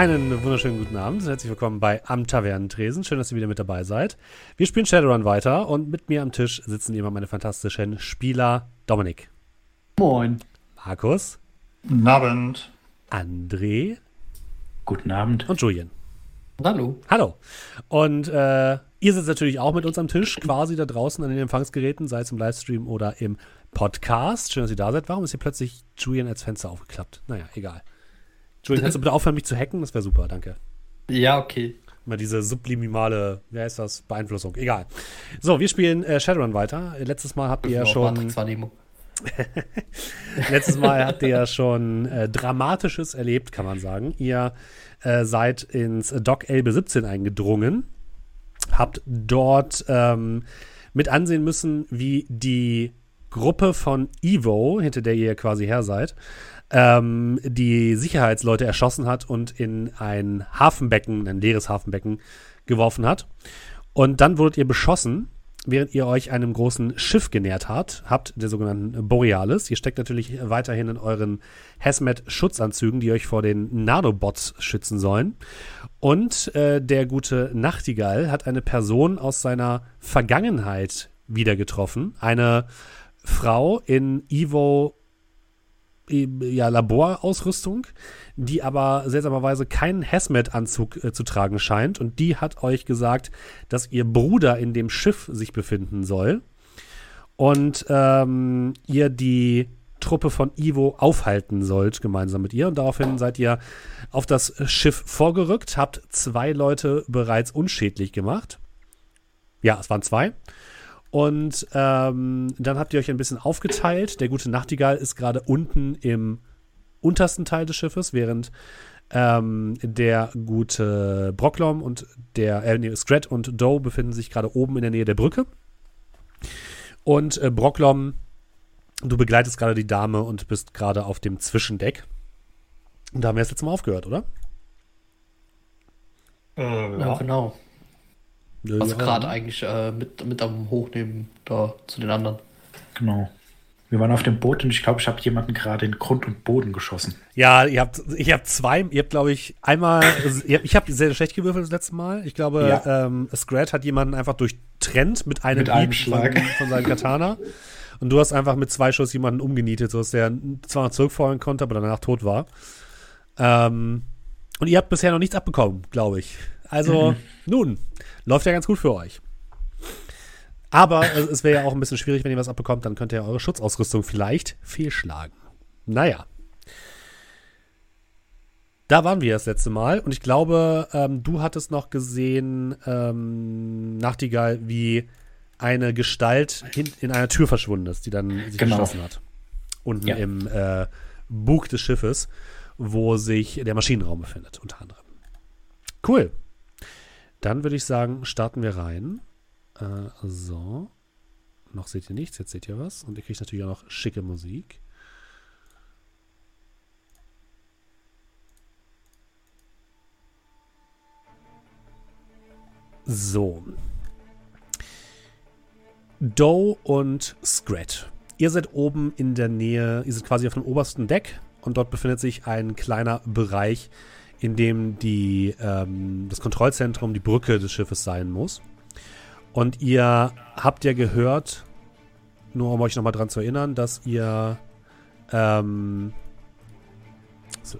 Einen wunderschönen guten Abend. Herzlich willkommen bei Am Tavernentresen. Schön, dass ihr wieder mit dabei seid. Wir spielen Shadowrun weiter und mit mir am Tisch sitzen immer meine fantastischen Spieler Dominik. Moin. Markus. Guten Abend. André. Guten Abend. Und Julian. Hallo. Hallo. Und äh, ihr sitzt natürlich auch mit uns am Tisch, quasi da draußen an den Empfangsgeräten, sei es im Livestream oder im Podcast. Schön, dass ihr da seid. Warum ist hier plötzlich Julian als Fenster aufgeklappt? Naja, egal. Julian, kannst du bitte aufhören, mich zu hacken? Das wäre super, danke. Ja, okay. Mal diese sublimimale, wie heißt das, Beeinflussung. Egal. So, wir spielen äh, Shadowrun weiter. Letztes Mal habt ihr ja schon. Letztes Mal habt ihr ja schon äh, Dramatisches erlebt, kann man sagen. Ihr äh, seid ins Dock Elbe 17 eingedrungen, habt dort ähm, mit ansehen müssen, wie die Gruppe von Evo, hinter der ihr quasi her seid, ähm, die Sicherheitsleute erschossen hat und in ein Hafenbecken, ein leeres Hafenbecken geworfen hat. Und dann wurdet ihr beschossen, während ihr euch einem großen Schiff genähert habt, habt der sogenannten Borealis. Ihr steckt natürlich weiterhin in euren Hazmat-Schutzanzügen, die euch vor den Nanobots schützen sollen. Und äh, der gute Nachtigall hat eine Person aus seiner Vergangenheit wieder getroffen. Eine Frau in Evo ja, Laborausrüstung, die aber seltsamerweise keinen Hazmat-Anzug äh, zu tragen scheint. Und die hat euch gesagt, dass ihr Bruder in dem Schiff sich befinden soll. Und ähm, ihr die Truppe von Ivo aufhalten sollt, gemeinsam mit ihr. Und daraufhin seid ihr auf das Schiff vorgerückt, habt zwei Leute bereits unschädlich gemacht. Ja, es waren zwei. Und ähm, dann habt ihr euch ein bisschen aufgeteilt. Der gute Nachtigall ist gerade unten im untersten Teil des Schiffes, während ähm, der gute Brocklom und der äh, nee, Scrat und Doe befinden sich gerade oben in der Nähe der Brücke. Und äh, Brocklom, du begleitest gerade die Dame und bist gerade auf dem Zwischendeck. Und da haben wir jetzt letztes Mal aufgehört, oder? Äh, ja, ja. Also gerade eigentlich äh, mit, mit am Hochnehmen da zu den anderen. Genau. Wir waren auf dem Boot und ich glaube, ich habe jemanden gerade in Grund und Boden geschossen. Ja, ihr habt, ich habe zwei, ihr habt, glaube ich, einmal, ich habe sehr schlecht gewürfelt das letzte Mal. Ich glaube, ja. ähm, Scrat hat jemanden einfach durchtrennt mit einem, mit einem Schlag von, von seinem Katana. Und du hast einfach mit zwei Schuss jemanden umgenietet, sodass der zwar noch zurückfeuern konnte, aber danach tot war. Ähm, und ihr habt bisher noch nichts abbekommen, glaube ich. Also, mhm. nun, läuft ja ganz gut für euch. Aber es wäre ja auch ein bisschen schwierig, wenn ihr was abbekommt, dann könnt ihr eure Schutzausrüstung vielleicht fehlschlagen. Naja. Da waren wir das letzte Mal und ich glaube, ähm, du hattest noch gesehen, ähm, Nachtigall, wie eine Gestalt in, in einer Tür verschwunden ist, die dann sich genau. geschlossen hat. Unten ja. im äh, Bug des Schiffes, wo sich der Maschinenraum befindet, unter anderem. Cool. Dann würde ich sagen, starten wir rein. Äh, so. Noch seht ihr nichts, jetzt seht ihr was. Und ihr kriegt natürlich auch noch schicke Musik. So. Doe und Scrat. Ihr seid oben in der Nähe, ihr seid quasi auf dem obersten Deck und dort befindet sich ein kleiner Bereich, in dem die, ähm, das Kontrollzentrum die Brücke des Schiffes sein muss. Und ihr habt ja gehört, nur um euch nochmal dran zu erinnern, dass ihr, ähm,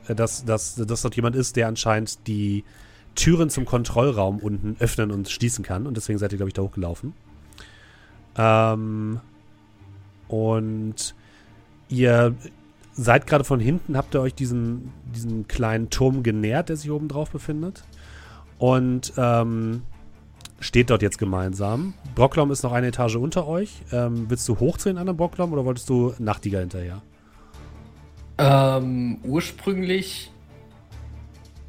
dass, dass, dass dort jemand ist, der anscheinend die Türen zum Kontrollraum unten öffnen und schließen kann. Und deswegen seid ihr, glaube ich, da hochgelaufen. Ähm, und ihr seid gerade von hinten, habt ihr euch diesen, diesen kleinen Turm genähert, der sich oben drauf befindet. Und ähm, steht dort jetzt gemeinsam. Brocklom ist noch eine Etage unter euch. Ähm, willst du hoch zu den anderen Brocklom oder wolltest du Nachtigall hinterher? Ähm, ursprünglich.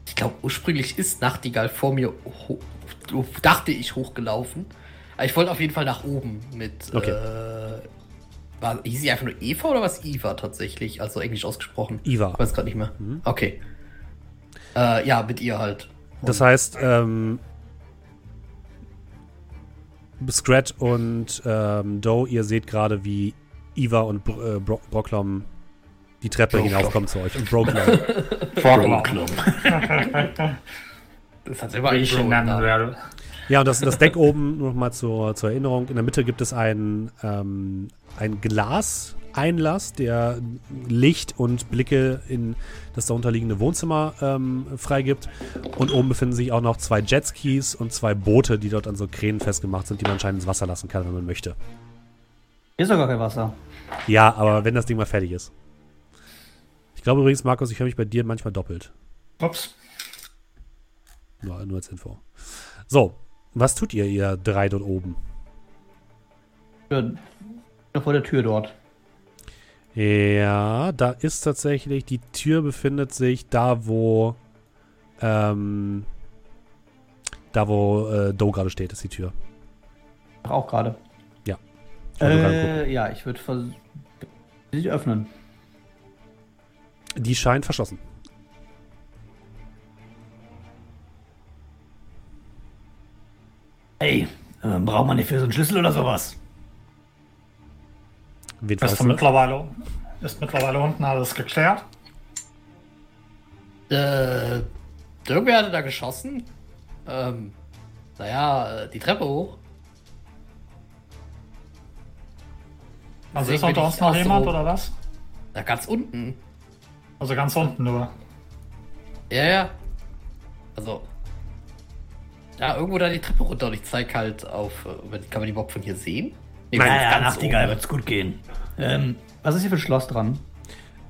Ich glaube, ursprünglich ist Nachtigall vor mir, dachte ich, hochgelaufen. Aber ich wollte auf jeden Fall nach oben mit okay. äh, war, hieß sie einfach nur Eva oder was Eva tatsächlich? Also englisch ausgesprochen. Eva. Ich weiß gerade nicht mehr. Mhm. Okay. Äh, ja, mit ihr halt. Und das heißt, ähm, Scrat und ähm, Doe, ihr seht gerade, wie Eva und Bro äh, Bro Brocklom die Treppe Bro hinaufkommt zu euch. Und Broklom. Vorgelaufen. Das hat immer Wie ein Ja, und das, das Deck oben, nochmal zur, zur Erinnerung, in der Mitte gibt es ein, ähm, ein Glaseinlass, der Licht und Blicke in das darunterliegende Wohnzimmer ähm, freigibt. Und oben befinden sich auch noch zwei Jetskis und zwei Boote, die dort an so Kränen festgemacht sind, die man anscheinend ins Wasser lassen kann, wenn man möchte. Hier ist doch gar kein Wasser. Ja, aber wenn das Ding mal fertig ist. Ich glaube übrigens, Markus, ich höre mich bei dir manchmal doppelt. Ups. Nur, nur als Info. So, was tut ihr, ihr drei dort oben? Ja, vor der Tür dort. Ja, da ist tatsächlich, die Tür befindet sich da, wo, ähm, da wo äh, Doe gerade steht, ist die Tür. Ach, Auch gerade. Ich gerade gucken. Äh, ja, ich würde. Sie öffnen. Die scheint verschlossen. Hey, äh, braucht man nicht für so einen Schlüssel oder sowas? Ist, fragst du du? mittlerweile, ist mittlerweile unten alles geklärt? Äh, irgendwer hatte da geschossen. Ähm, naja, die Treppe hoch. Also Deswegen ist unter uns noch jemand oder was? Da ganz unten. Also ganz unten nur. Ja, ja. Also. Ja, irgendwo da die Treppe runter und ich zeig halt auf. äh, Kann man die überhaupt von hier sehen? Nee, Nein, ganz Ja. Nachtigall wird's gut gehen. Ähm, was ist hier für ein Schloss dran?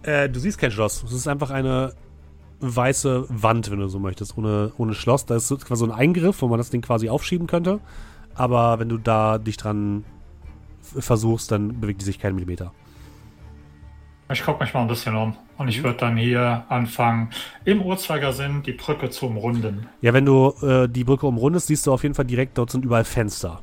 Äh, du siehst kein Schloss. Es ist einfach eine weiße Wand, wenn du so möchtest, ohne, ohne Schloss. Da ist so quasi so ein Eingriff, wo man das Ding quasi aufschieben könnte. Aber wenn du da dich dran versuchst, dann bewegt die sich keinen Millimeter. Ich gucke mich mal ein bisschen um. Und ich würde dann hier anfangen, im Uhrzeigersinn die Brücke zu umrunden. Ja, wenn du äh, die Brücke umrundest, siehst du auf jeden Fall direkt, dort sind überall Fenster.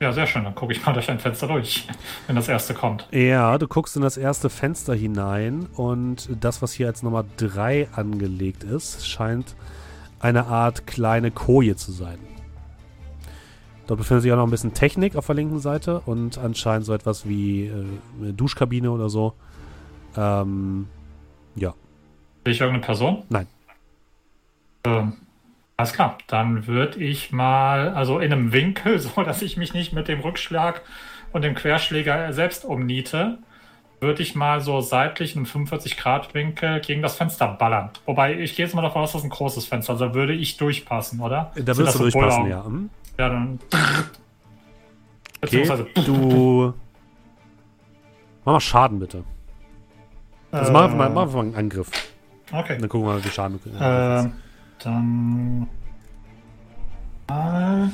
Ja, sehr schön. Dann gucke ich mal durch ein Fenster durch, wenn das erste kommt. Ja, du guckst in das erste Fenster hinein und das, was hier als Nummer 3 angelegt ist, scheint eine Art kleine Koje zu sein. Dort befindet sich auch noch ein bisschen Technik auf der linken Seite und anscheinend so etwas wie äh, eine Duschkabine oder so. Ähm, ja. Sehe ich irgendeine Person? Nein. Ähm, alles klar. Dann würde ich mal, also in einem Winkel, so dass ich mich nicht mit dem Rückschlag und dem Querschläger selbst umniete, würde ich mal so seitlich in einem 45-Grad-Winkel gegen das Fenster ballern. Wobei, ich gehe jetzt mal davon aus, das ist ein großes Fenster. Also würde ich durchpassen, oder? Da würdest du durchpassen, ja. Hm? Ja, dann. Okay, Beziehungsweise. du... Mach mal Schaden, bitte. Also äh, mach, einfach mal, mach einfach mal einen Angriff. Okay. Dann gucken wir mal, wie Schaden du Äh, dann.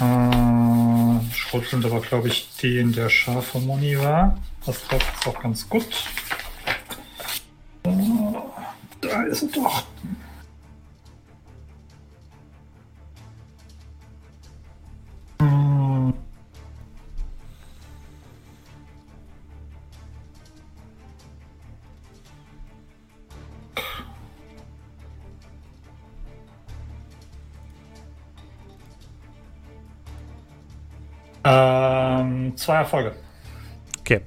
Äh, Schrot sind aber, glaube ich, die in der Schafe Moni war. Das trifft auch ganz gut. Oh, Da ist es doch. Ähm, zwei Erfolge. Okay.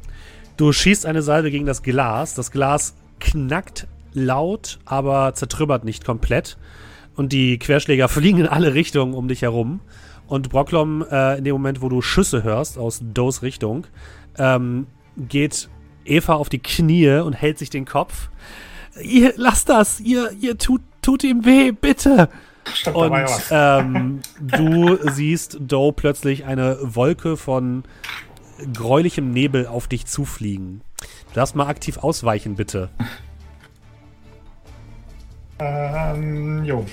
Du schießt eine Salve gegen das Glas. Das Glas knackt laut, aber zertrümmert nicht komplett. Und die Querschläger fliegen in alle Richtungen um dich herum. Und Brocklom, äh, in dem Moment, wo du Schüsse hörst aus Does Richtung, ähm, geht Eva auf die Knie und hält sich den Kopf. Ihr, lasst das! Ihr, ihr tut, tut ihm weh, bitte! Stimmt, da Und war ja was. ähm, du siehst Doe plötzlich eine Wolke von gräulichem Nebel auf dich zufliegen. Du darfst mal aktiv ausweichen, bitte. Ähm, jo.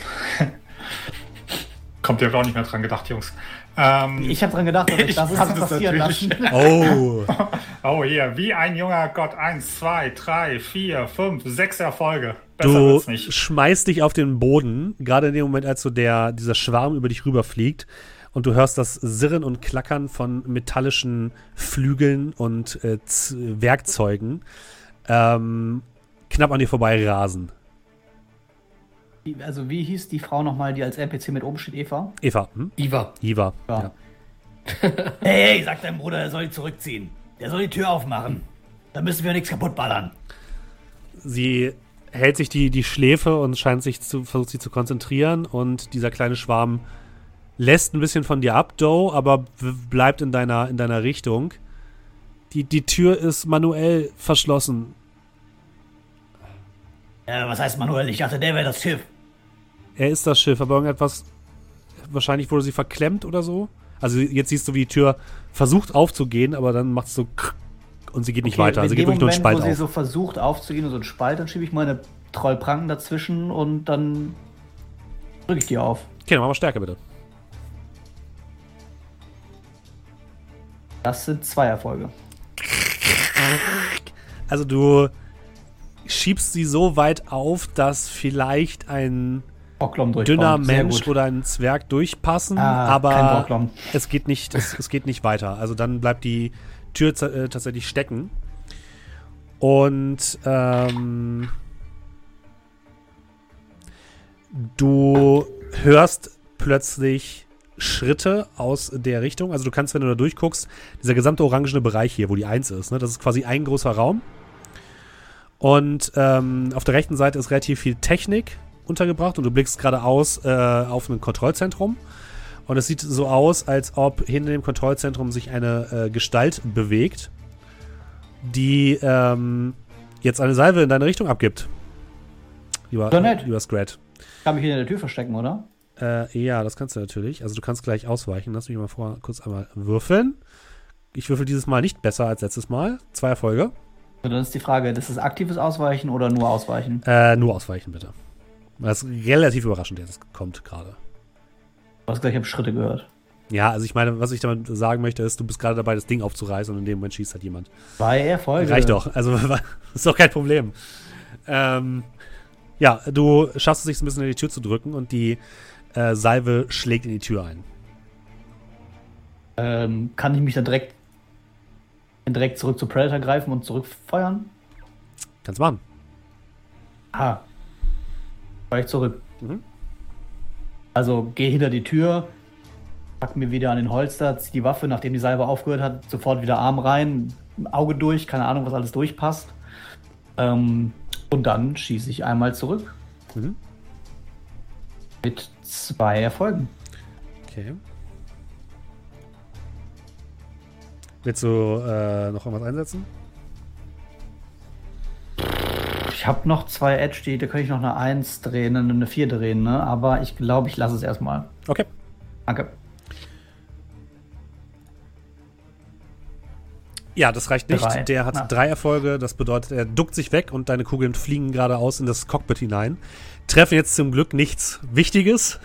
Kommt ihr auch nicht mehr dran gedacht, Jungs. Ähm, Ich habe dran gedacht, dass ich, Ich das habe das passieren natürlich. lassen. Oh. oh, hier, wie ein junger Gott. Eins, zwei, drei, vier, fünf, sechs Erfolge. Du schmeißt dich auf den Boden, gerade in dem Moment, als so der, dieser Schwarm über dich rüberfliegt. Und du hörst das Sirren und Klackern von metallischen Flügeln und äh, Werkzeugen ähm, knapp an dir vorbei rasen. Also, wie hieß die Frau nochmal, die als NPC mit oben steht, Eva? Eva, hm? Iva. Iva. Ja. Hey, hey, sag deinem Bruder, er soll die zurückziehen. Der soll die Tür aufmachen. Da müssen wir nichts kaputt ballern. Sie hält sich die, die Schläfe und scheint sich zu, versucht sich zu konzentrieren und dieser kleine Schwarm lässt ein bisschen von dir ab, Doe, aber bleibt in deiner, in deiner Richtung. Die, die Tür ist manuell verschlossen. Ja, was heißt Manuel? Ich dachte, der wäre das Schiff. Er ist das Schiff, aber irgendetwas. Wahrscheinlich wurde sie verklemmt oder so. Also jetzt siehst du, wie die Tür versucht aufzugehen, aber dann macht es so und sie geht nicht weiter. Also in geht wirklich nur ein Moment, Spalt wo sie auf. so versucht aufzugehen und so ein Spalt, dann schiebe ich meine Trollpranken dazwischen und dann drücke ich die auf. Okay, dann machen wir Stärke bitte. Das sind zwei Erfolge. Also du schiebst sie so weit auf, dass vielleicht ein dünner Mensch oder ein Zwerg durchpassen, Ah, aber es geht nicht, es, es geht nicht weiter. Also dann bleibt die Tür äh, tatsächlich stecken. Und ähm, du hörst plötzlich Schritte aus der Richtung. Also du kannst, wenn du da durchguckst, dieser gesamte orangene Bereich hier, wo die 1 ist, ne, das ist quasi ein großer Raum. Und ähm, auf der rechten Seite ist relativ viel Technik untergebracht und du blickst geradeaus äh, auf ein Kontrollzentrum. Und es sieht so aus, als ob hinter dem Kontrollzentrum sich eine äh, Gestalt bewegt, die ähm, jetzt eine Salve in deine Richtung abgibt. Lieber, Doch nett. lieber Scrat. Kann mich hinter der Tür verstecken, oder? Äh, ja, das kannst du natürlich. Also du kannst gleich ausweichen. Lass mich mal vor kurz einmal würfeln. Ich würfel dieses Mal nicht besser als letztes Mal. Zwei Erfolge. So, dann ist die Frage, das ist aktives Ausweichen oder nur Ausweichen? Äh, nur ausweichen, bitte. Das ist relativ überraschend, jetzt kommt gerade. Du hast gleich, ich habe Schritte gehört. Ja, also ich meine, was ich damit sagen möchte, ist, du bist gerade dabei, das Ding aufzureißen und in dem Moment schießt halt jemand. Zwei Erfolge. Reicht doch. Also ist doch kein Problem. Ähm, ja, du schaffst es sich so ein bisschen in die Tür zu drücken und die äh, Salve schlägt in die Tür ein. Ähm, kann ich mich dann direkt, direkt zurück zu Predator greifen und zurückfeuern? Kannst machen. Ah. Feuer ich zurück. Mhm. Also gehe hinter die Tür, pack mir wieder an den Holster, zieh die Waffe, nachdem die Salve aufgehört hat, sofort wieder Arm rein, Auge durch, keine Ahnung, was alles durchpasst. Ähm, und dann schieße ich einmal zurück. Mhm. Mit zwei Erfolgen. Okay. Willst du äh, noch irgendwas einsetzen? Ich habe noch zwei Edge, die, da könnte ich noch eine 1 drehen, eine 4 drehen, ne? Aber ich glaube, ich lasse es erstmal. Okay. Danke. Ja, das reicht nicht. Drei. Der hat Ah. drei Erfolge. Das bedeutet, er duckt sich weg und deine Kugeln fliegen geradeaus in das Cockpit hinein. Treffen jetzt zum Glück nichts Wichtiges.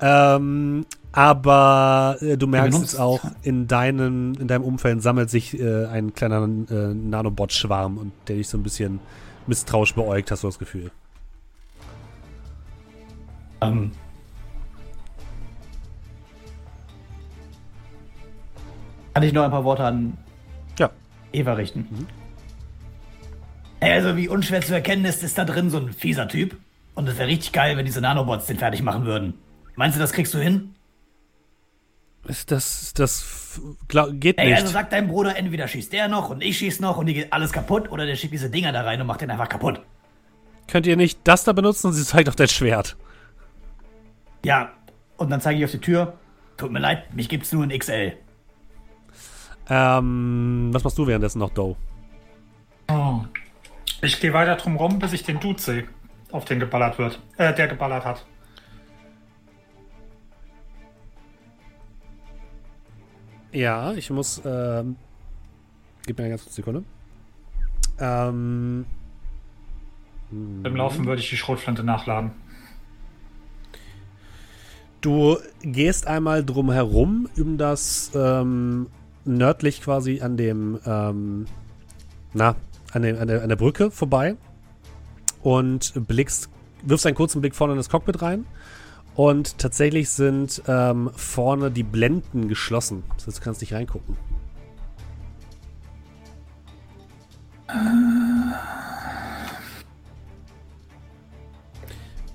Ähm, aber äh, du merkst jetzt auch, in, deinen, in deinem Umfeld sammelt sich äh, ein kleiner äh, Nanobot-Schwarm und der dich so ein bisschen misstrauisch beäugt, hast du das Gefühl. Ähm. Kann ich noch ein paar Worte an Ja. Eva richten? Ey, Also, wie unschwer zu erkennen ist, ist da drin so ein fieser Typ. Und es wäre richtig geil, wenn diese Nanobots den fertig machen würden. Meinst du, das kriegst du hin? Ist das, das geht Ey, nicht. also sagt dein Bruder, entweder schießt der noch und ich schieß noch und die geht alles kaputt oder der schickt diese Dinger da rein und macht den einfach kaputt. Könnt ihr nicht das da benutzen und sie zeigt auf dein Schwert? Ja, und dann zeige ich auf die Tür. Tut mir leid, mich gibt's nur in XL. Ähm, was machst du währenddessen noch, Doe? Oh. Ich gehe weiter drum rum, bis ich den Dude sehe, auf den geballert wird. Äh, der geballert hat. Ja, ich muss. Ähm, gib mir eine ganz kurze Sekunde. Ähm, Im Laufen würde ich die Schrotflinte nachladen. du gehst einmal drum herum, um das ähm, nördlich quasi an dem. Ähm, na, an, dem, an, der, an der Brücke vorbei und blickst, wirfst einen kurzen Blick vorne in das Cockpit rein. Und tatsächlich sind ähm, vorne die Blenden geschlossen. Das heißt, du kannst nicht reingucken.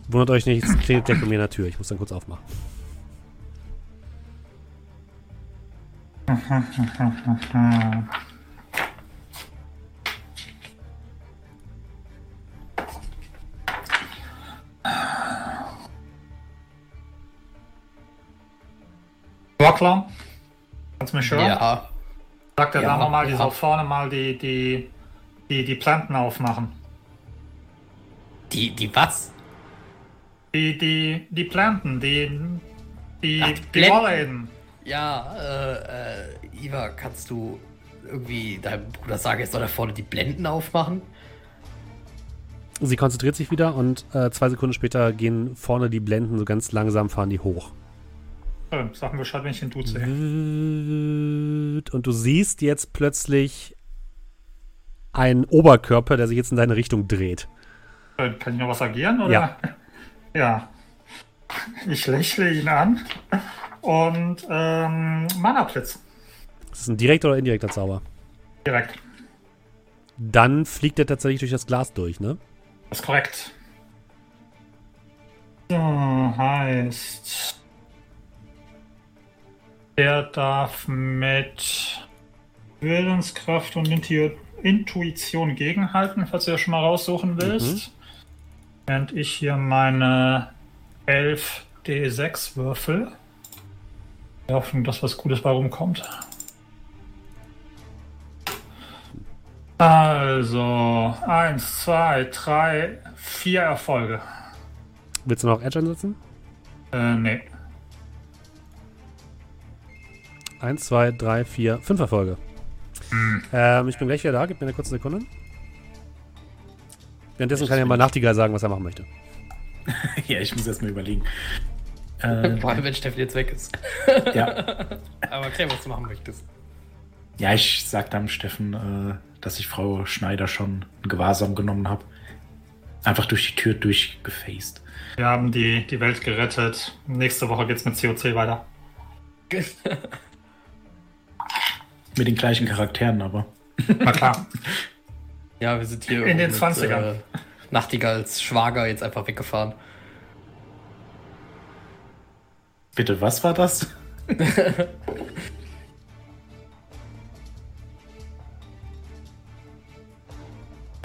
Wundert euch nicht, es klingelt gleich bei mir an der Tür. Ich muss dann kurz aufmachen. Rockler? Kannst du mich hören? Ja. Sagt er Ja, da nochmal, die ja. soll vorne mal die, die, die, die Planten aufmachen. Die, die was? Die, die, die Planten, die, die, Ach, die. Wollläden. Ja, äh, äh, Iva, kannst du irgendwie deinem Bruder sagen, er soll da vorne die Blenden aufmachen? Sie konzentriert sich wieder und äh, zwei Sekunden später gehen vorne die Blenden so ganz langsam, fahren die hoch. Schön, sag mir Bescheid, wenn ich den sehe. Und du siehst jetzt plötzlich einen Oberkörper, der sich jetzt in deine Richtung dreht. Schön, Kann ich noch was agieren? Oder? Ja. Ja. Ich lächle ihn an und ähm, Mana-Blitz. Das ist ein direkter oder indirekter Zauber. Direkt. Dann fliegt er tatsächlich durch das Glas durch, ne? Das ist korrekt. So, heißt. Er darf mit Willenskraft und Intu Intuition gegenhalten, falls du das schon mal raussuchen willst. Während ich hier meine 11 D6 würfel. In der Hoffnung, dass was Gutes bei rumkommt. Also, 1, 2, 3, 4 Erfolge. Willst du noch Edge einsetzen? Äh, nee. Eins, zwei, drei, vier, fünf Erfolge. Ähm, ich bin gleich wieder da, gib mir eine kurze Sekunde. Währenddessen kann ja mal Nachtigall sagen, was er machen möchte. ja, ich muss erst mal überlegen. Äh, Vor allem, wenn Steffen jetzt weg ist. ja. Aber erklär, was du machen möchtest. ja, ich sag dann Steffen, äh, dass ich Frau Schneider schon in Gewahrsam genommen habe. Einfach durch die Tür durchgefaced. Wir haben die, die Welt gerettet. Nächste Woche geht's mit COC weiter. Mit den gleichen Charakteren, aber. Na klar. Ja, wir sind hier In den mit, 20ern. Äh, Nachtigalls Schwager jetzt einfach weggefahren. Bitte, was war das? Wer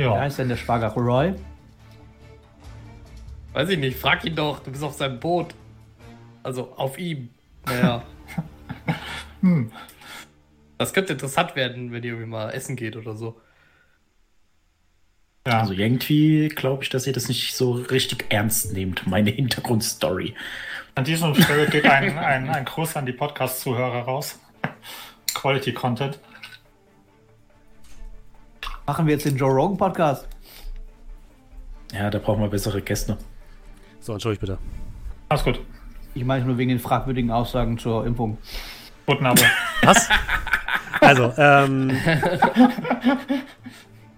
Ja. heißt denn der Schwager Roy? Weiß ich nicht, frag ihn doch, du bist auf seinem Boot. Also auf ihm. Naja. Hm. Das könnte interessant werden, wenn ihr irgendwie mal essen geht oder so. ja. Also irgendwie glaube ich, dass ihr das nicht so richtig ernst nehmt, meine Hintergrundstory. An diesem Stelle geht ein, ein, ein Gruß an die Podcast-Zuhörer raus. Quality Content. Machen wir jetzt den Joe Rogan Podcast? Ja, da brauchen wir bessere Gäste. So, entschuldigt bitte. Alles gut. Ich meine nur wegen den fragwürdigen Aussagen zur Impfung. Guten Abend. Was? Also, ähm.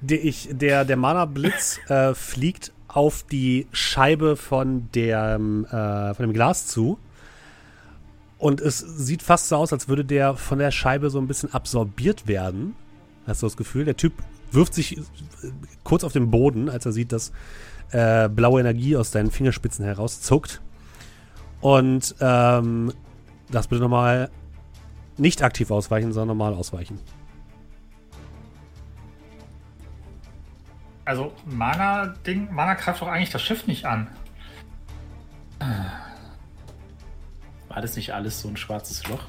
der, ich, der, der Mana-Blitz äh, fliegt auf die Scheibe von, der, äh, von dem Glas zu. Und es sieht fast so aus, als würde der von der Scheibe so ein bisschen absorbiert werden. Hast du das Gefühl? Der Typ wirft sich äh, kurz auf den Boden, als er sieht, dass äh, blaue Energie aus deinen Fingerspitzen herauszuckt. Und ähm, das bitte nochmal nicht aktiv ausweichen, sondern normal ausweichen. Also, Mana-Ding, Mana greift doch eigentlich das Schiff nicht an. War das nicht alles so ein schwarzes Loch?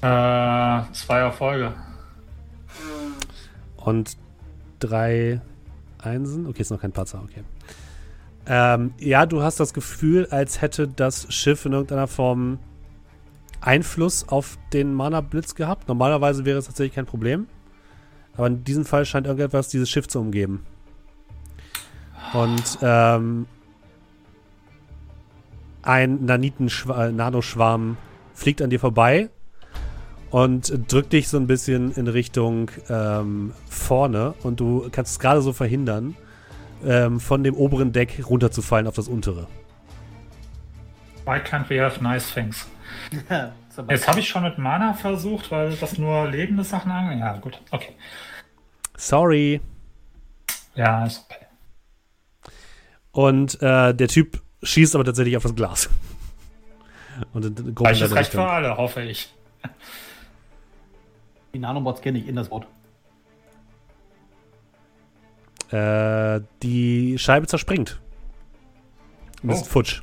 Äh, zwei Erfolge. Und drei Einsen. Okay, ist noch kein Patzer, okay. Ähm, ja, du hast das Gefühl, als hätte das Schiff in irgendeiner Form Einfluss auf den Mana-Blitz gehabt. Normalerweise wäre es tatsächlich kein Problem. Aber in diesem Fall scheint irgendetwas dieses Schiff zu umgeben. Und ähm, ein Naniten-Schwa- äh, Nanoschwarm fliegt an dir vorbei und drückt dich so ein bisschen in Richtung ähm, vorne und du kannst es gerade so verhindern, ähm, von dem oberen Deck runterzufallen auf das untere. Why can't we have nice things? Jetzt habe ich schon mit Mana versucht, weil das nur lebende Sachen angeht. Ja, gut. Okay. Sorry. Ja, ist okay. Und äh, der Typ schießt aber tatsächlich auf das Glas. Und Gleiches deine Recht für alle, hoffe ich. Die Nanobots kenne ich in das Boot. Äh, die Scheibe zerspringt. Und ist Oh. futsch.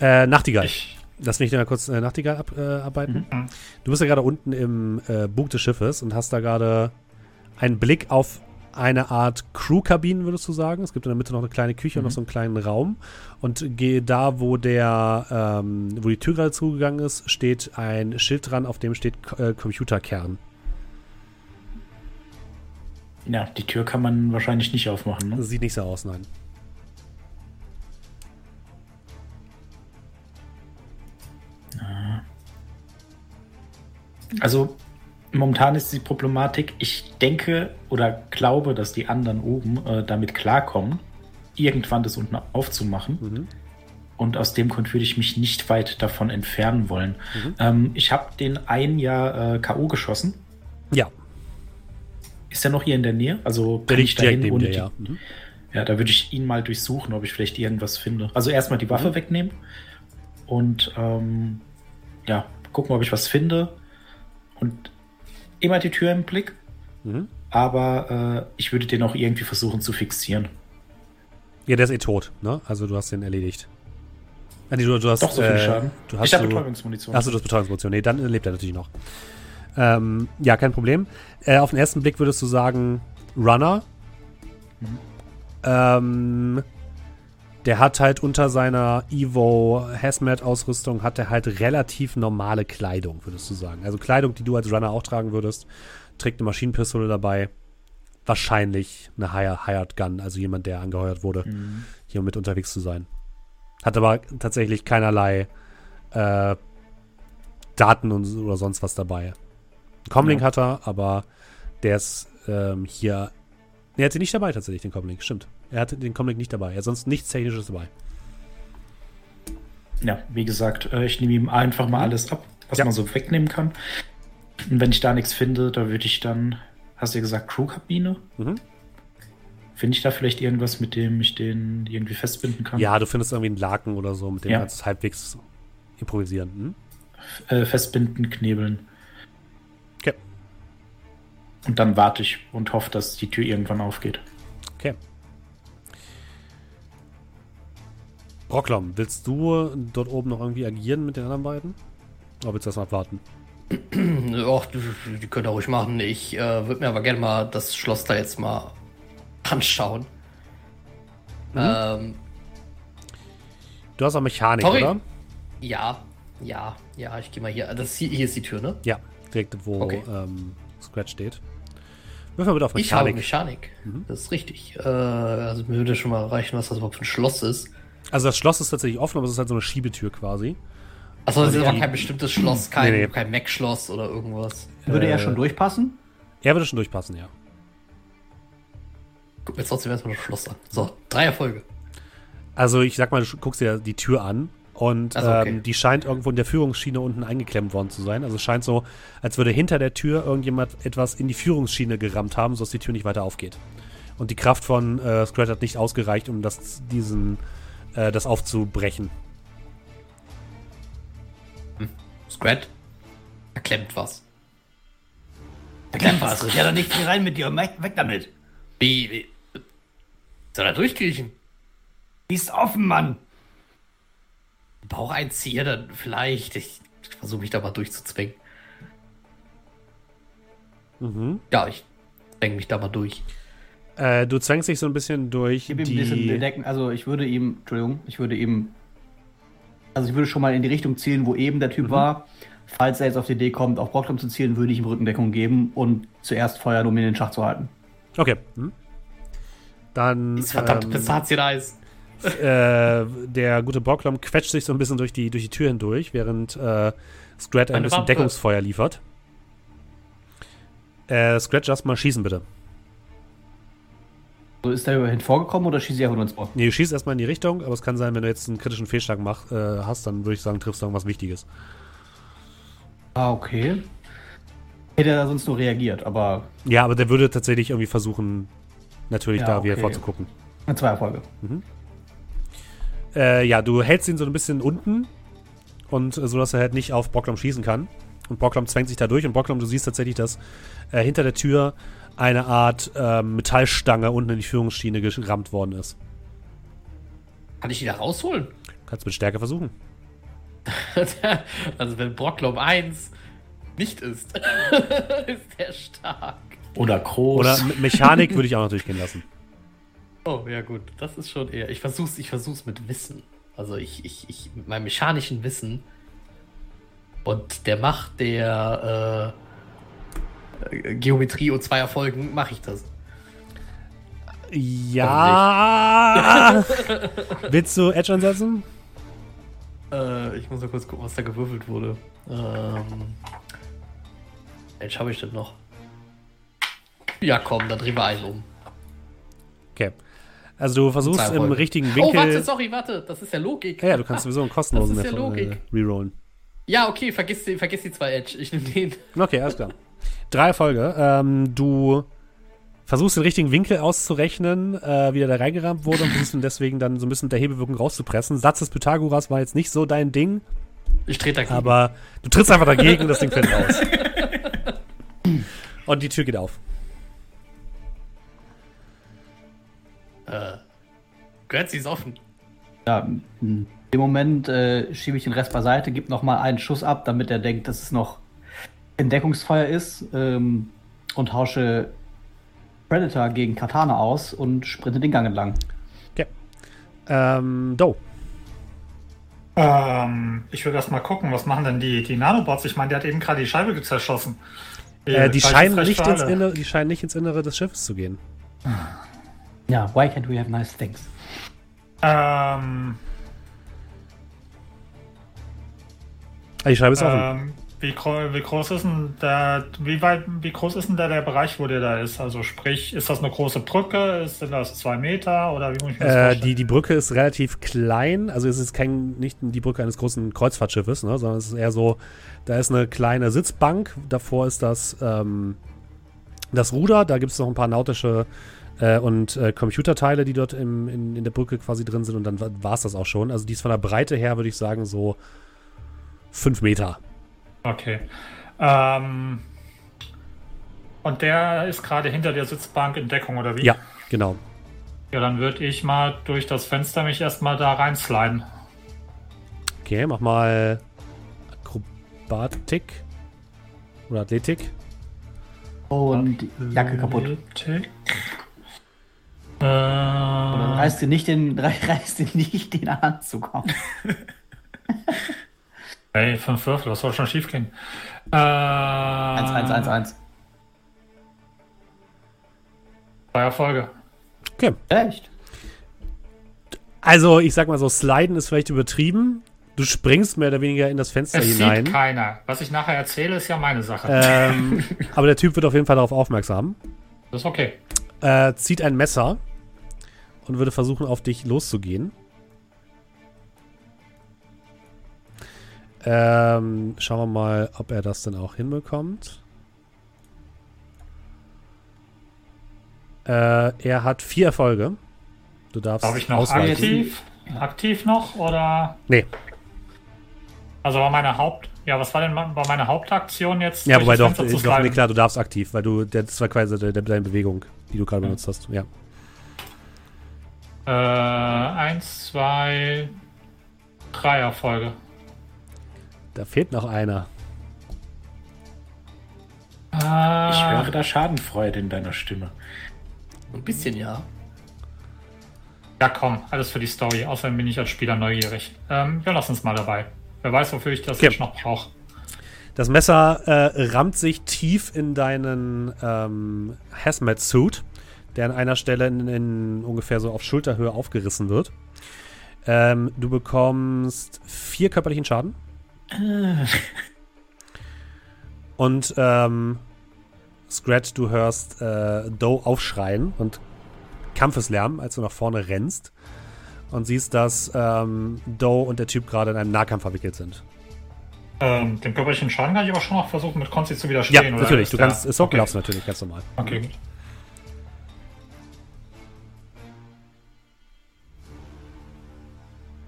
Äh, Nachtigall. Ich, Lass mich mal kurz äh, Nachtigall ab, äh, arbeiten. Mhm. Du bist ja gerade unten im äh, Bug des Schiffes und hast da gerade einen Blick auf eine Art Crew-Kabinen, würdest du sagen. Es gibt in der Mitte noch eine kleine Küche und noch so einen kleinen Raum. Und geh da, wo der, ähm, wo die Tür gerade zugegangen ist, steht ein Schild dran, auf dem steht äh, Computerkern. Ja, die Tür kann man wahrscheinlich nicht aufmachen. Ne? Sieht nicht so aus, nein. Also momentan ist die Problematik, ich denke oder glaube, dass die anderen oben äh, damit klarkommen, irgendwann das unten aufzumachen. Mhm. Und aus dem Grund würde ich mich nicht weit davon entfernen wollen. Mhm. Ähm, ich habe den ein Jahr äh, K.O. geschossen. Ja, Ist er noch hier in der Nähe? Also kann ich dahin neben dir, ja. Mhm. Ja, da würde ich ihn mal durchsuchen, ob ich vielleicht irgendwas finde. Also erstmal die Mhm. Waffe wegnehmen und ähm, ja, gucken, ob ich was finde. Und immer die Tür im Blick. Mhm. Aber äh, ich würde den auch irgendwie versuchen zu fixieren. Ja, der ist eh tot, ne? Also du hast den erledigt. Ah, nee, du, du hast, Doch so viel äh, Schaden. Du hast ich habe Betäubungsmunition. Achso, du hast Betäubungsmunition. Nee, dann lebt er natürlich noch. Ähm, ja, kein Problem. Äh, auf den ersten Blick würdest du sagen, Runner. Mhm. Ähm, der hat halt unter seiner Evo Hazmat-Ausrüstung hat er halt relativ normale Kleidung, würdest du sagen. Also Kleidung, die du als Runner auch tragen würdest. Trägt eine Maschinenpistole dabei. Wahrscheinlich eine Hire- Hired Gun, also jemand, der angeheuert wurde, Mhm. hier mit unterwegs zu sein. Hat aber tatsächlich keinerlei äh, Daten und, oder sonst was dabei. Comlink Ja. hat er, aber der ist ähm, hier. Er hat sie nicht dabei tatsächlich, den Comlink, stimmt. Er hatte den Comlink nicht dabei. Er hat sonst nichts Technisches dabei. Ja, wie gesagt, äh, ich nehme ihm einfach mal alles ab, was Ja. man so wegnehmen kann. Und wenn ich da nichts finde, da würde ich dann, hast du ja gesagt, Crewkabine? Mhm. Finde ich da vielleicht irgendwas, mit dem ich den irgendwie festbinden kann? Ja, du findest irgendwie einen Laken oder so, mit dem Ja. kannst du halbwegs improvisieren. Hm? Äh, festbinden, knebeln. Okay. Und dann warte ich und hoffe, dass die Tür irgendwann aufgeht. Okay. Brocklom, willst du dort oben noch irgendwie agieren mit den anderen beiden? Oder willst du erstmal abwarten? Ja, die, die könnt ihr ruhig machen. Ich äh, würde mir aber gerne mal das Schloss da jetzt mal anschauen. Ähm, Du hast auch Mechanik, Sorry. oder? ja, ja, ja, ich gehe mal hier. Das hier, hier ist die Tür, ne? Ja, direkt wo Okay. ähm, Scratch steht. Mal bitte auf Ich habe Mechanik. Mechanik. Das ist richtig. Äh, also mir würde schon mal reichen, was das überhaupt für ein Schloss ist. Also das Schloss ist tatsächlich offen, aber es ist halt so eine Schiebetür quasi. Achso, das ist aber kein bestimmtes Schloss, kein, Nee, nee. kein Mac-Schloss oder irgendwas. Würde Äh, er schon durchpassen? Er würde schon durchpassen, ja. Guck mir jetzt trotzdem erstmal das Schloss an. So, drei Erfolge. Also ich sag mal, du guckst dir die Tür an und Ach so, okay. ähm, die scheint irgendwo in der Führungsschiene unten eingeklemmt worden zu sein. Also es scheint so, als würde hinter der Tür irgendjemand etwas in die Führungsschiene gerammt haben, sodass die Tür nicht weiter aufgeht. Und die Kraft von äh, Scrat hat nicht ausgereicht, um das, diesen, äh, das aufzubrechen. Scrat? Da klemmt was. Da klemmt was. Ja, dann nicht viel rein mit dir. Weg, weg damit. Wie, wie? Soll er durchkriechen? Die ist offen, Mann. Bauch einziehe, dann vielleicht. Ich, ich versuche mich da mal durchzuzwängen. Mhm. Ja, ich zwänge mich da mal durch. Äh, du zwängst dich so ein bisschen durch Gib ihm ein bisschen die... bedecken. Also ich würde ihm, Entschuldigung, ich würde ihm, also ich würde schon mal in die Richtung zielen, wo eben der Typ Mhm. war. Falls er jetzt auf die Idee kommt, auf Brocklom zu zielen, würde ich ihm Rückendeckung geben und zuerst feuern, um ihn in den Schach zu halten. Okay. Mhm. Dann... Dieses verdammte ähm, Pistazien-Eis. äh, der gute Brocklom quetscht sich so ein bisschen durch die, durch die Tür hindurch, während äh, Scrat ein bisschen Wampe. Deckungsfeuer liefert. Äh, Scratch erstmal schießen, bitte. So ist er überhin vorgekommen oder schießt er einfach nur ins Ohr? Nee, du schießt erstmal in die Richtung, aber es kann sein, wenn du jetzt einen kritischen Fehlschlag mach, äh, hast, dann würde ich sagen, triffst du irgendwas Wichtiges. Ah, okay. Hätte er sonst nur reagiert, aber Ja, aber der würde tatsächlich irgendwie versuchen, natürlich Ja, da wieder okay. vorzugucken. zwei Erfolge. Äh, ja, du hältst ihn so ein bisschen unten und äh, so, dass er halt nicht auf Brocklom schießen kann. Und Brocklom zwängt sich da durch und Brocklom, du siehst tatsächlich, dass äh, hinter der Tür eine Art ähm, Metallstange unten in die Führungsschiene gerammt worden ist. Kann ich die da rausholen? Kannst mit Stärke versuchen. also wenn Brocklom 1 nicht ist, ist der stark. Oder groß. Oder Me- Mechanik würde ich auch noch durchgehen lassen. Oh, ja gut, das ist schon eher. Ich versuch's, ich versuch's mit Wissen. Also ich, ich, ich, mit meinem mechanischen Wissen und der Macht der äh, Geometrie und zwei Erfolgen mache ich das. Ja. Willst du Edge ansetzen? Äh, ich muss mal kurz gucken, was da gewürfelt wurde. Ähm, Mensch, habe ich das noch? Ja, komm, dann drehen wir einen um. Okay. Also du versuchst im richtigen Oh, Winkel. warte, sorry, warte. Das ist ja Logik. ja, ja, du kannst sowieso einen kostenlosen Das ist ja äh, rerollen. Ja, okay, vergiss die, vergiss die zwei Edge. Ich nehme den. Okay, alles klar. Drei Erfolge. Ähm, du versuchst den richtigen Winkel auszurechnen, äh, wie der da reingerammt wurde und versuchst ihn deswegen dann so ein bisschen mit der Hebelwirkung rauszupressen. Satz des Pythagoras war jetzt nicht so dein Ding, Ich trete dagegen. aber du trittst einfach dagegen und das Ding fällt raus. Und die Tür geht auf. Götzi ist offen. Ja, in dem Moment äh, schiebe ich den Rest beiseite, gebe nochmal einen Schuss ab, damit er denkt, dass es noch Entdeckungsfeuer ist ähm, und tausche Predator gegen Katana aus und sprinte den Gang entlang. Okay. Ähm, Do. Ähm, ich will erst mal gucken, was machen denn die, die Nanobots? Ich meine, der hat eben gerade die Scheibe zerschossen. Äh, die, scheinen nicht ins. Innere, die scheinen nicht ins Innere des Schiffes zu gehen. Ja, why can't we have nice things? Ähm, Ah, die Scheibe ist offen. Wie, wie groß ist denn der, wie weit, wie groß ist denn da der Bereich, wo der da ist? Also sprich, ist das eine große Brücke? Ist denn das zwei Meter oder wie muss ich mir das Äh, vorstellen? die, die Brücke ist relativ klein, also es ist kein, nicht die Brücke eines großen Kreuzfahrtschiffes, ne, sondern es ist eher so, da ist eine kleine Sitzbank, davor ist das, ähm, das Ruder, da gibt es noch ein paar nautische äh, und äh, Computerteile, die dort im, in, in der Brücke quasi drin sind und dann war es das auch schon. Also die ist von der Breite her, würde ich sagen, so fünf Meter. Okay. Ähm, und der ist gerade hinter der Sitzbank in Deckung, oder wie? Ja, genau. Ja, dann würde ich mal durch das Fenster mich erstmal da reinsliden. Okay, mach mal Akrobatik oder Athletik. Und die Jacke kaputt. Athletik. Äh, Reißt dir nicht den, reißt dir nicht den Anzug auf. Ey, fünf Würfel, was soll schon schief gehen? Äh, 1, 1, 1, 1. Zwei Erfolge. Okay. Echt? Also, ich sag mal so, sliden ist vielleicht übertrieben. Du springst mehr oder weniger in das Fenster Es hinein. sieht keiner. Was ich nachher erzähle, ist ja meine Sache. Ähm, aber der Typ wird auf jeden Fall darauf aufmerksam. Das ist okay. Äh, zieht ein Messer und würde versuchen, auf dich loszugehen. Ähm, schauen wir mal, ob er das denn auch hinbekommt. Äh, er hat vier Erfolge. Du darfst Darf ich noch ausweichen. aktiv? Aktiv noch oder? Nee. Also war meine Haupt. Ja, was war denn war meine Hauptaktion jetzt? Ja, wobei doch, doch nee, klar, du darfst aktiv, weil du, das war quasi de- de- deine Bewegung, die du gerade benutzt hast. Ja. Äh, eins, zwei, drei Erfolge. Da fehlt noch einer. Ich Äh, höre da Schadenfreude in deiner Stimme. Ein bisschen ja. ja, komm, alles für die Story. Außerdem bin ich als Spieler neugierig. Ähm, wir lassen es mal dabei. Wer weiß, wofür ich das Okay. jetzt noch brauche. Das Messer äh, rammt sich tief in deinen ähm, Hazmat-Suit, der an einer Stelle in, in ungefähr so auf Schulterhöhe aufgerissen wird. Ähm, du bekommst vier körperlichen Schaden. Und ähm, Scrat, du hörst äh, Doe aufschreien und Kampfeslärm, als du nach vorne rennst. Und siehst, dass ähm, Doe und der Typ gerade in einem Nahkampf verwickelt sind. Ähm, den körperlichen Schaden kann ich aber schon noch versuchen, mit Konsti zu Ja, widerstehen. oder natürlich. Du der- kannst Socken okay. natürlich ganz normal. Okay, gut.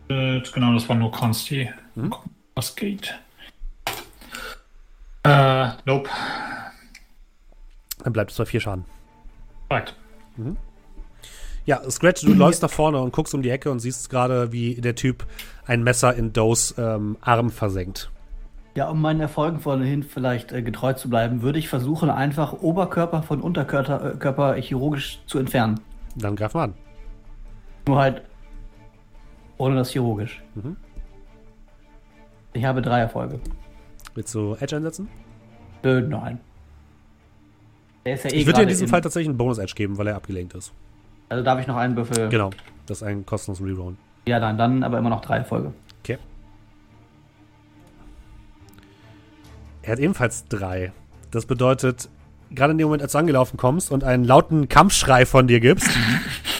Äh, Genau, das war nur Konsti. Mhm. Was geht? Äh, nope. Dann bleibt es bei vier Schaden. Right. Ja, Scratch, du läufst nach vorne und guckst um die Ecke und siehst gerade, wie der Typ ein Messer in Does ähm, Arm versenkt. Ja, um meinen Erfolgen vorhin vielleicht äh, getreu zu bleiben, würde ich versuchen, einfach Oberkörper von Unterkörper äh, Körper chirurgisch zu entfernen. Dann greif mal an. Nur halt ohne das chirurgisch. Mhm. Ich habe drei Erfolge. Willst du Edge einsetzen? Nö, nein. Der ist ja eh Ich würde dir in diesem im- Fall tatsächlich einen Bonus-Edge geben, weil er abgelenkt ist. Also darf ich noch einen Würfel. Genau. Das ist ein kostenloses Reroll. Ja, nein, dann aber immer noch drei Erfolge. Okay. Er hat ebenfalls drei. Das bedeutet, gerade in dem Moment, als du angelaufen kommst und einen lauten Kampfschrei von dir gibst,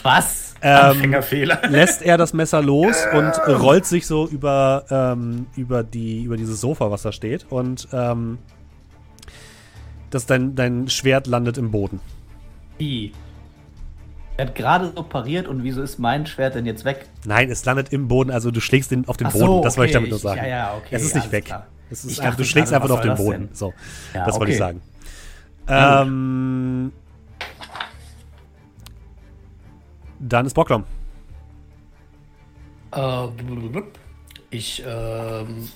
Was? Ähm, lässt er das Messer los und rollt sich so über, ähm, über, die, über dieses Sofa, was da steht. Und ähm, das dein, dein Schwert landet im Boden. Wie? Er hat gerade so pariert und wieso ist mein Schwert denn jetzt weg? Nein, es landet im Boden, also du schlägst ihn auf den Ach Boden. so, das wollte ich okay, damit nur ich- sagen. ja, ja, okay, es ist nicht weg. ist Ich einfach, du dachte schlägst gerade, einfach nur auf den Boden. denn? So, Ja, das wollte ich okay. sagen. Ähm, dann ist Bocklom. Äh, ich, ähm,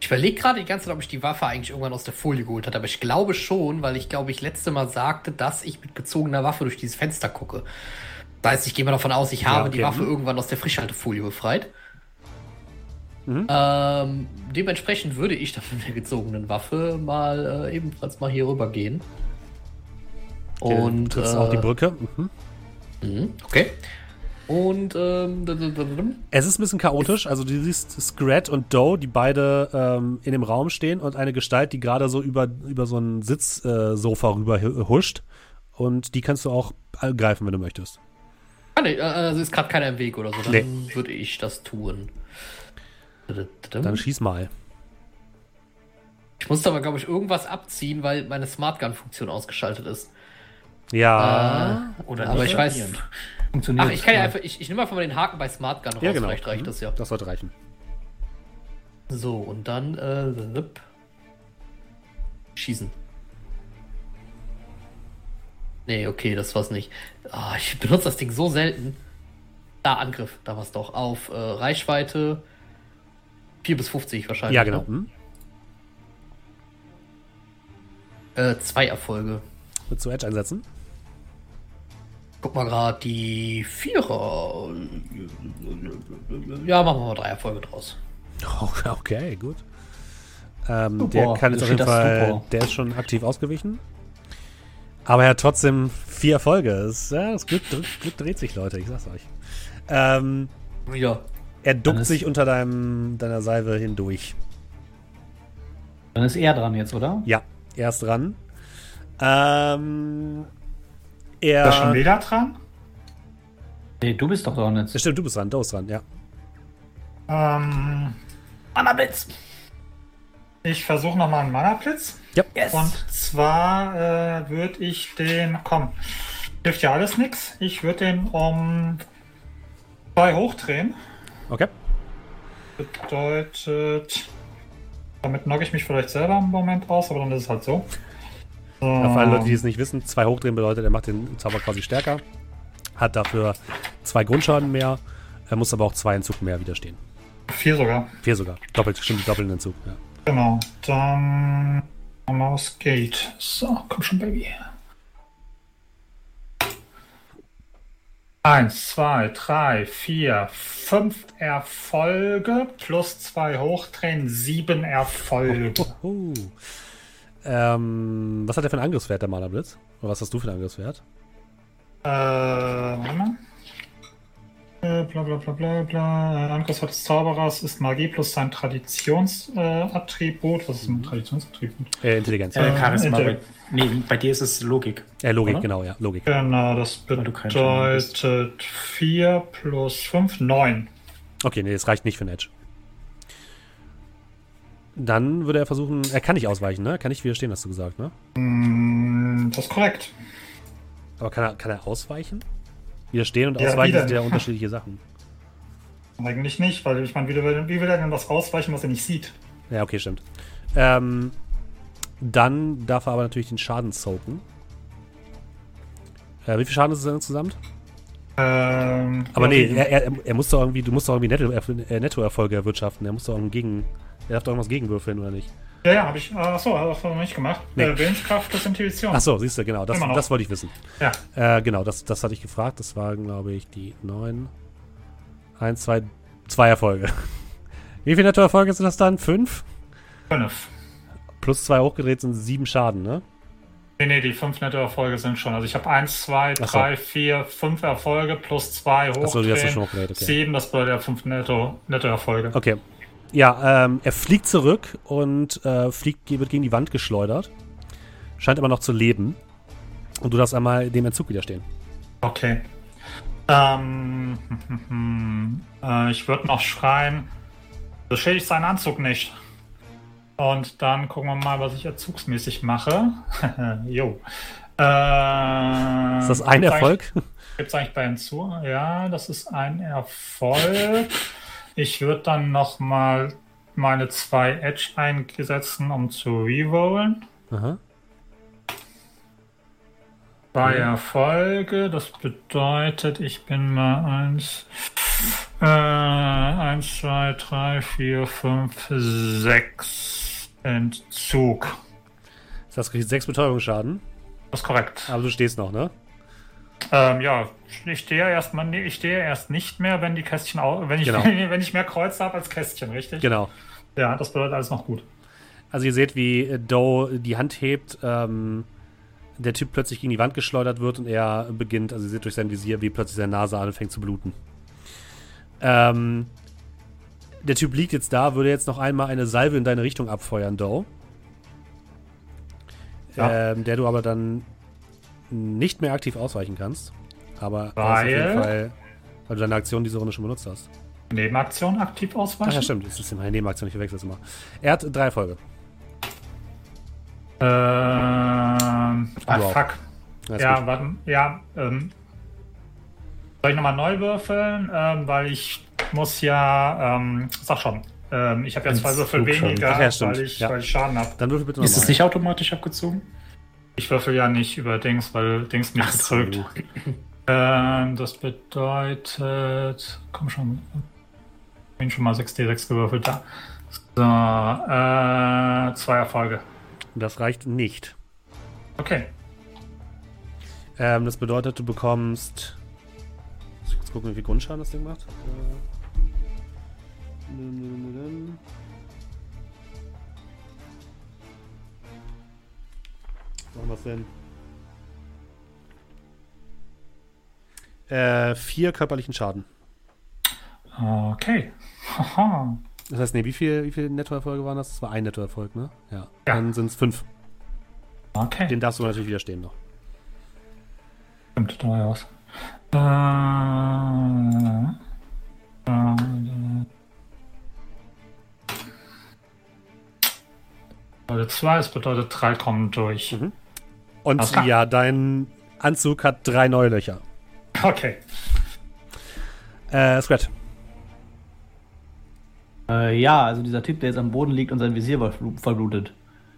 ich überlege gerade die ganze Zeit, ob ich die Waffe eigentlich irgendwann aus der Folie geholt hatte, aber ich glaube schon, weil ich glaube, ich letzte Mal sagte, dass ich mit gezogener Waffe durch dieses Fenster gucke. Das heißt, ich gehe mal davon aus, ich habe okay. die Waffe irgendwann aus der Frischhaltefolie befreit. Mhm. Ähm, dementsprechend würde ich dann mit der gezogenen Waffe mal äh, ebenfalls mal hier rüber gehen. Und das ist äh, auch die Brücke. Mhm. Mhm, Okay. Und ähm, Es ist ein bisschen chaotisch. Also du siehst Scrat und Doe, die beide ähm, in dem Raum stehen und eine Gestalt, die gerade so über, über so ein Sitzsofa rüber hu- huscht. Und die kannst du auch greifen, wenn du möchtest. Ah, nee, äh, also ist gerade keiner im Weg oder so. Dann Nee. würde ich das tun. Dann schieß mal. Ich musste aber, glaube ich, irgendwas abziehen, weil meine Smart Gun-Funktion ausgeschaltet ist. Ja. Oder aber nicht ich weiß. Funktioniert. Ach, ich kann ja einfach. Ich, ich nehme einfach mal den Haken bei Smart Gun raus. ja, genau. Vielleicht reicht Mhm. das ja. Das sollte reichen. So, und dann. Äh, schießen. Nee, okay, das war's nicht. Ah, ich benutze das Ding so selten. Da, Angriff, da war's doch. Auf äh, Reichweite 4 bis 50 wahrscheinlich. Ja, genau. Ne? Mhm. Äh, zwei Erfolge. Willst du Edge einsetzen? Guck mal gerade, die Vierer. Ja, machen wir mal drei Erfolge draus. Okay, gut. Ähm, Super, der kann jetzt da auf jeden Fall, super. der ist schon aktiv ausgewichen. Aber er hat trotzdem vier Erfolge. Das, ja, das Glück, Glück, dreht sich, Leute, ich sag's euch. Ähm, Ja. er duckt sich unter deinem, deiner Salve hindurch. Dann ist er dran jetzt, oder? Ja, er ist dran. Ähm, Ist das schon er. wieder dran? Nee, du bist doch dran jetzt. Stimmt, du bist dran, du bist dran, ja. Ähm, Annablitz! ich versuche nochmal einen Mana-Blitz. Yes! Und zwar äh, würde ich den, komm, hilft ja alles nix. Ich würde den um zwei hochdrehen. Okay. Bedeutet, damit knocke ich mich vielleicht selber im Moment aus, aber dann ist es halt so. So Für alle Leute, die es nicht wissen, zwei hochdrehen bedeutet, er macht den Zauber quasi stärker. Hat dafür zwei Grundschaden mehr. Er muss aber auch zwei Entzug mehr widerstehen. vier sogar. Vier sogar. Doppelt, stimmt, doppelten Entzug. Ja. Genau. Dann Maus geht. So, komm schon, Baby. Eins, zwei, drei, vier, fünf Erfolge plus zwei Hochdrehen, sieben Erfolge. Uh. Ähm, was hat er für einen Angriffswert, der Mana-Blitz? Oder was hast du für einen Angriffswert? Äh, mal. Äh, bla bla bla bla bla. Angriffswert des Zauberers ist Magie plus sein Traditionsattribut. Äh. Was ist ein Traditionsattribut? Äh, Intelligenz. Äh, Äh, Charisma. Bei, nee, bei dir ist es Logik. Logik, oder? genau, ja, Logik. Genau, das bedeutet 4 plus 5, 9. Okay, nee, das reicht nicht für einen Edge. Dann würde er versuchen, er kann nicht ausweichen, ne? Er Kann nicht widerstehen, hast du gesagt, ne? Mm, Das ist korrekt. Aber kann er, kann er ausweichen? Widerstehen und Ja, ausweichen sind ja unterschiedliche Sachen. Eigentlich nicht, weil ich meine, wie, will- wie will er denn was ausweichen, was er nicht sieht? Ja, okay, stimmt. Ähm, dann darf er aber natürlich den Schaden soaken. Äh, wie viel Schaden ist es denn insgesamt? Ähm, Aber nee, überwiegen. er, er, er muss doch irgendwie, du musst doch irgendwie Netto, äh, Nettoerfolge erwirtschaften. Er muss doch einen Gegen. Er darf doch irgendwas gegenwürfeln, oder nicht? Ja, ja, habe ich. Achso, habe ich noch nicht gemacht. Nee. Äh, Willenskraft plus Intuition. Ach so, siehst du, genau. Das, das wollte ich wissen. Ja. Äh, genau, das, das hatte ich gefragt. Das waren, glaube ich, die neun. Eins, zwei, zwei Erfolge. Wie viele Nettoerfolge sind das dann? Fünf? Fünf. Plus zwei hochgedreht sind sieben Schaden, ne? Nee, nee, die fünf Nettoerfolge sind schon. Also ich habe eins, zwei, Ach so. drei, vier, fünf Erfolge plus zwei hochdrehen. Achso, die hast du schon hochgedreht, okay. Sieben, das bedeutet ja fünf Netto, Nettoerfolge. Okay. Ja, ähm, er fliegt zurück und äh, fliegt, wird gegen die Wand geschleudert. Scheint aber noch zu leben. Und du darfst einmal dem Entzug widerstehen. Okay. Ähm, äh, ich würde noch schreien, beschädigt seinen Anzug nicht. Und dann gucken wir mal, was ich erzugsmäßig mache. jo. Äh, Ist das ein Erfolg? Gibt es eigentlich bei hinzu? Ja, das ist ein Erfolg. Ich würde dann noch mal meine zwei Edge einsetzen, um zu rerollen. Aha. Zwei Erfolge, das bedeutet, ich bin mal eins, äh, eins, zwei, drei, vier, fünf, sechs Entzug. Das kriegt sechs Betäubungsschaden. Das ist korrekt. Aber du stehst noch, ne? Ähm, ja, ich stehe erstmal, nee, ich stehe erst nicht mehr, wenn die Kästchen, wenn ich, Genau. wenn ich mehr Kreuze habe als Kästchen, richtig? Genau. Ja, das bedeutet alles noch gut. Also ihr seht, wie Doe die Hand hebt, ähm, der Typ plötzlich gegen die Wand geschleudert wird und er beginnt, also ihr seht durch sein Visier, wie plötzlich seine Nase anfängt zu bluten. Ähm, der Typ liegt jetzt da, würde jetzt noch einmal eine Salve in deine Richtung abfeuern, Doe. Ja. Ähm, der du aber dann nicht mehr aktiv ausweichen kannst. Aber er ist auf jeden Weil? Fall, weil du deine Aktion diese Runde schon benutzt hast. Nebenaktion aktiv Ach ausweichen? ja, stimmt, das ist meine Nebenaktion, ich verwechsel es immer. Er hat drei Erfolge. Ähm, ah, fuck. Alles Ja, gut. warte, ja, ähm, soll ich nochmal neu würfeln? Ähm, weil ich muss ja, ähm, sag schon, ähm, ich habe ja zwei Würfel weniger, Ach ja, weil, ich, Ja. weil ich Schaden habe. Dann würfel bitte Ist es nochmal. nicht automatisch abgezogen? Ich würfel ja nicht über Dings, weil Dings mich betrügt. Ähm, das bedeutet, komm schon, ich bin schon mal 6d6 gewürfelt da. So, äh, zwei Erfolge. Das reicht nicht. Okay. Ähm, das bedeutet, du bekommst. Muss ich kurz gucken, wie viel Grundschaden das Ding macht. Äh, haben wir denn? Äh, vier körperlichen Schaden. Okay. Haha. Das heißt, nee, wie viel, wie viel Nettoerfolge waren das? Das war ein Nettoerfolg, ne? Ja. Ja. Dann sind es fünf. Okay. Den darfst du natürlich widerstehen noch. Stimmt, da war ja was. Äh, äh, bedeutet zwei, es bedeutet drei kommen durch. Mhm. Und klar. ja, dein Anzug hat drei neue Löcher. Okay. Äh, Scrat. Äh, ja, also dieser Typ, der jetzt am Boden liegt und sein Visier vollblutet.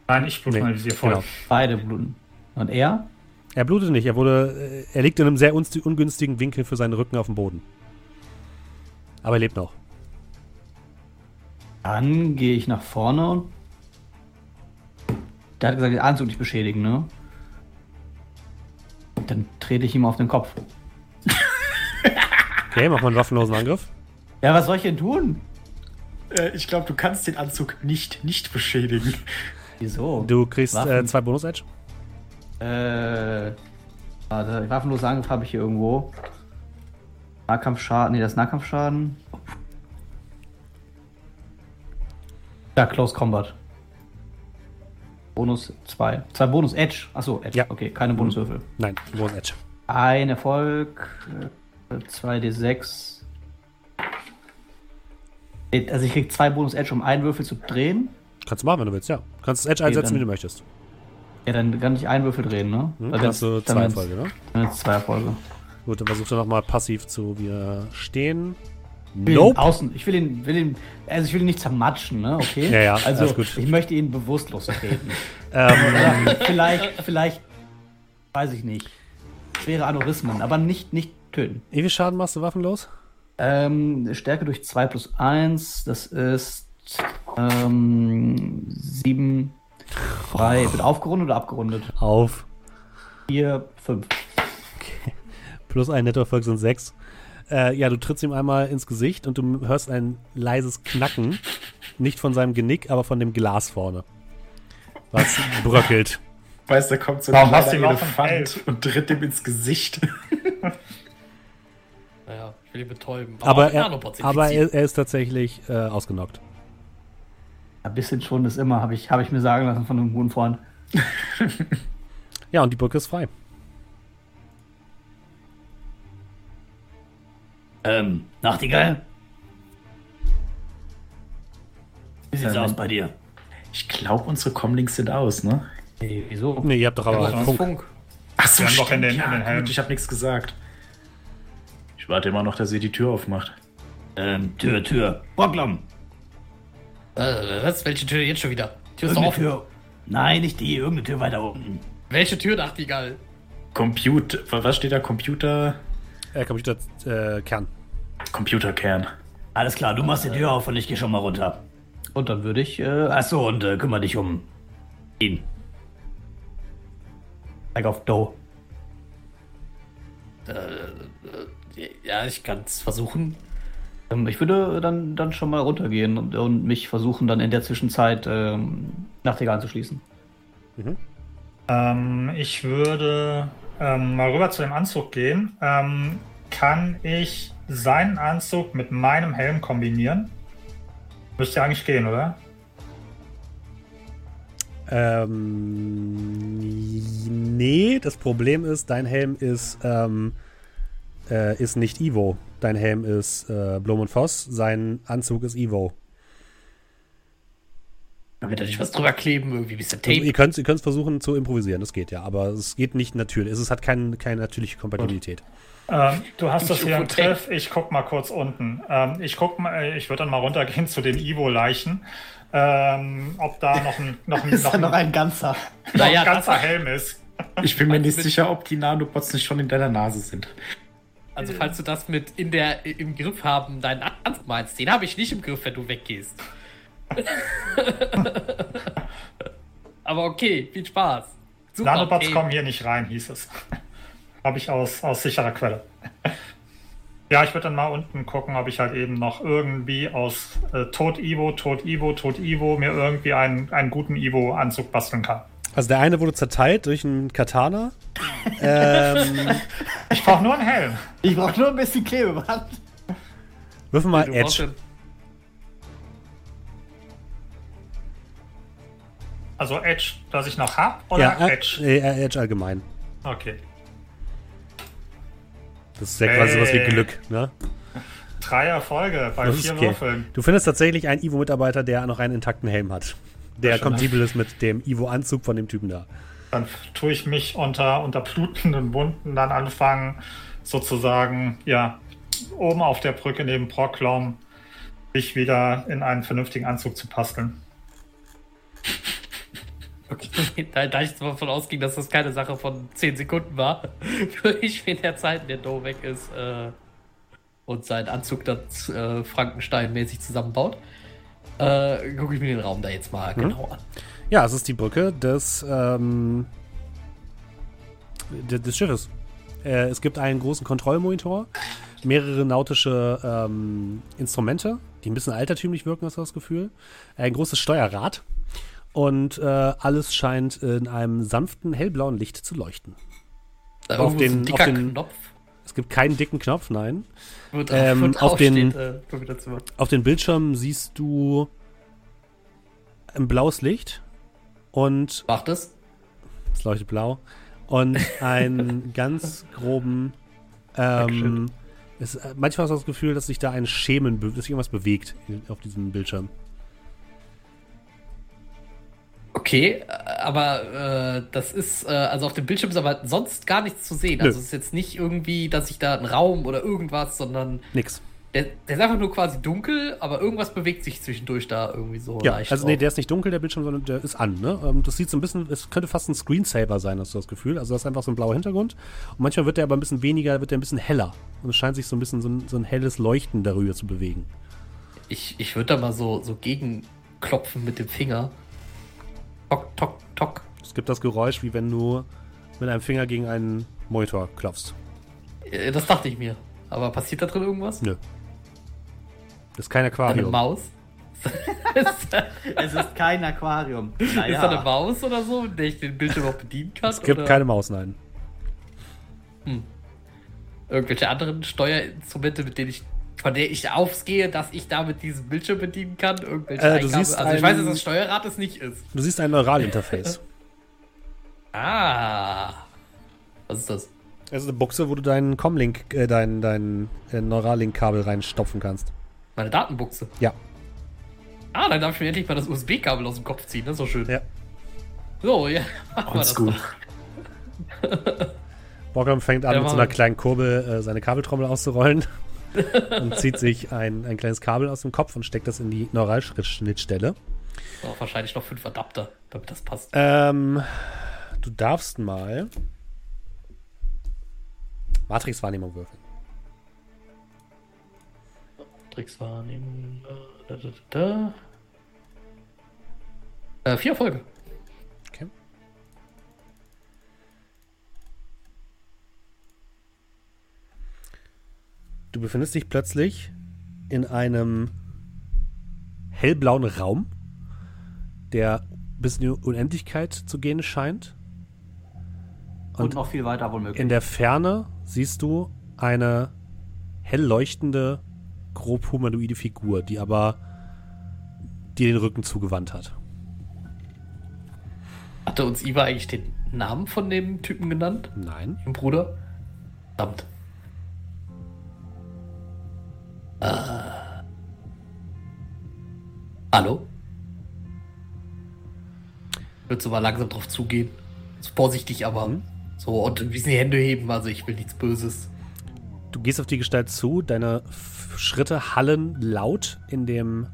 Nein, ich blute Nee, mal Visier voll. genau. Beide bluten. Und er? Er blutet nicht. Er wurde, äh, er liegt in einem sehr ungünstigen Winkel für seinen Rücken auf dem Boden. Aber er lebt noch. Dann gehe ich nach vorne und. Der hat gesagt, den Anzug nicht beschädigen, ne? Dann trete ich ihm auf den Kopf. Okay, mach mal einen waffenlosen Angriff. Ja, was soll ich denn tun? Äh, ich glaube, du kannst den Anzug nicht nicht beschädigen. Wieso? Du kriegst äh, zwei Bonus-Edge. Äh. Warte, waffenloser Angriff habe ich hier irgendwo. Nahkampfschaden. Nee, das ist Nahkampfschaden. Ja, Close Combat. Bonus 2. Zwei Bonus Edge. Achso, Edge. Ja. Okay, keine Bonuswürfel. Nein, Bonus-Edge. Ein Erfolg. 2d6. Also ich krieg zwei Bonus Edge, um einen Würfel zu drehen. Kannst du machen, wenn du willst, ja. Kannst das Edge Okay, einsetzen, dann- wie du möchtest. Ja, dann kann ich einen Würfel drehen, ne? Hm? Weil Dann hast du zwei dann Erfolge, ne? Dann jetzt zwei Erfolge. Gut, dann versuch doch nochmal passiv zu will ihn Nope. außen, ich will ihn, will ihn, also ich will ihn nicht zermatschen, ne? Okay? Ja, ja, also alles gut. ich möchte ihn bewusstlos treten. Ähm, vielleicht, vielleicht, weiß ich nicht. Schwere Aneurysmen, aber nicht, nicht töten. Wie viel Schaden machst du waffenlos? Ähm, Stärke durch 2 plus 1, das ist ähm, 7, 3. Wird aufgerundet oder abgerundet? Auf. 4, 5. Plus ein Nettoerfolg sind sechs. Äh, ja, du trittst ihm einmal ins Gesicht und du hörst ein leises Knacken. Nicht von seinem Genick, aber von dem Glas vorne. Was bröckelt. Weißt du, da kommt so Warum ein hast du kleiner ihm auf den Elefant und tritt ihm ins Gesicht. Naja, ich will ihn betäuben. Aber, mit er, aber er, er ist tatsächlich äh, ausgenockt. Ein bisschen schon ist immer, habe ich, hab ich mir sagen lassen von einem guten Freund. Ja, und die Brücke ist frei. Ähm, Nachtigall? Wie sieht's Ähm, aus bei dir? Ich glaube, unsere Comlinks sind aus, ne? Hey, wieso? Nee, ihr habt doch Ja, aber ist Funk. Funk. Achso, Wir haben doch in den- in den Helm. gut, ich habe nichts gesagt. Ich warte immer noch, dass ihr die Tür aufmacht. Ähm, Tür, Tür. Brocklom! Äh, was? Welche Tür jetzt schon wieder? Tür ist doch offen. Tür. Nein, nicht die, irgendeine Tür weiter unten. Welche Tür, Nachtigall? Computer, was steht da? Computer, Äh, Computer, äh, Kern. Computerkern. Alles klar, du machst die Tür auf und ich gehe schon mal runter. Und dann würde ich, äh, achso, und äh, kümmere dich um ihn. Zeig auf Doe. Ja, ich kann es versuchen. Ähm, ich würde dann, dann schon mal runtergehen und, und mich versuchen, dann in der Zwischenzeit ähm, Nachtigall anzuschließen. Ähm, ich würde ähm, mal rüber zu dem Anzug gehen. Ähm, kann ich seinen Anzug mit meinem Helm kombinieren? Müsste ja eigentlich gehen, oder? Ähm, nee, das Problem ist, dein Helm ist, ähm, äh, ist nicht Ivo. Dein Helm ist äh, Blom und Voss, sein Anzug ist Ivo. Da wird da nicht was drüber kleben, irgendwie ein bisschen Also, Tape. ihr könnt ihr es versuchen zu improvisieren, das geht ja, aber es geht nicht natürlich. Es hat kein, keine natürliche Kompatibilität. Ähm, du hast das hier im Griff. Ich guck mal kurz unten. Ähm, ich guck mal, äh, ich würde dann mal runtergehen zu den Ivo-Leichen. Ähm, ob da noch ein, noch ein, noch ein, noch ein ganzer. ein Naja, ganzer das- Helm ist. Ich bin mir nicht sicher, ob die Nanobots nicht schon in deiner Nase sind. Also, falls du das mit in der, im Griff haben, deinen Anzug meinst, den habe ich nicht im Griff, wenn du weggehst. Aber okay, viel Spaß. Super, Nanobots Tape. kommen hier nicht rein, hieß es. Habe ich aus, aus sicherer Quelle. Ja, ich würde dann mal unten gucken, ob ich halt eben noch irgendwie aus äh, Tod Ivo, Tod Ivo, Tod Ivo mir irgendwie einen, einen guten Ivo-Anzug basteln kann. Also der eine wurde zerteilt durch einen Katana. ähm, Ich brauche nur einen Helm. Ich brauche nur ein bisschen Klebeband. würfel mal Du brauchst Edge. Also Edge, das ich noch habe, oder Ja, äh, Edge? äh, Edge allgemein. Okay. Das ist ja quasi was wie Hey. Glück, ne? Drei Erfolge bei Das vier okay. Würfeln. Du findest tatsächlich einen Ivo-Mitarbeiter, der noch einen intakten Helm hat. Der kompatibel ist mit dem Ivo-Anzug von dem Typen da. Dann tue ich mich unter, unter blutenden Wunden dann anfangen, sozusagen, ja, oben auf der Brücke neben Proklom, mich wieder in einen vernünftigen Anzug zu basteln. Okay, da, da ich jetzt mal davon ausging, dass das keine Sache von 10 Sekunden war, würde ich in der Zeit, in der Do weg ist äh, und seinen Anzug dann äh, Frankenstein-mäßig zusammenbaut, äh, gucke ich mir den Raum da jetzt mal genau an. Ja, es ist die Brücke des, ähm, de- des Schiffes. Äh, es gibt einen großen Kontrollmonitor, mehrere nautische ähm, Instrumente, die ein bisschen altertümlich wirken, hast du das Gefühl. Ein großes Steuerrad. Und äh, alles scheint in einem sanften, hellblauen Licht zu leuchten. Da Auf den- dicker auf den- Knopf, Es gibt keinen dicken Knopf, nein. drauf, ähm, auf den- steht, äh. Auf den Bildschirmen siehst du ein blaues Licht und Macht es? es leuchtet blau und einen ganz groben ähm, es, äh, manchmal hast du das Gefühl, dass sich da ein Schemen, dass sich irgendwas bewegt auf diesem Bildschirm. Okay, aber äh, das ist, äh, also auf dem Bildschirm ist aber sonst gar nichts zu sehen. Nö. Also es ist jetzt nicht irgendwie, dass ich da einen Raum oder irgendwas, sondern Nix. Der, der ist einfach nur quasi dunkel, aber irgendwas bewegt sich zwischendurch da irgendwie so Ja, also nee, drauf. der ist nicht dunkel, der Bildschirm, sondern der ist an. Ne? Ähm, Das sieht so ein bisschen, es könnte fast ein Screensaver sein, hast du das Gefühl. Also das ist einfach so ein blauer Hintergrund. Und manchmal wird der aber ein bisschen weniger, wird der ein bisschen heller. Und es scheint sich so ein bisschen so ein, so ein helles Leuchten darüber zu bewegen. Ich, ich würde da mal so, so gegenklopfen mit dem Finger. Tok, tok, tok. Es gibt das Geräusch, wie wenn du mit einem Finger gegen einen Monitor klopfst. Äh, Das dachte ich mir. Aber passiert da drin irgendwas? Nö. Das ist kein Eine Aquarium. Maus? ist, Es ist kein Aquarium. ist da eine Maus oder so, mit der ich den Bildschirm auch bedienen kann? Es gibt oder keine Maus, nein. irgendwelche anderen Steuerinstrumente, mit denen ich von der ich ausgehe, dass ich damit diesen Bildschirm bedienen kann. Irgendwelche Äh, du Eingabe- siehst also ich weiß, dass das Steuerrad es nicht ist. Du siehst ein Neuralinterface. Ah. Was ist das? Es ist eine Buchse, wo du deinen Comlink, äh, dein, dein äh, Neuralink-Kabel reinstopfen kannst. Meine Datenbuchse. Ja. Ah, dann darf ich mir endlich mal das USB-Kabel aus dem Kopf ziehen. Das ist doch schön. Ja. So, ja. Machen wir das Oldschool. doch. Borgam fängt an, Ja, mit so einer kleinen Kurbel äh, seine Kabeltrommel auszurollen und zieht sich ein, ein kleines Kabel aus dem Kopf und steckt das in die Neuralschnittstelle. So, wahrscheinlich noch fünf Adapter, damit das passt. Ähm, du darfst mal Matrix-Wahrnehmung würfeln. Tricks wahrnehmen. äh, Da, da, da, da. Äh, vier Erfolge. Du befindest dich plötzlich in einem hellblauen Raum, der bis in die Unendlichkeit zu gehen scheint. Und noch viel weiter wohl möglich. In der Ferne siehst du eine hell leuchtende, grob humanoide Figur, die aber dir den Rücken zugewandt hat. Hatte uns Iva eigentlich den Namen von dem Typen genannt? Nein. Dem Bruder? Verdammt. Äh. Hallo? Würdest du mal langsam drauf zugehen? So vorsichtig, aber Mhm. so und ein bisschen die Hände heben, also ich will nichts Böses. Du gehst auf die Gestalt zu, deine Schritte hallen laut in dem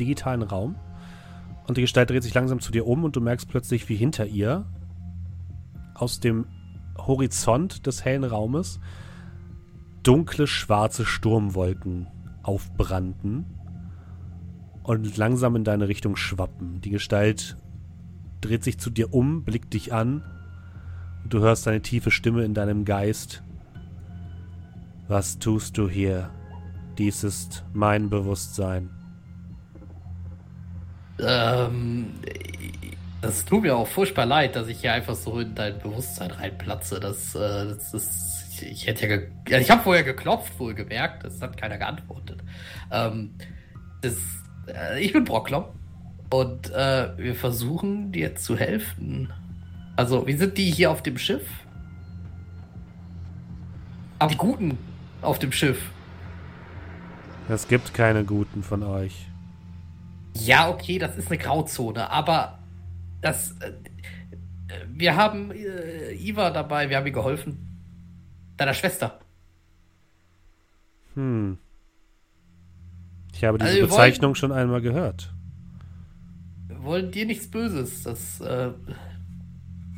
digitalen Raum. Und die Gestalt dreht sich langsam zu dir um und du merkst plötzlich, wie hinter ihr aus dem Horizont des hellen Raumes dunkle, schwarze Sturmwolken aufbrannten und langsam in deine Richtung schwappen. Die Gestalt dreht sich zu dir um, blickt dich an und du hörst eine tiefe Stimme in deinem Geist. Was tust du hier? Dies ist mein Bewusstsein. Ähm, das tut mir auch furchtbar leid, dass ich hier einfach so in dein Bewusstsein reinplatze. Das, äh, das ist, ich hätte ja, ja ich habe vorher geklopft, wohl gemerkt, das hat keiner geantwortet. Ähm, das, äh, ich bin Brocklom und äh, wir versuchen dir zu helfen. Also, wie sind die hier auf dem Schiff? Aber die Guten auf dem Schiff. Es gibt keine guten von euch. Ja, okay, das ist eine Grauzone, aber das. Äh, wir haben äh, Iva dabei, wir haben ihr geholfen. Deiner Schwester. Hm. Ich habe diese Also Bezeichnung schon einmal gehört. Wir wollen dir nichts Böses. Das äh,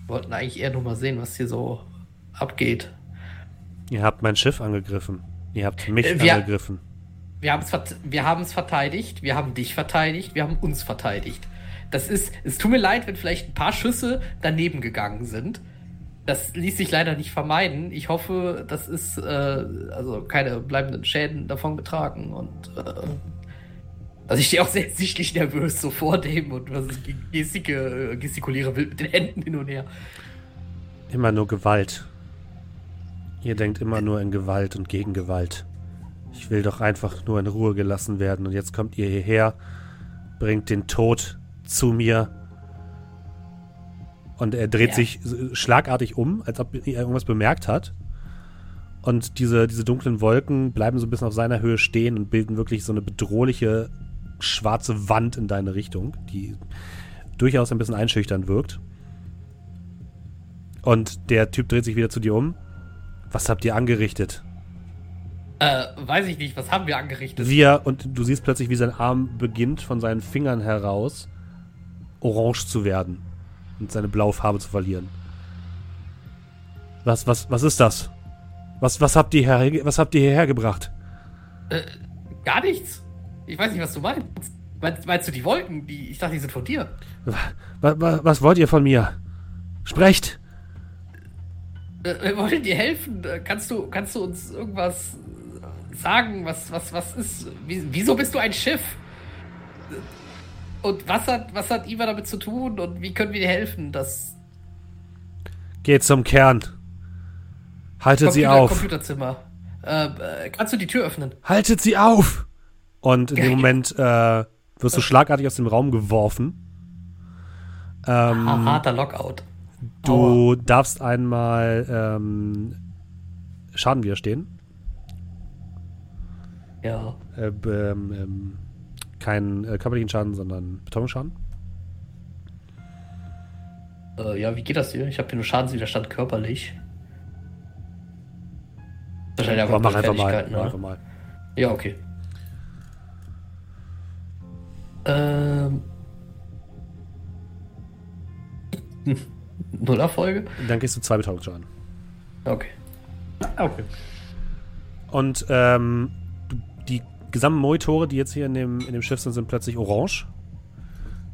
wollten eigentlich eher nur mal sehen, was hier so abgeht. Ihr habt mein Schiff angegriffen. Ihr habt mich Äh, wir- angegriffen. Wir haben es wir haben's verteidigt, wir haben dich verteidigt, wir haben uns verteidigt. Das ist, es tut mir leid, wenn vielleicht ein paar Schüsse daneben gegangen sind. Das ließ sich leider nicht vermeiden. Ich hoffe, das ist äh, also keine bleibenden Schäden davon getragen und äh, also ich stehe auch sehr sichtlich nervös so vor dem und was ich gestike, gestikuliere wild mit den Händen hin und her. Immer nur Gewalt. Ihr denkt immer nur in Gewalt und gegen Gewalt. Ich will doch einfach nur in Ruhe gelassen werden und jetzt kommt ihr hierher, bringt den Tod zu mir. Und er dreht Ja. sich schlagartig um, als ob er irgendwas bemerkt hat. Und diese, diese dunklen Wolken bleiben so ein bisschen auf seiner Höhe stehen und bilden wirklich so eine bedrohliche schwarze Wand in deine Richtung, die durchaus ein bisschen einschüchternd wirkt. Und der Typ dreht sich wieder zu dir um. Was habt ihr angerichtet? Äh, weiß ich nicht, was haben wir angerichtet? Wir, und du siehst plötzlich, wie sein Arm beginnt von seinen Fingern heraus orange zu werden und seine blaue Farbe zu verlieren. Was, was, was ist das? Was, was habt ihr her, was habt ihr hierher gebracht? Äh, gar nichts. Ich weiß nicht, was du meinst. Meinst, meinst du die Wolken? Die, ich dachte, die sind von dir. Was, was, was wollt ihr von mir? Sprecht! Äh, wir wollen dir helfen. Äh, Kannst du, kannst du uns irgendwas sagen? Was, was, was ist. Wie, wieso bist du ein Schiff? Und was hat, was hat Iva damit zu tun? Und wie können wir dir helfen? Das Geht zum Kern. Haltet sie Computer- auf. Computerzimmer. Äh, äh, kannst du die Tür öffnen? Haltet sie auf! Und in dem. Moment äh, wirst du schlagartig aus dem Raum geworfen. Ähm, Ah, harter Lockout. Du darfst einmal ähm, Schaden widerstehen. Ja. Äh, b- ähm, ähm, kein äh, körperlichen Schaden, sondern Betäubungsschaden. Äh, ja, wie geht das hier? Ich habe hier nur Schadenswiderstand körperlich. Wahrscheinlich Aber mach einfach mal. Mach ne? einfach mal. Ja, okay. Ähm. Null Erfolge? Dann kriegst du zwei Betäubungsschaden. Okay. Okay. Und ähm, die gesamten Monitore, die jetzt hier in dem, in dem Schiff sind, sind plötzlich orange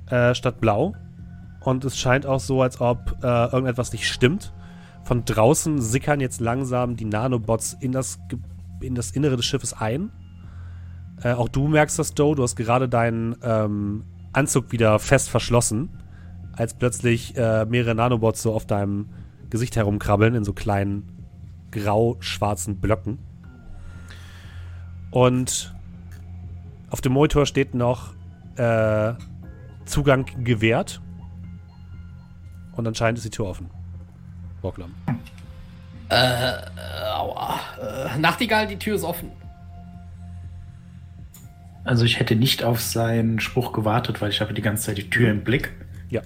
äh, statt blau. Und es scheint auch so, als ob äh, irgendetwas nicht stimmt. Von draußen sickern jetzt langsam die Nanobots in das, in das Innere des Schiffes ein. Äh, auch du merkst das, Doe. Du hast gerade deinen ähm, Anzug wieder fest verschlossen, als plötzlich äh, mehrere Nanobots so auf deinem Gesicht herumkrabbeln in so kleinen grau-schwarzen Blöcken. Und auf dem Monitor steht noch äh, Zugang gewährt. Und anscheinend ist die Tür offen. Bocklam. Äh, aua. Äh, Nachtigall, die Tür ist offen. Also ich hätte nicht auf seinen Spruch gewartet, weil ich habe die ganze Zeit die Tür im Blick. Ja.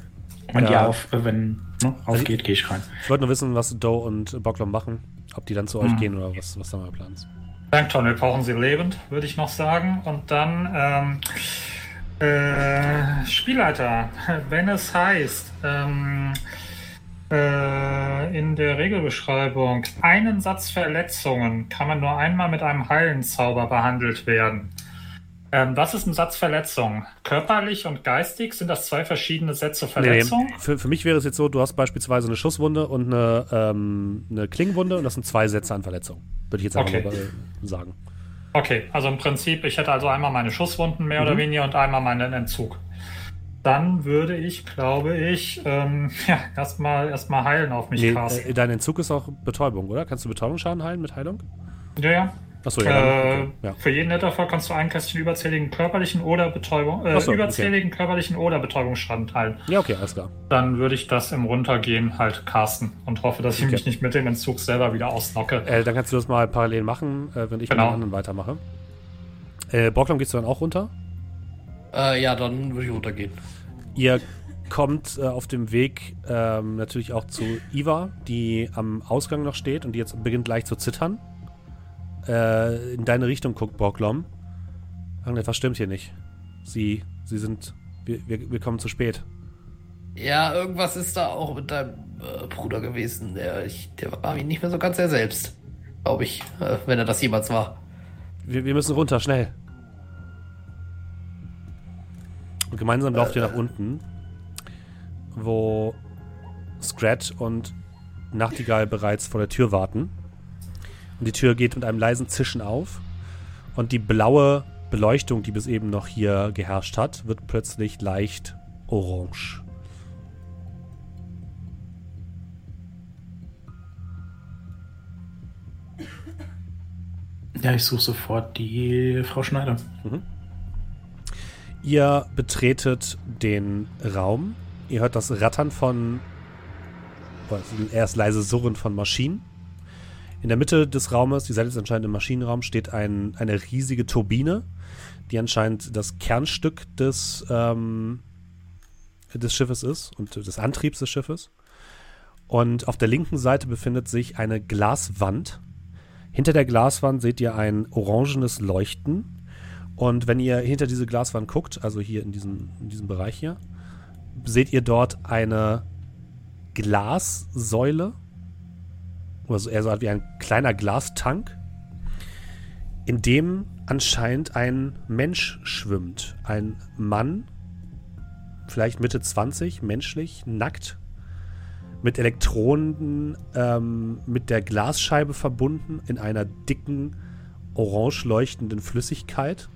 Und Ja. ja, auf, äh, wenn ne, aufgeht, gehe ich rein. Ich wollte nur wissen, was Doe und Bocklam machen. Ob die dann zu euch Mhm. gehen oder was, was da mal Plan ist. Wir brauchen sie lebend, würde ich noch sagen. Und dann, ähm, äh, Spielleiter, wenn es heißt, ähm, äh, in der Regelbeschreibung, einen Satz Verletzungen kann man nur einmal mit einem Heilenzauber behandelt werden. Ähm, was ist ein Satz Verletzung? Körperlich und geistig sind das zwei verschiedene Sätze Verletzung? nee. Für, für mich wäre es jetzt so, du hast beispielsweise eine Schusswunde und eine, ähm, eine Klingenwunde und das sind zwei Sätze an Verletzung. Würde ich jetzt einfach Okay. mal äh, sagen. Okay, also im Prinzip, ich hätte also einmal meine Schusswunden mehr oder Mhm. weniger und einmal meinen Entzug. Dann würde ich, glaube ich, ähm, ja, erstmal erstmal heilen auf mich Nee, casten. äh, dein Entzug ist auch Betäubung, oder? Kannst du Betäubungsschaden heilen mit Heilung? ja, ja. Achso, ja. äh, okay, ja. Für jeden Netterfall kannst du einen Kästchen überzähligen körperlichen oder Betäubung, äh, so, okay. überzähligen körperlichen oder Betäubungsschaden teilen. ja, okay, alles klar. Dann würde ich das im Runtergehen halt casten und hoffe, dass ich Okay. mich nicht mit dem Entzug selber wieder ausnocke. Äh, dann kannst du das mal parallel machen, äh, wenn ich Genau. mit den anderen weitermache. Äh, Borglum gehst du dann auch runter? Äh, ja, dann würde ich runtergehen. Ihr kommt äh, auf dem Weg ähm, natürlich auch zu Iva, die am Ausgang noch steht und die jetzt beginnt leicht zu zittern. Äh, in deine Richtung guckt Borglom. Irgendetwas stimmt hier nicht. Sie, sie sind, wir, wir, wir kommen zu spät. Ja, irgendwas ist da auch mit deinem äh, Bruder gewesen. Der, ich, der war mir nicht mehr so ganz er selbst. Glaube ich, äh, wenn er das jemals war. Wir, wir müssen runter, schnell. Und gemeinsam lauft ihr nach unten, wo Scrat und Nachtigall bereits vor der Tür warten. Und die Tür geht mit einem leisen Zischen auf. Und die blaue Beleuchtung, die bis eben noch hier geherrscht hat, wird plötzlich leicht orange. Ja, ich suche sofort die Frau Schneider. Ihr betretet den Raum. Ihr hört das Rattern von. Erst leise Surren von Maschinen. In der Mitte des Raumes, die seid jetzt anscheinend im Maschinenraum, steht ein, eine riesige Turbine, die anscheinend das Kernstück des, ähm, des Schiffes ist und des Antriebs des Schiffes. Und auf der linken Seite befindet sich eine Glaswand, Hinter der Glaswand seht ihr ein orangenes Leuchten. Und wenn ihr hinter diese Glaswand guckt, also hier in diesem, in diesem Bereich hier, seht ihr dort eine Glassäule. Oder so eher so wie ein kleiner Glastank, in dem anscheinend ein Mensch schwimmt. Ein Mann, vielleicht Mitte 20, menschlich, nackt, mit Elektronen ähm, mit der Glasscheibe verbunden in einer dicken, orange leuchtenden Flüssigkeit.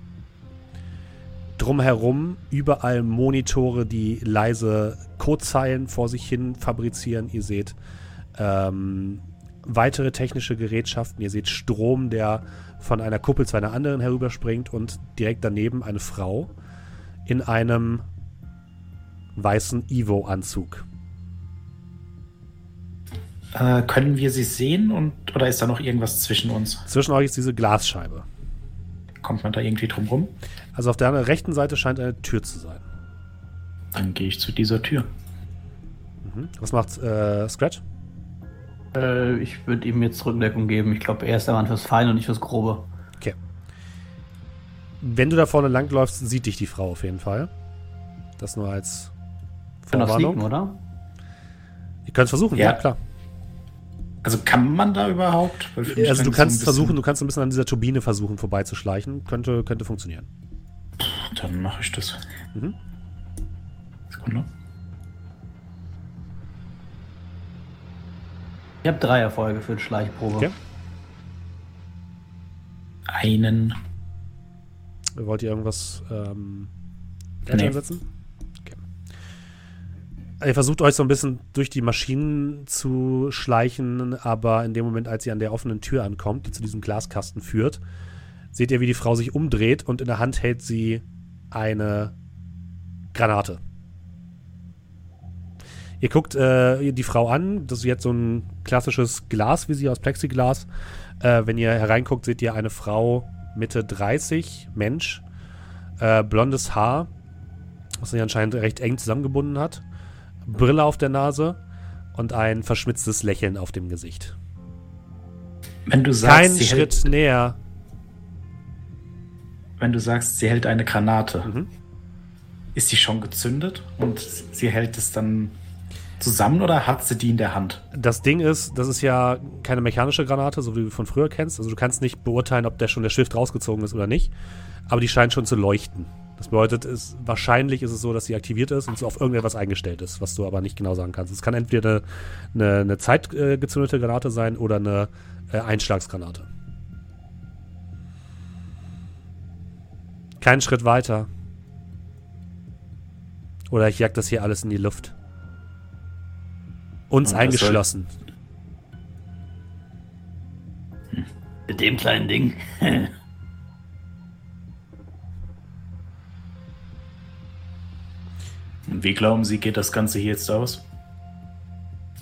Drumherum überall Monitore, die leise Codezeilen vor sich hin fabrizieren. Ihr seht ähm, weitere technische Gerätschaften. Ihr seht Strom, der von einer Kuppel zu einer anderen herüberspringt und direkt daneben eine Frau in einem weißen Ivo-Anzug. Äh, können wir sie sehen und oder ist da noch irgendwas zwischen uns? Zwischen euch ist diese Glasscheibe. Kommt man da irgendwie drum rum? Also auf der rechten Seite scheint eine Tür zu sein. Dann gehe ich zu dieser Tür. Mhm. Was macht äh, Scratch? Äh, ich würde ihm jetzt Rückendeckung geben. Ich glaube, er ist der Mann fürs Feine und nicht fürs Grobe. Okay. Wenn du da vorne langläufst, sieht dich die Frau auf jeden Fall. Das nur als Kann Vorwarnung. sneaken, oder? Ihr könnt es versuchen, ja, Ja. klar. Also kann man da überhaupt? Also du das so kannst bisschen- versuchen, du kannst ein bisschen an dieser Turbine versuchen vorbeizuschleichen. Könnte, könnte funktionieren. Dann mache ich das. Mhm. Sekunde. Ich habe drei Erfolge für die Schleichprobe. Okay. Einen. Wollt ihr irgendwas ähm, Nee. einsetzen? Okay. Ihr versucht euch so ein bisschen durch die Maschinen zu schleichen, aber in dem Moment, als ihr an der offenen Tür ankommt, die zu diesem Glaskasten führt, seht ihr, wie die Frau sich umdreht und in der Hand hält sie eine Granate. Ihr guckt äh, die Frau an, das ist jetzt so ein klassisches Glasvisier aus Plexiglas. Äh, wenn ihr hereinguckt, seht ihr eine Frau Mitte 30, Mensch, äh, blondes Haar, was sich anscheinend recht eng zusammengebunden hat, Brille auf der Nase und ein verschmitztes Lächeln auf dem Gesicht. Wenn du sagst, Kein sie Schritt hält, näher. wenn du sagst, sie hält eine Granate, Mhm. ist sie schon gezündet und sie hält es dann zusammen oder hat sie die in der Hand? Das Ding ist, das ist ja keine mechanische Granate, so wie du von früher kennst. Also du kannst nicht beurteilen, ob der schon der Stift rausgezogen ist oder nicht. Aber die scheint schon zu leuchten. Das bedeutet, es, wahrscheinlich ist es so, dass sie aktiviert ist und so auf irgendetwas eingestellt ist, was du aber nicht genau sagen kannst. Es kann entweder eine, eine, eine zeitgezündete Granate sein oder eine äh, Einschlagsgranate. Keinen Schritt weiter. Oder ich jag das hier alles in die Luft. Uns Ja, das soll- eingeschlossen. Mit dem kleinen Ding. Wie glauben Sie, geht das Ganze hier jetzt aus?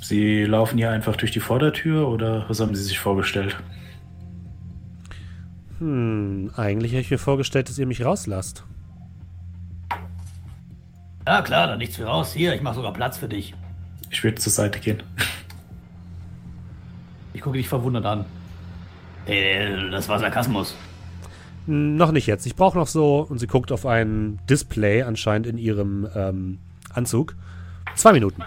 Sie laufen hier einfach durch die Vordertür oder was haben Sie sich vorgestellt? Hm, eigentlich hätte ich mir vorgestellt, dass ihr mich rauslasst. Ja, klar, da nichts für raus. Hier, ich mache sogar Platz für dich. Ich würde zur Seite gehen. Ich gucke dich verwundert an. Äh, das war Sarkasmus. Noch nicht jetzt. Ich brauche noch so, und sie guckt auf ein Display anscheinend in ihrem ähm, Anzug. Zwei Minuten.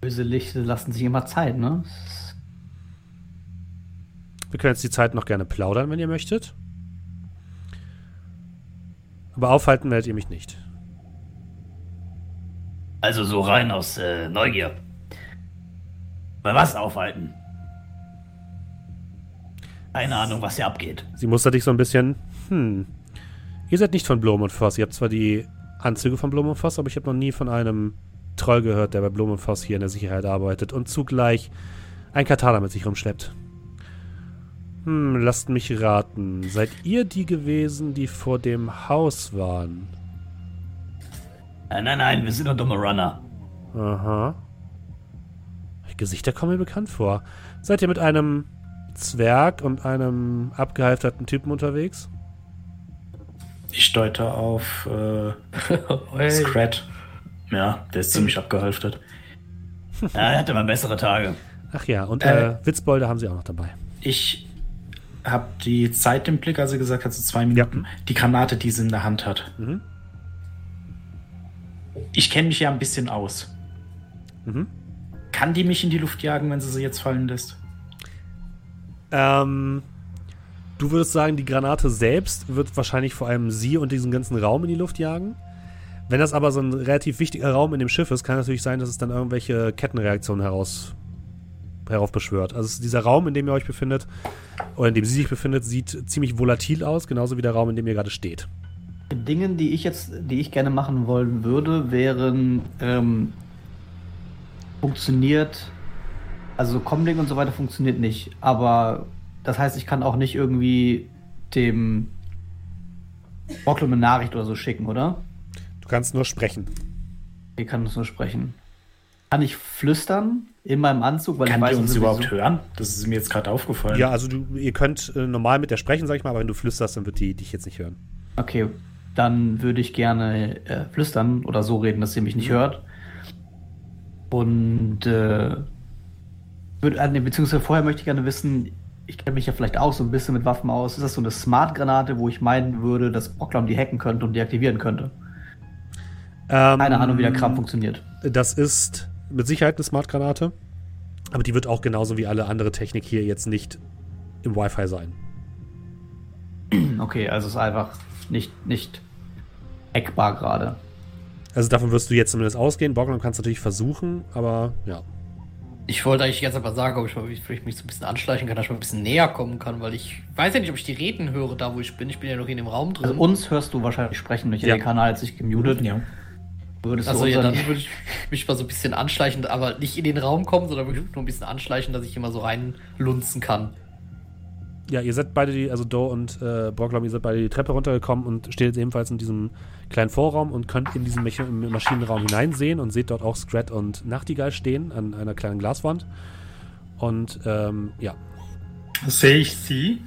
Böse Lichter lassen sich immer Zeit, ne? Wir können jetzt die Zeit noch gerne plaudern, wenn ihr möchtet. Aber aufhalten werdet ihr mich nicht. Also so rein aus äh, Neugier. Bei was aufhalten? Keine Ahnung, was hier abgeht. Sie mustert dich so ein bisschen. Hm. Ihr seid nicht von Blom und Voss. Ihr habt zwar die Anzüge von Blom und Voss, aber ich habe noch nie von einem Troll gehört, der bei Blom und Voss hier in der Sicherheit arbeitet und zugleich ein Katana mit sich rumschleppt. Hm, lasst mich raten. Seid ihr die gewesen, die vor dem Haus waren? Nein, nein, nein, wir sind nur dumme Runner. Aha. Gesichter kommen mir bekannt vor. Seid ihr mit einem Zwerg und einem abgehalfterten Typen unterwegs? Ich deute auf äh. Scrat. Ja, der ist ziemlich abgehalftert. Ja, er hatte mal bessere Tage. Ach ja, und Äh. äh, Witzbolde haben sie auch noch dabei. Ich habe die Zeit im Blick, als er gesagt hat, so zwei Minuten. Die Granate, die sie in der Hand hat. Mhm. Ich kenne mich ja ein bisschen aus. Mhm. Kann die mich in die Luft jagen, wenn sie sie jetzt fallen lässt? Ähm, du würdest sagen, die Granate selbst wird wahrscheinlich vor allem sie und diesen ganzen Raum in die Luft jagen. Wenn das aber so ein relativ wichtiger Raum in dem Schiff ist, kann natürlich sein, dass es dann irgendwelche Kettenreaktionen heraus, heraufbeschwört. Also es- dieser Raum, in dem ihr euch befindet, oder in dem sie sich befindet, sieht ziemlich volatil aus, genauso wie der Raum, in dem ihr gerade steht. Dingen, die ich jetzt, die ich gerne machen wollen würde, wären ähm, funktioniert, also Comlink und so weiter funktioniert nicht. Aber das heißt, ich kann auch nicht irgendwie dem Brocklum eine Nachricht oder so schicken, oder? Du kannst nur sprechen. Ich kann nur sprechen. Kann ich flüstern in meinem Anzug, weil Kann ich weiß die uns überhaupt hören? Das ist mir jetzt gerade aufgefallen. Ja, also du, ihr könnt äh, normal mit der sprechen, sag ich mal, aber wenn du flüsterst, dann wird die dich jetzt nicht hören. Okay, dann würde ich gerne äh, flüstern oder so reden, dass ihr mich nicht hört. Und äh, würde, äh, beziehungsweise vorher möchte ich gerne wissen, ich kenne mich ja vielleicht auch so ein bisschen mit Waffen aus. Ist das so eine Smart-Granate, wo ich meinen würde, dass Brocklam die hacken könnte und deaktivieren könnte? Ähm, Keine Ahnung, wie der Kram funktioniert. Das ist mit Sicherheit eine Smart-Granate. Aber die wird auch genauso wie alle andere Technik hier jetzt nicht im Wi-Fi sein. Okay, also es ist einfach nicht, nicht hackbar gerade. Also davon wirst du jetzt zumindest ausgehen. Borglum kannst natürlich versuchen, aber ja. Ich wollte eigentlich ganz einfach sagen, ob ich, mal, ob ich mich so ein bisschen anschleichen kann, dass ich mal ein bisschen näher kommen kann, weil ich weiß ja nicht, ob ich die Reden höre, da wo ich bin. Ich bin ja noch in dem Raum drin. Also uns hörst du wahrscheinlich sprechen, Michael. Ja. Der Kanal hat sich gemutet. Ja. Würdest also du ja, dann würde ich mich mal so ein bisschen anschleichen, aber nicht in den Raum kommen, sondern wirklich nur ein bisschen anschleichen, dass ich immer so reinlunzen kann. Ja, ihr seid beide, die, also Do und äh, Borglum, ihr seid beide die Treppe runtergekommen und steht jetzt ebenfalls in diesem kleinen Vorraum und könnt in diesen Mecha im Maschinenraum hineinsehen und seht dort auch Scrat und Nachtigall stehen an einer kleinen Glaswand. Und ähm, ja, Sehe ich sie?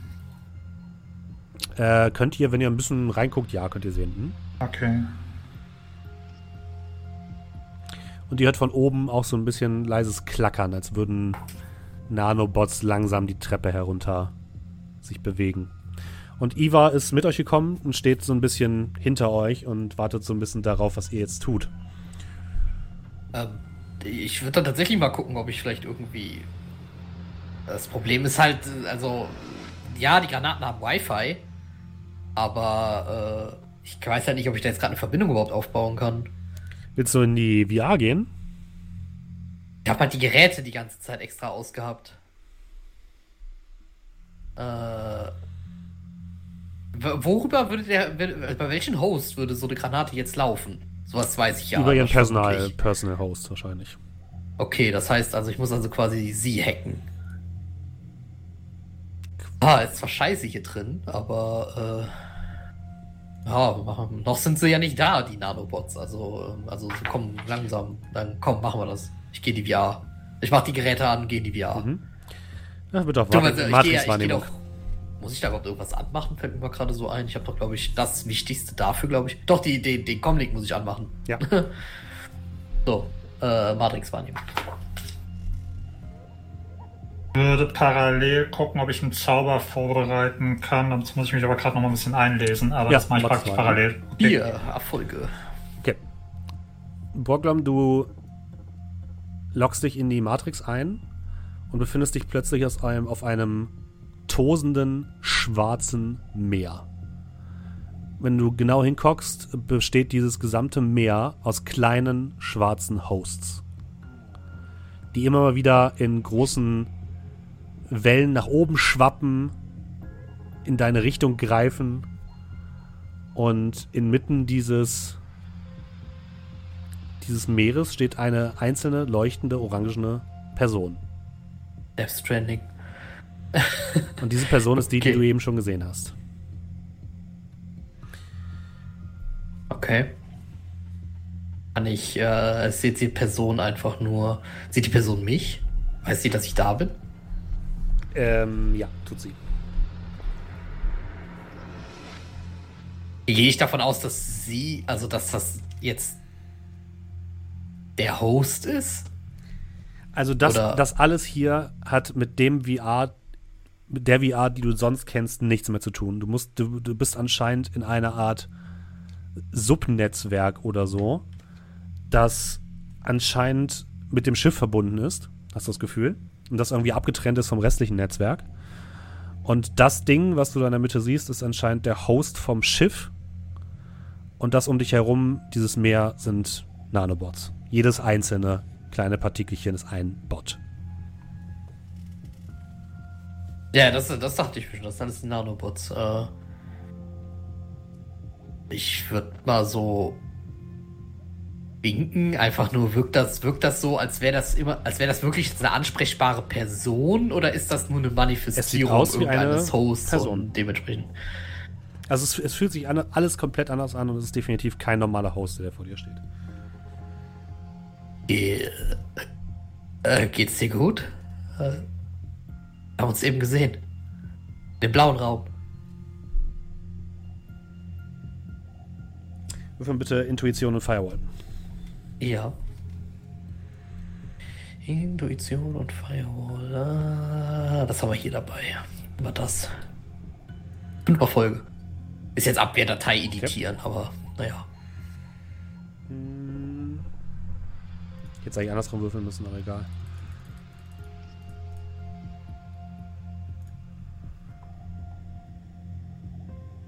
äh, könnt ihr, wenn ihr ein bisschen reinguckt, ja, könnt ihr sehen. Hm? Okay. Und ihr hört von oben auch so ein bisschen leises Klackern, als würden Nanobots langsam die Treppe herunter sich bewegen. Und Iva ist mit euch gekommen und steht so ein bisschen hinter euch und wartet so ein bisschen darauf, was ihr jetzt tut. Ähm, ich würde dann tatsächlich mal gucken, ob ich vielleicht irgendwie. Das Problem ist halt, also, ja, die Granaten haben Wi-Fi, aber äh, ich weiß ja nicht, ob ich da jetzt gerade eine Verbindung überhaupt aufbauen kann. Willst du in die VR gehen? Ich habe halt die Geräte die ganze Zeit extra ausgehabt. Äh, worüber würde der, bei welchen Host würde so eine Granate jetzt laufen? Sowas weiß ich ja. Über ihren Personal. Personal Host wahrscheinlich. Okay, das heißt also, ich muss also quasi sie hacken. Ah, ist zwar scheiße hier drin, aber äh, ja, machen- noch sind sie ja nicht da, die Nanobots. Also, ähm, also so, komm, langsam. Dann komm, machen wir das. Ich gehe die VR. Ich mach die Geräte an, gehe in die VR. Mhm. Ja, wird geh Matrix-Wahrnehmung. doch. Muss ich da überhaupt irgendwas anmachen? Fällt mir mal gerade so ein. Ich habe doch, glaube ich, das Wichtigste dafür, glaube ich. Doch, die, die, den Comlink muss ich anmachen. Ja. So, äh, Matrix-Wahrnehmung. Würde parallel gucken, ob ich einen Zauber vorbereiten kann. Dazu muss ich mich aber gerade noch mal ein bisschen einlesen. Aber Ja, das mache ich praktisch parallel. Okay. Hier, Erfolge. Okay. Borglum, du loggst dich in die Matrix ein und befindest dich plötzlich aus einem, auf einem tosenden, schwarzen Meer. Wenn du genau hinguckst, besteht dieses gesamte Meer aus kleinen, schwarzen Hosts, die immer mal wieder in großen Wellen nach oben schwappen, in deine Richtung greifen und inmitten dieses dieses Meeres steht eine einzelne leuchtende orangene Person. Death Stranding. Und diese Person ist die, die Okay. du eben schon gesehen hast. Okay. Kann ich, äh, sieht die Person einfach nur. Sieht die Person mich? Weiß sie, dass ich da bin? Ähm, ja, tut sie. Gehe ich davon aus, dass sie, also dass das jetzt der Host ist? Also das, Oder- das alles hier hat mit dem VR, mit der VR, die du sonst kennst, nichts mehr zu tun. Du musst, du, du bist anscheinend in einer Art Subnetzwerk oder so, das anscheinend mit dem Schiff verbunden ist, hast du das Gefühl, und das irgendwie abgetrennt ist vom restlichen Netzwerk. Und das Ding, was du da in der Mitte siehst, ist anscheinend der Host vom Schiff. Und das um dich herum, dieses Meer, sind Nanobots. Jedes einzelne kleine Partikelchen ist ein Bot. Ja, das, das dachte ich mir schon. Das sind alles Nanobots. Äh, ich würde mal so winken. Einfach nur wirkt das, wirkt das so, als wäre das immer, als wäre das wirklich eine ansprechbare Person oder ist das nur eine Manifestierung irgendeines Hosts Person. dementsprechend? Also es, es fühlt sich an, alles komplett anders an und es ist definitiv kein normaler Host, der vor dir steht. Äh, äh, geht's dir gut? Äh, haben uns eben gesehen. Den blauen Raum. Würfeln bitte Intuition und Firewall. Ja. Intuition und Firewall. Ah, das haben wir hier dabei. War das. Fünfer Folge. Ist jetzt Abwehrdatei editieren, aber naja. Ich hätte eigentlich andersrum würfeln müssen, aber egal.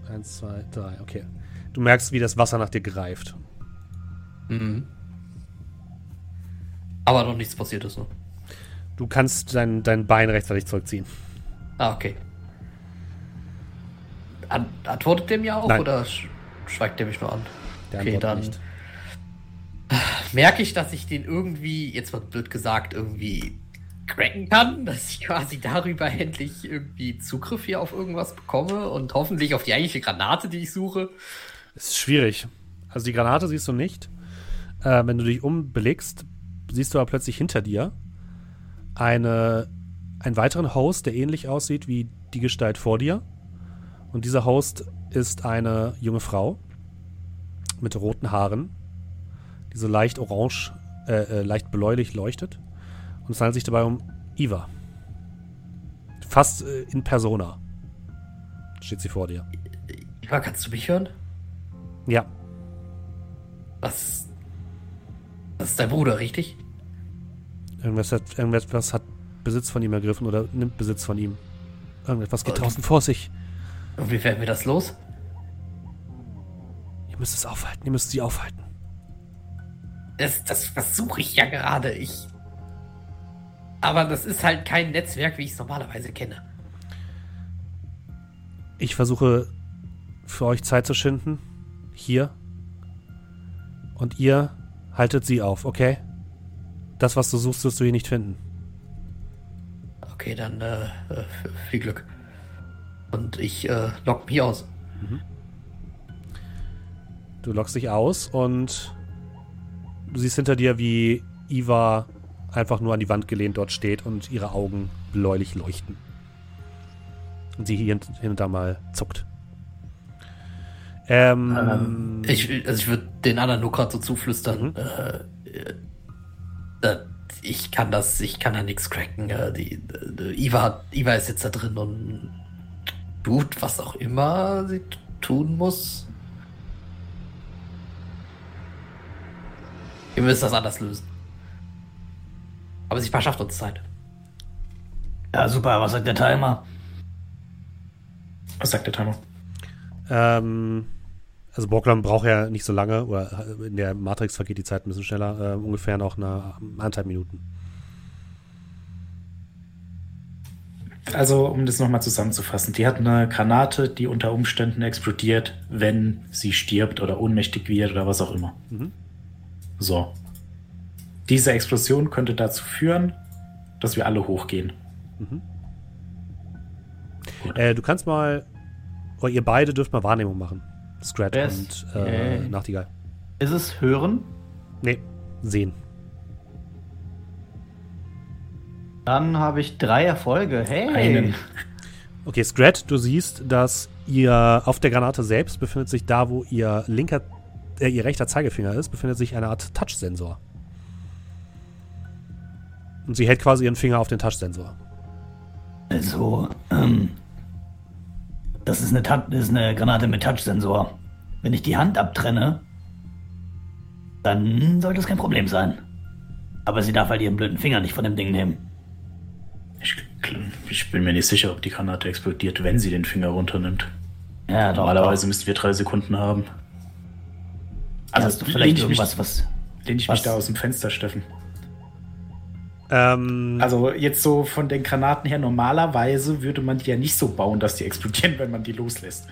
Eins, zwei, drei, okay. Du merkst, wie das Wasser nach dir greift. Mhm. Aber noch nichts passiert ist, ne? Du kannst dein, dein Bein rechtzeitig zurückziehen. Ah, okay. An antwortet der mir auch Nein. oder sch schweigt der mich nur an? Der okay, dann nicht. merke ich, dass ich den irgendwie, jetzt mal blöd gesagt, irgendwie cracken kann, dass ich quasi darüber endlich irgendwie Zugriff hier auf irgendwas bekomme und hoffentlich auf die eigentliche Granate, die ich suche. Es ist schwierig. Also die Granate siehst du nicht. Äh, wenn du dich umblickst, siehst du aber plötzlich hinter dir eine, einen weiteren Host, der ähnlich aussieht wie die Gestalt vor dir. Und dieser Host ist eine junge Frau mit roten Haaren, die so leicht orange, äh, äh, leicht bläulich leuchtet. Und es handelt sich dabei um Eva. Fast äh, in persona steht sie vor dir. Eva, kannst du mich hören? Ja, Was? Das ist dein Bruder, richtig? Irgendwas hat, irgendetwas hat Besitz von ihm ergriffen oder nimmt Besitz von ihm. Irgendetwas geht draußen vor sich. Und wie werden wir das los? Ihr müsst es aufhalten. Ihr müsst sie aufhalten. Das, das versuche ich ja gerade. Ich. Aber das ist halt kein Netzwerk, wie ich es normalerweise kenne. Ich versuche für euch Zeit zu schinden. Hier. Und ihr haltet sie auf, okay? Das, was du suchst, wirst du hier nicht finden. Okay, dann äh, äh, viel Glück. Und ich äh, lock mich aus. Du lockst dich aus und du siehst hinter dir, wie Iva einfach nur an die Wand gelehnt dort steht und ihre Augen bläulich leuchten. Und sie hier hin und da mal zuckt. Ähm, Ich, also ich würde den anderen nur gerade so zuflüstern. Äh, äh, äh, ich kann das, ich kann da nichts cracken. Äh, die, äh, Iva, Iva ist jetzt da drin und tut, was auch immer sie tun muss. Wir müssen das anders lösen. Aber sie verschafft uns Zeit. Ja, super. Was sagt der Timer? Was sagt der Timer? ähm, also Borglum braucht ja nicht so lange, oder in der Matrix vergeht die Zeit ein bisschen schneller, äh, ungefähr noch eine anderthalb Minuten. Also, um das nochmal zusammenzufassen, die hat eine Granate, die unter Umständen explodiert, wenn sie stirbt oder ohnmächtig wird oder was auch immer. Mhm. So. Diese Explosion könnte dazu führen, dass wir alle hochgehen. Äh, du kannst mal, oder ihr beide dürft mal Wahrnehmung machen. Scratch Yes. und äh, Yay. Nachtigall. Ist es hören? Nee, sehen. Dann habe ich drei Erfolge. Hey! Einen. Okay, Scrat, du siehst, dass ihr auf der Granate selbst befindet sich da, wo ihr linker, äh, ihr rechter Zeigefinger ist, befindet sich eine Art Touch-Sensor. Und sie hält quasi ihren Finger auf den Touchsensor. Also, ähm, das ist eine, das ist eine Granate mit Touchsensor. Wenn ich die Hand abtrenne, dann sollte es kein Problem sein. Aber sie darf halt ihren blöden Finger nicht von dem Ding nehmen. Ich, ich bin mir nicht sicher, ob die Granate explodiert, wenn sie den Finger runternimmt. Ja, doch. Normalerweise müssten wir drei Sekunden haben. Also, hast du vielleicht irgendwas, was. Lehne ich Was? mich da aus dem Fenster, Steffen. Ähm, Also jetzt so von den Granaten her, normalerweise würde man die ja nicht so bauen, dass die explodieren, wenn man die loslässt.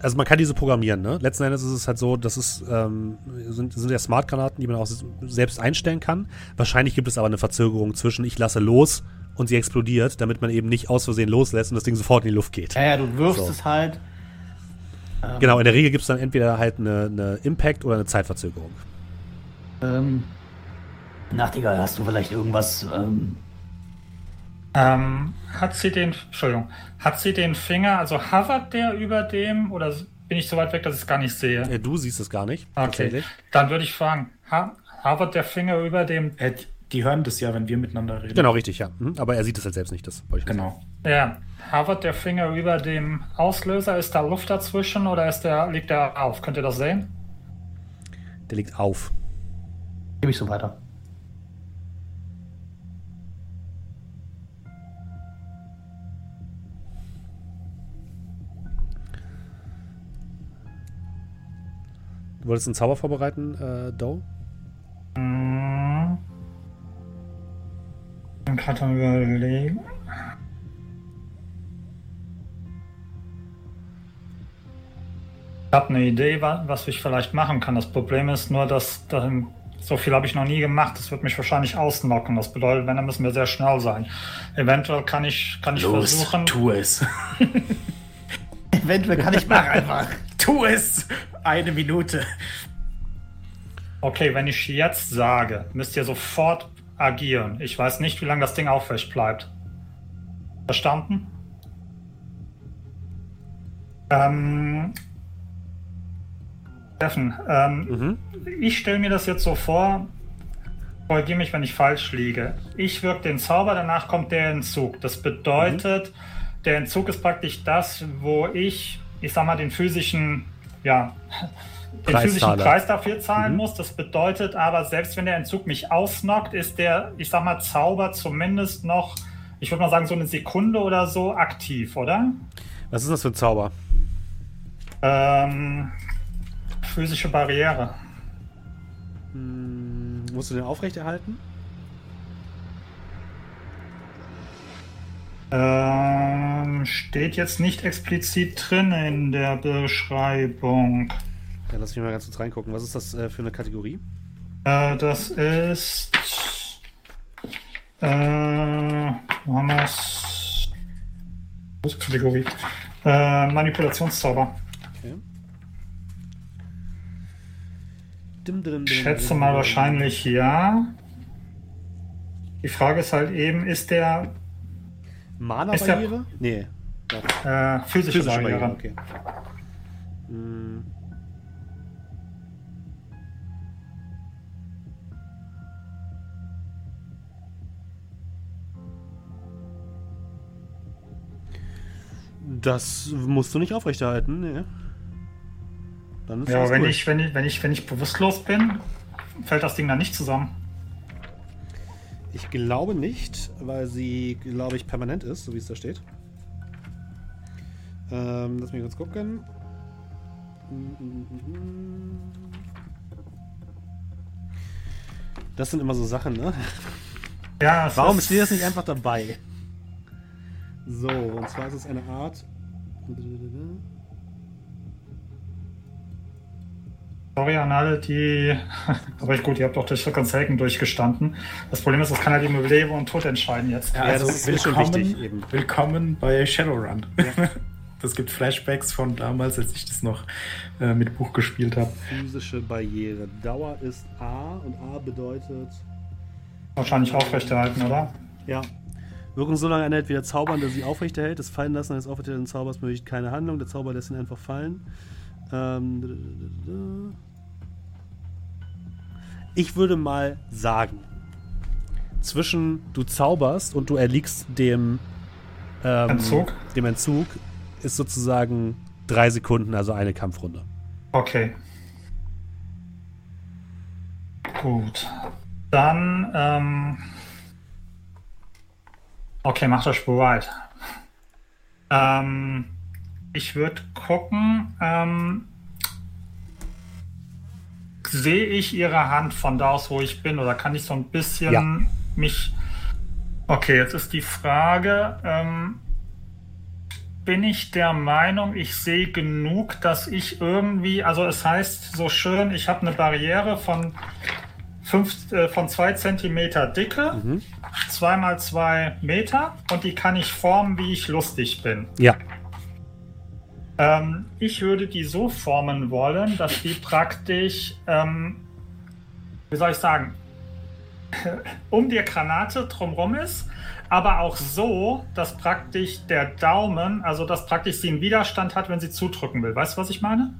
also man kann diese programmieren, ne? Letzten Endes ist es halt so, dass es ähm, sind, sind ja Smart-Granaten, die man auch selbst einstellen kann. Wahrscheinlich gibt es aber eine Verzögerung zwischen ich lasse los und sie explodiert, damit man eben nicht aus Versehen loslässt und das Ding sofort in die Luft geht. Ja, ja, du wirfst So. es halt. Genau, in der Regel gibt es dann entweder halt eine, eine Impact- oder eine Zeitverzögerung. Ähm, Nachtigall, hast du vielleicht irgendwas. Ähm, Ähm, hat sie den, Entschuldigung, hat sie den Finger, also hovert der über dem oder bin ich so weit weg, dass ich es gar nicht sehe? Äh, du siehst es gar nicht, Okay, dann würde ich fragen, ha hovert der Finger über dem, Äh, die- hören das ja, wenn wir miteinander reden. Genau, richtig, ja. Mhm. Aber er sieht es halt selbst nicht, das wollte ich nur sagen. Genau. ja, hovert der Finger über dem Auslöser, ist da Luft dazwischen oder ist der, liegt der auf? Könnt ihr das sehen? Der liegt auf. gebe ich so weiter. Du wolltest einen Zauber vorbereiten, äh, Doe? Hm. Dann kann man überlegen. Ich habe eine Idee, wa- was ich vielleicht machen kann. Das Problem ist nur, dass dann, so viel habe ich noch nie gemacht. Das wird mich wahrscheinlich ausnocken. Das bedeutet, wenn, dann müssen wir sehr schnell sein. Eventuell kann ich, kann ich Los, versuchen. tu es. Eventuell kann ich machen einfach. tu es! Eine Minute. Okay, wenn ich jetzt sage, müsst ihr sofort agieren. Ich weiß nicht, wie lange das Ding aufrecht bleibt. Verstanden? Ähm, Steffen, ähm, Mhm. ich stelle mir das jetzt so vor, korrigiere mich, wenn ich falsch liege. Ich wirke den Zauber, danach kommt der Entzug. Das bedeutet, der Entzug ist praktisch das, wo ich, ich sag mal, den physischen, ja, den physischen. Preis dafür zahlen Mhm. muss. Das bedeutet aber, selbst wenn der Entzug mich ausnockt, ist der, ich sag mal, Zauber zumindest noch, ich würde mal sagen, so eine Sekunde oder so aktiv, oder? Was ist das für ein Zauber? Ähm, physische Barriere. Hm, musst du den aufrechterhalten? Ähm, steht jetzt nicht explizit drin in der Beschreibung. Ja, lass mich mal ganz kurz reingucken. Was ist das äh, für eine Kategorie? Äh, das ist. Äh, wo haben wir's? Ist die Kategorie? Äh, Manipulationszauber. Okay. Dim, dim, dim, Ich schätze mal wahrscheinlich ja. Die Frage ist halt eben, Ist der- Mana-Barriere? Nee. Äh, physische, Physische Barriere? Barriere, okay. Hm. Das musst du nicht aufrechterhalten, nee. Dann ist Ja, alles wenn ich, wenn, ich, wenn, ich, wenn ich bewusstlos bin, fällt das Ding dann nicht zusammen. Ich glaube nicht, weil sie, glaube ich, permanent ist, so wie es da steht. Ähm, lass mich kurz gucken. Das sind immer so Sachen, ne? Ja, Warum ist, steht das nicht einfach dabei? So, und zwar ist es eine Art. Sorry an alle, die. Aber gut, ihr habt auch durch Circle Selken durchgestanden. Das Problem ist, das kann halt eben über Leben und Tod entscheiden jetzt. Ja, das ist- ist schon wichtig, eben. Willkommen bei Shadowrun. Das gibt Flashbacks von damals, als ich das noch äh, mit Buch gespielt habe. Physische Barriere. Dauer ist A und A bedeutet. Wahrscheinlich aufrechterhalten, oder? Ja. Wirkung so lange anhält, wie der Zauber, der sie aufrechterhält. Das Fallen lassen eines aufrechterhaltenen Zaubers möglich keine Handlung. Der Zauber lässt ihn einfach fallen. Ähm, ich würde mal sagen, zwischen du zauberst und du erliegst dem ähm, Entzug? Dem Entzug ist sozusagen drei Sekunden, also eine Kampfrunde. Okay. Gut. Dann, ähm. Okay, macht euch bereit. Ähm, ich würde gucken, ähm, sehe ich ihre Hand von da aus, wo ich bin, oder kann ich so ein bisschen Ja. mich. Okay, jetzt ist die Frage, ähm, bin ich der Meinung, ich sehe genug, dass ich irgendwie, also es heißt so schön, ich habe eine Barriere von fünf, äh, von zwei Zentimeter Dicke, zwei mal zwei Meter und die kann ich formen, wie ich lustig bin. Ja, Ähm, ich würde die so formen wollen, dass die praktisch, ähm, wie soll ich sagen, um die Granate drumrum ist, aber auch so, dass praktisch der Daumen, also dass praktisch sie einen Widerstand hat, wenn sie zudrücken will. Weißt du, was ich meine?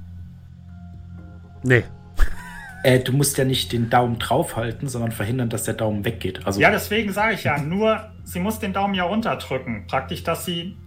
nee. Äh, du musst ja nicht den Daumen draufhalten, sondern verhindern, dass der Daumen weggeht. Also Ja, deswegen sage ich ja, nur sie muss den Daumen ja runterdrücken. Praktisch, dass sie.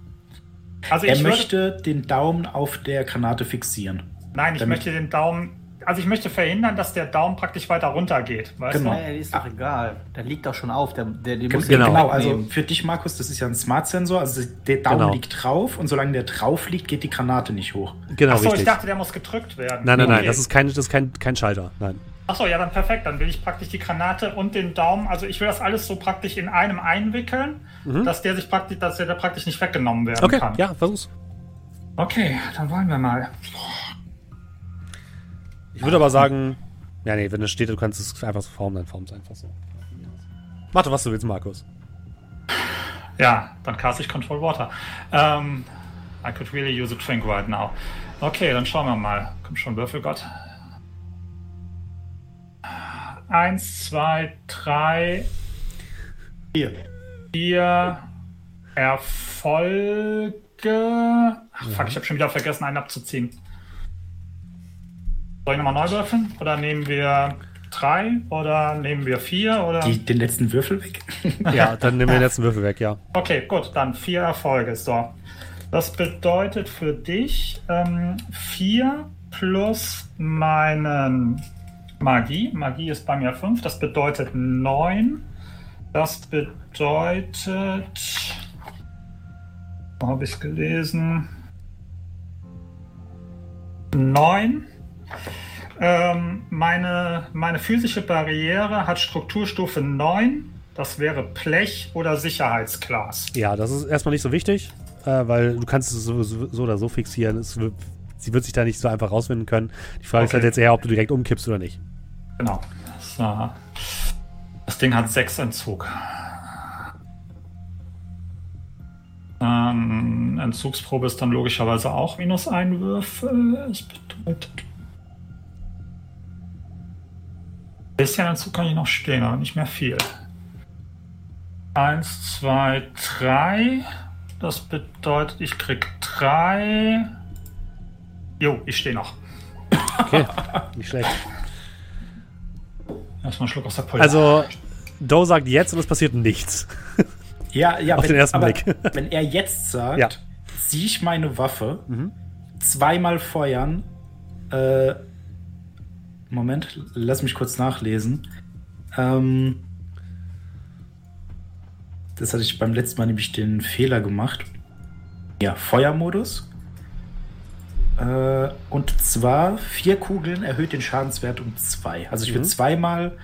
Also er ich würde, möchte den Daumen auf der Granate fixieren. Nein, ich möchte den Daumen. Also ich möchte verhindern, dass der Daumen praktisch weiter runter geht. Weißt Genau. du? Ja, ist doch egal. Der liegt doch schon auf. Der, der, der muss Genau. Genau, also für dich, Markus, das ist ja ein Smart-Sensor. Also der Daumen Genau. liegt drauf und solange der drauf liegt, geht die Granate nicht hoch. Genau, Achso, ich richtig. dachte, der muss gedrückt werden. nein, nein, nein, Okay. das ist kein, das ist kein, kein Schalter. Nein. Achso, ja, dann perfekt. Dann will ich praktisch die Granate und den Daumen. Also ich will das alles so praktisch in einem einwickeln, dass der sich praktisch, dass der da praktisch nicht weggenommen werden Mhm. Okay, kann. ja, versuch's. Okay, dann wollen wir mal. Ich würde aber sagen, ja, nee, wenn es steht, du kannst es einfach so formen, dann form es einfach so. Doch, was du willst, Markus. Ja, dann cast ich Control Water. Ähm, I could really use a drink right now. Okay, dann schauen wir mal. Komm schon, Würfelgott. Eins, zwei, drei, Hier. vier Erfolge. Ach, fuck, ich habe schon wieder vergessen, einen abzuziehen. Soll ich nochmal neu würfeln? Oder nehmen wir drei? Oder nehmen wir vier? Oder? Die, den letzten Würfel weg. Ja, dann nehmen wir den letzten Würfel weg, ja. Okay, gut, dann vier Erfolge. So. Das bedeutet für dich ähm, vier plus meinen Magie. Magie ist bei mir fünf. Das bedeutet neun. Das bedeutet. Wo habe ich es gelesen? Neun. Ähm, meine, meine physische Barriere hat Strukturstufe 9. Das wäre Blech oder Sicherheitsglas. Ja, das ist erstmal nicht so wichtig, äh, weil du kannst es so, so, so oder so fixieren. Es sie wird sich da nicht so einfach rausfinden können. Die Frage ist Okay. halt jetzt eher, ob du direkt umkippst oder nicht. Genau. So. Das Ding hat 6 Entzug. Ähm, Entzugsprobe ist dann logischerweise auch minus ein Würfel. Das bedeutet. Bisschen Entzug kann ich noch stehen, aber nicht mehr viel. Eins, zwei, drei. Das bedeutet, ich krieg drei. Jo, ich stehe noch. Okay, nicht schlecht. Erstmal einen Schluck aus der Pulver. Also, Doe sagt jetzt und es passiert nichts. Ja, ja, Auf wenn, den ersten aber Blick. wenn er jetzt sagt, Ja. ziehe ich meine Waffe, Mhm. zweimal feuern. Äh, Moment, lass mich kurz nachlesen. Ähm, das hatte ich beim letzten Mal nämlich den Fehler gemacht. Ja, Feuermodus. Äh, und zwar vier Kugeln erhöht den Schadenswert um zwei. Also ich würde Mhm. zweimal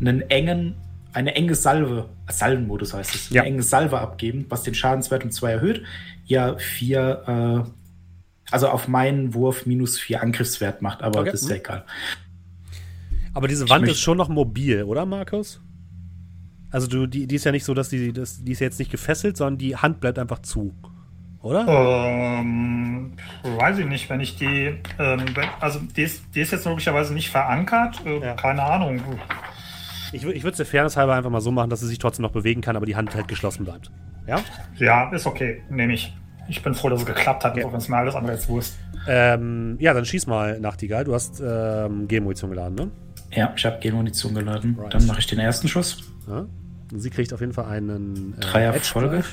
einen engen, eine enge Salve, Salvenmodus heißt es, Ja. eine enge Salve abgeben, was den Schadenswert um zwei erhöht. Ja, vier, äh, also auf meinen Wurf minus vier Angriffswert macht, aber Okay. das ist ja Mhm. egal. Aber diese Wand ist schon noch mobil, oder, Markus? Also, du, die, die ist ja nicht so, dass die, das, die ist ja jetzt nicht gefesselt, sondern die Hand bleibt einfach zu. Oder? Ähm, weiß ich nicht, wenn ich die, ähm, wenn, also die ist, die ist jetzt logischerweise nicht verankert, äh, Ja. keine Ahnung. Ich, ich würde es der Fairness halber einfach mal so machen, dass sie sich trotzdem noch bewegen kann, aber die Hand halt geschlossen bleibt. Ja? Ja, ist okay, nehme ich. Ich bin froh, dass es geklappt hat, Ja. auch wenn es mir alles andere jetzt Wurst. Ähm, ja, dann schieß mal, Nachtigall. Du hast ähm, G-Munition geladen, ne? Ja, ich habe Munition geladen. Right. Dann mache ich den ersten Schuss. Ja. Sie kriegt auf jeden Fall einen äh, Drei Erfolge.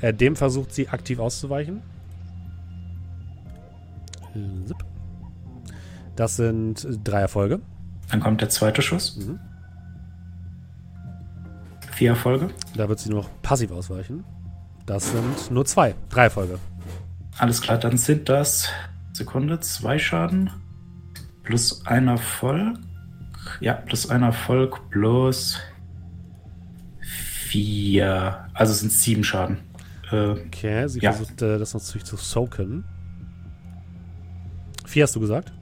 Äh, dem versucht sie aktiv auszuweichen. Das sind drei Erfolge. Dann kommt der zweite Schuss. Mhm. Vier Erfolge. Da wird sie nur noch passiv ausweichen. Das sind nur zwei. Drei Erfolge. Alles klar, dann sind das Sekunde, zwei Schaden plus ein Erfolg. Ja, plus ein Erfolg plus vier. Also es sind sieben Schaden. Äh, Okay, sie Ja. versucht äh, das natürlich zu soaken. Vier hast du gesagt?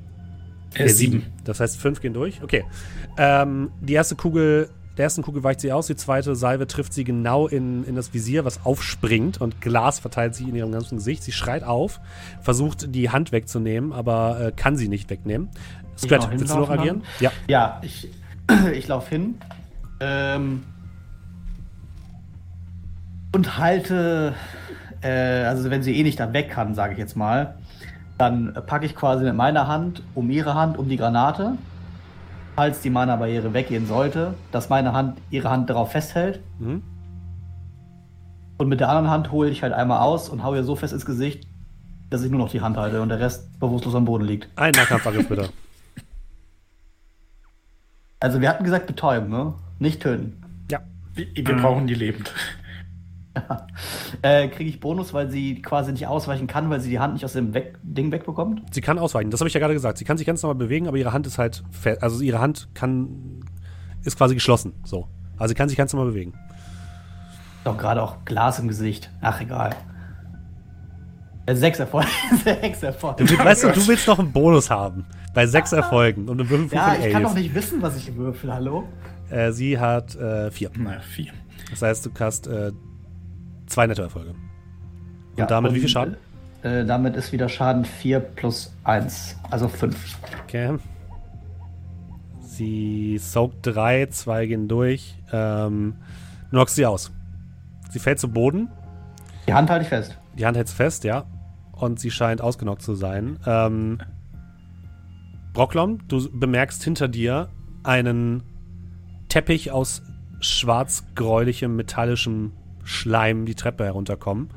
äh, sieben. Das heißt, fünf gehen durch. Okay. Ähm, die erste Kugel, der ersten Kugel weicht sie aus, die zweite Salve trifft sie genau in, in das Visier, was aufspringt und Glas verteilt sie in ihrem ganzen Gesicht. Sie schreit auf, versucht die Hand wegzunehmen, aber äh, kann sie nicht wegnehmen. Scrat, noch willst du noch agieren? Ja. Ja, ich, ich laufe hin. Ähm, und halte, äh, also wenn sie eh nicht da weg kann, sage ich jetzt mal, dann packe ich quasi mit meiner Hand um ihre Hand um die Granate, falls die Mana-Barriere weggehen sollte, dass meine Hand ihre Hand darauf festhält. Mhm. Und mit der anderen Hand hole ich halt einmal aus und hau ihr so fest ins Gesicht, dass ich nur noch die Hand halte und der Rest bewusstlos am Boden liegt. Ein Nahkampfangriff bitte. Also wir hatten gesagt betäuben, ne? Nicht töten. Ja. Wir, wir brauchen die lebend. Äh, Kriege ich Bonus, weil sie quasi nicht ausweichen kann, weil sie die Hand nicht aus dem weg Ding wegbekommt? Sie kann ausweichen, das habe ich ja gerade gesagt. Sie kann sich ganz normal bewegen, aber ihre Hand ist halt, also ihre Hand kann, ist quasi geschlossen. So. Also sie kann sich ganz normal bewegen. Doch gerade auch Glas im Gesicht. Ach, egal. Äh, sechs Erfolge. sechs Erfolge. Du, weißt du, du willst noch einen Bonus haben. Bei sechs Erfolgen und einem Würfel ja, von ich kann doch nicht wissen, was ich würfel, hallo? Äh, sie hat äh, vier. Na, vier. Das heißt, du hast äh, zwei Nettoerfolge. Und Ja, damit und, wie viel Schaden? Äh, damit ist wieder Schaden 4 plus 1, also 5. Okay. Sie soakt drei, zwei gehen durch. Ähm, du knockst sie aus. Sie fällt zu Boden. Die Hand halte ich fest. Die Hand hält's fest, ja. Und sie scheint ausgenockt zu sein. Ähm, Brocklom, du bemerkst hinter dir einen Teppich aus schwarz-gräulichem, metallischem Schleim die Treppe herunterkommen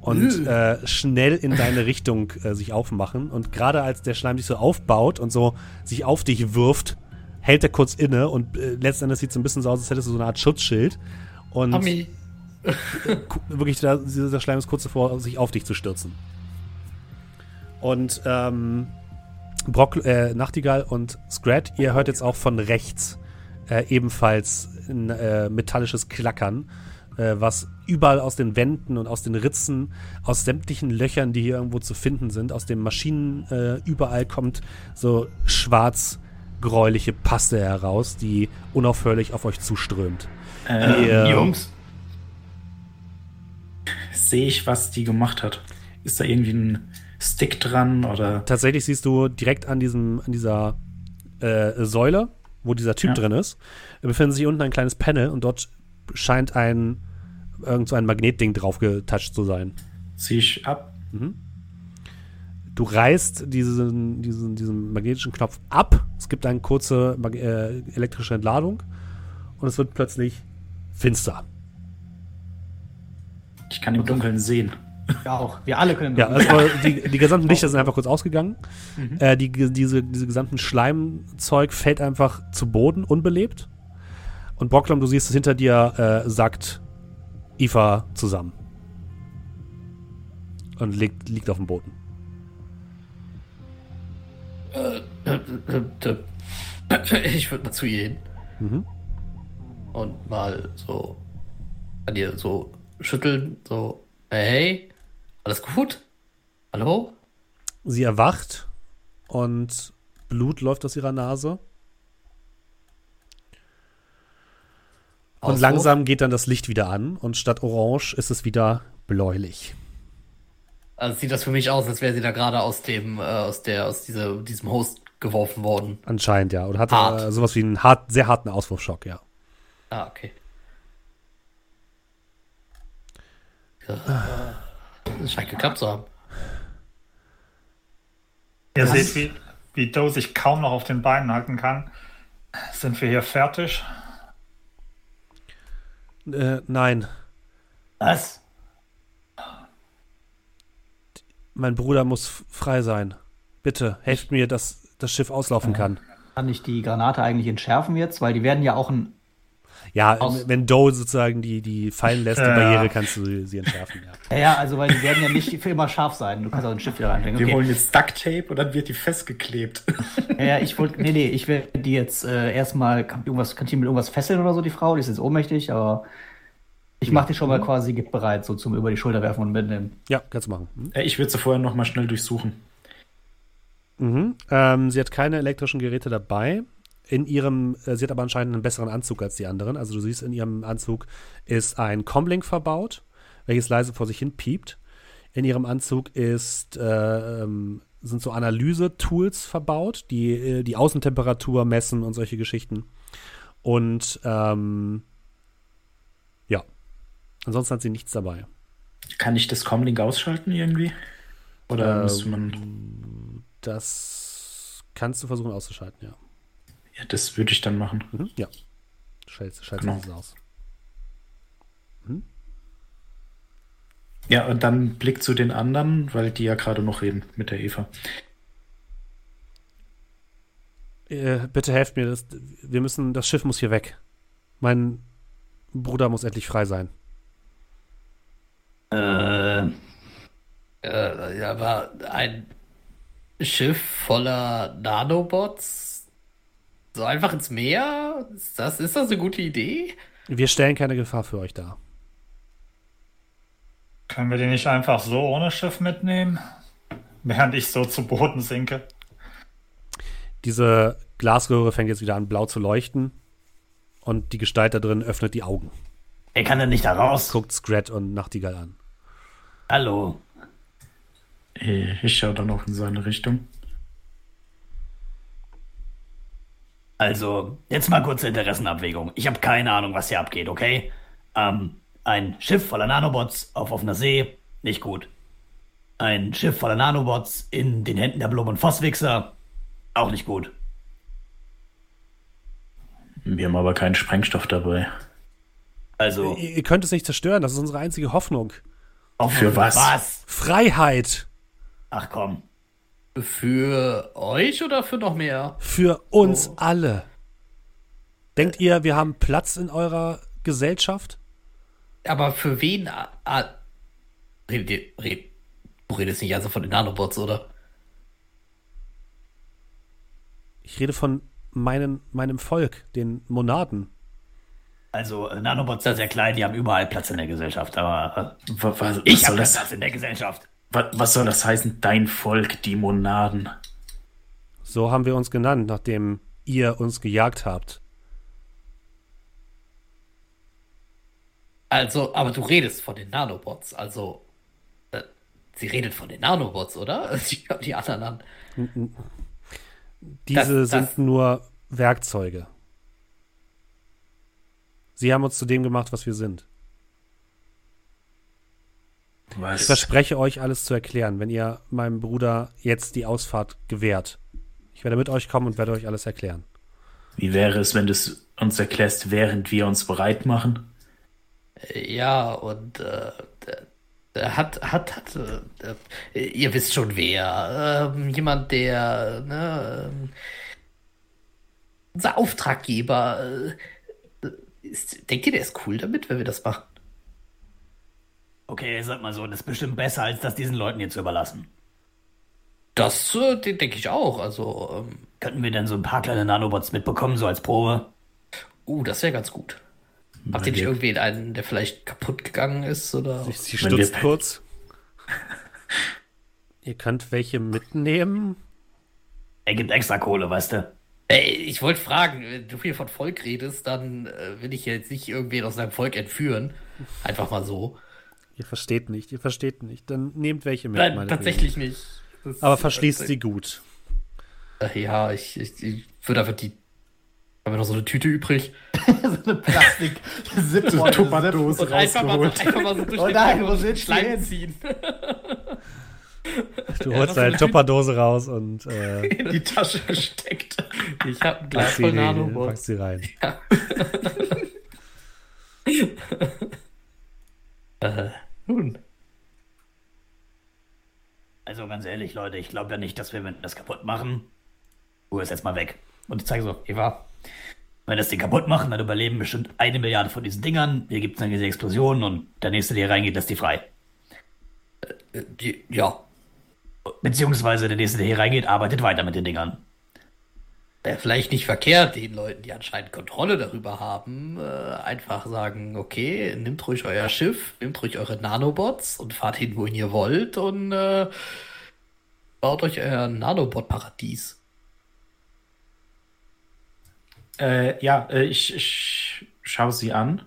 und äh, schnell in deine Richtung äh, sich aufmachen. Und gerade als der Schleim sich so aufbaut und so sich auf dich wirft, hält er kurz inne und äh, letztendlich sieht es ein bisschen so aus, als hättest du so eine Art Schutzschild. Und ku- wirklich, da, dieser Schleim ist kurz davor, sich auf dich zu stürzen. Und ähm, Brock, äh, Nachtigall und Scrat, ihr hört jetzt auch von rechts äh, ebenfalls ein äh, metallisches Klackern, äh, was überall aus den Wänden und aus den Ritzen, aus sämtlichen Löchern, die hier irgendwo zu finden sind, aus den Maschinen äh, überall kommt so schwarz-gräuliche Paste heraus, die unaufhörlich auf euch zuströmt. Äh, Ihr- Jungs, Sehe ich, was die gemacht hat? Ist da irgendwie ein Stick dran oder? tatsächlich siehst du direkt an diesem, an dieser äh, Säule, wo dieser Typ Ja. drin ist, befindet sich unten ein kleines Panel und dort scheint ein irgend so ein Magnetding drauf getatscht zu sein. Ziehe ich ab? Du reißt diesen, diesen, diesen magnetischen Knopf ab. Es gibt eine kurze äh, elektrische Entladung und es wird plötzlich finster. Ich kann im Dunkeln sehen. ja auch. Wir alle können. Ja, also die, die gesamten Lichter sind einfach kurz ausgegangen. Äh, die, diese, diese gesamten Schleimzeug fällt einfach zu Boden, unbelebt. Und Brocklom, du siehst es hinter dir, äh, sackt Ifa zusammen. Und liegt, liegt auf dem Boden. Ich würde mal zu ihr hin Mhm. und mal so an ihr so schütteln, so, hey, alles gut? Hallo? Sie erwacht und Blut läuft aus ihrer Nase. Und langsam geht dann das Licht wieder an und statt orange ist es wieder bläulich. Also sieht das für mich aus, als wäre sie da gerade aus dem, äh, aus der, aus dieser, diesem Host geworfen worden. Anscheinend, ja. Oder hatte Hart. äh, sowas wie einen hart, sehr harten Auswurfschock, ja. Ah, okay. Ja, das scheint geklappt zu haben. Ihr seht, wie, wie Doe sich kaum noch auf den Beinen halten kann. Sind wir hier fertig? Äh, nein. Was? Mein Bruder muss frei sein. Bitte, helft mir, dass das Schiff auslaufen kann. Kann ich die Granate eigentlich entschärfen jetzt? Weil die werden ja auch ein. Ja, Aus- wenn Doe sozusagen die, die fallen lässt, die Ja. Barriere, kannst du sie entschärfen, ja. Ja, ja, also weil die werden ja nicht für immer scharf sein. Du kannst auch ein Schiff wieder reinbringen. Wir Okay. holen jetzt Duct Tape und dann wird die festgeklebt. Ja, ja, ich wollte. Nee, nee, ich werde die jetzt äh, erstmal. Kann, irgendwas, kann ich die mit irgendwas fesseln oder so, die Frau? Die ist jetzt ohnmächtig, aber. Ich mache die schon mal quasi bereit, so zum über die Schulter werfen und mitnehmen. Ja, kannst du machen. Hm? Äh, Ich würde sie vorher noch mal schnell durchsuchen. Mhm. Ähm, sie hat keine elektrischen Geräte dabei. In ihrem, äh, sie hat aber anscheinend einen besseren Anzug als die anderen. Also du siehst, in ihrem Anzug ist ein Comlink verbaut, welches leise vor sich hin piept. In ihrem Anzug ist, äh, ähm, sind so Analyse-Tools verbaut, die äh, die Außentemperatur messen und solche Geschichten. Und ähm, ja, ansonsten hat sie nichts dabei. Kann ich das Comlink ausschalten irgendwie? Oder Ähm, müsste man. Das kannst du versuchen auszuschalten, ja. Ja, das würde ich dann machen. Mhm. Ja. Schaltest, schaltest Genau. es aus. Ja, und dann Blick zu den anderen, weil die ja gerade noch reden mit der Eva. Äh, bitte helft mir, das, wir müssen, das Schiff muss hier weg. Mein Bruder muss endlich frei sein. Äh, Äh, ja, aber ein Schiff voller Nanobots so einfach ins Meer? Ist das, ist das eine gute Idee? Wir stellen keine Gefahr für euch dar. Können wir die nicht einfach so ohne Schiff mitnehmen? Während ich so zu Boden sinke. Diese Glasröhre fängt jetzt wieder an, blau zu leuchten. Und die Gestalt da drin öffnet die Augen, er kann denn nicht da raus. guckt Scrat und Nachtigall an. Hallo. Ich schaue dann auch in seine Richtung. Also, jetzt mal kurze Interessenabwägung. Ich habe keine Ahnung, was hier abgeht, okay? Ähm, ein Schiff voller Nanobots auf offener See, nicht gut. Ein Schiff voller Nanobots in den Händen der Blum- und Vosswichser, auch nicht gut. Wir haben aber keinen Sprengstoff dabei. Also, Ihr, ihr könnt es nicht zerstören, das ist unsere einzige Hoffnung. Für was? Was? Freiheit Ach komm. Für euch oder für noch mehr? für uns Oh. alle. Denkt ihr, wir haben Platz in eurer Gesellschaft? Aber für wen? Ah, redet ihr, red, du redest nicht also von den Nanobots, oder? Ich rede von meinen, meinem Volk, den Monaden. Also, äh, Nanobots sind sehr klein, die haben überall Platz in der Gesellschaft, aber äh, Was, was, ich habe Platz in der Gesellschaft. Was, was soll das heißen? Dein Volk, die Monaden. So haben wir uns genannt, nachdem ihr uns gejagt habt. Also, aber du redest von den Nanobots, also. Äh, sie redet von den Nanobots, oder? Die, die anderen an. Diese Das- das- sind nur Werkzeuge. Sie haben uns zu dem gemacht, was wir sind. Ich Was? verspreche euch, alles zu erklären, wenn ihr meinem Bruder jetzt die Ausfahrt gewährt. Ich werde mit euch kommen und werde euch alles erklären. Wie wäre es, wenn du es uns erklärst, während wir uns bereit machen? Ja, und äh, hat, hat, hat, äh, äh, ihr wisst schon wer. Ähm, jemand, der, ne, ähm, unser Auftraggeber, äh, ist, denkt ihr, der ist cool damit, wenn wir das machen? Okay, sag mal so, das ist bestimmt besser, als das diesen Leuten hier zu überlassen. Das äh, den denke ich auch. Also, ähm, Könnten wir denn so ein paar kleine Nanobots mitbekommen, so als Probe? uh, das wäre ganz gut. Habt ihr nicht irgendwie einen, der vielleicht kaputt gegangen ist? Oder? Sie Wenn wir- stutzt kurz. ihr könnt welche mitnehmen. Er gibt extra Kohle, weißt du? Ey, ich wollte fragen, wenn du hier von Volk redest, dann äh, will ich jetzt nicht irgendwen aus deinem Volk entführen. Einfach mal so. Ihr versteht nicht, ihr versteht nicht. Dann nehmt welche mit. Nein, tatsächlich nicht. Das- Aber verschließt äh, sie gut. Ja, ich, ich, ich würde einfach die. Haben wir noch so eine Tüte übrig? so eine plastik zip Tupperdose Und einfach mal, so, rausgeholt. einfach mal so durch Oh den nein, wo sind Schleim ziehen. Du Ja, holst das deine Tupperdose raus und äh, Die Tasche steckt. Ich habe ein Glas voll Nanobots. packst sie rein. äh, nun. Also ganz ehrlich, Leute, ich glaube ja nicht, dass wir wenn wir das kaputt machen. Ruhe ist jetzt mal weg. Und ich zeige so, Eva, wenn wir das Ding kaputt machen, dann überleben bestimmt eine Milliarde von diesen Dingern. Hier gibt es dann diese Explosion und der nächste, der hier reingeht, lässt die frei. Äh, die, ja. Beziehungsweise der nächste, der hier reingeht, arbeitet weiter mit den Dingern. Wäre vielleicht nicht verkehrt, den Leuten, die anscheinend Kontrolle darüber haben, äh, einfach sagen, okay, nimmt ruhig euer Schiff, nimmt ruhig eure Nanobots und fahrt hin, wohin ihr wollt und äh, baut euch euer Nanobot-Paradies. Äh, ja, äh, ich, ich schaue sie an.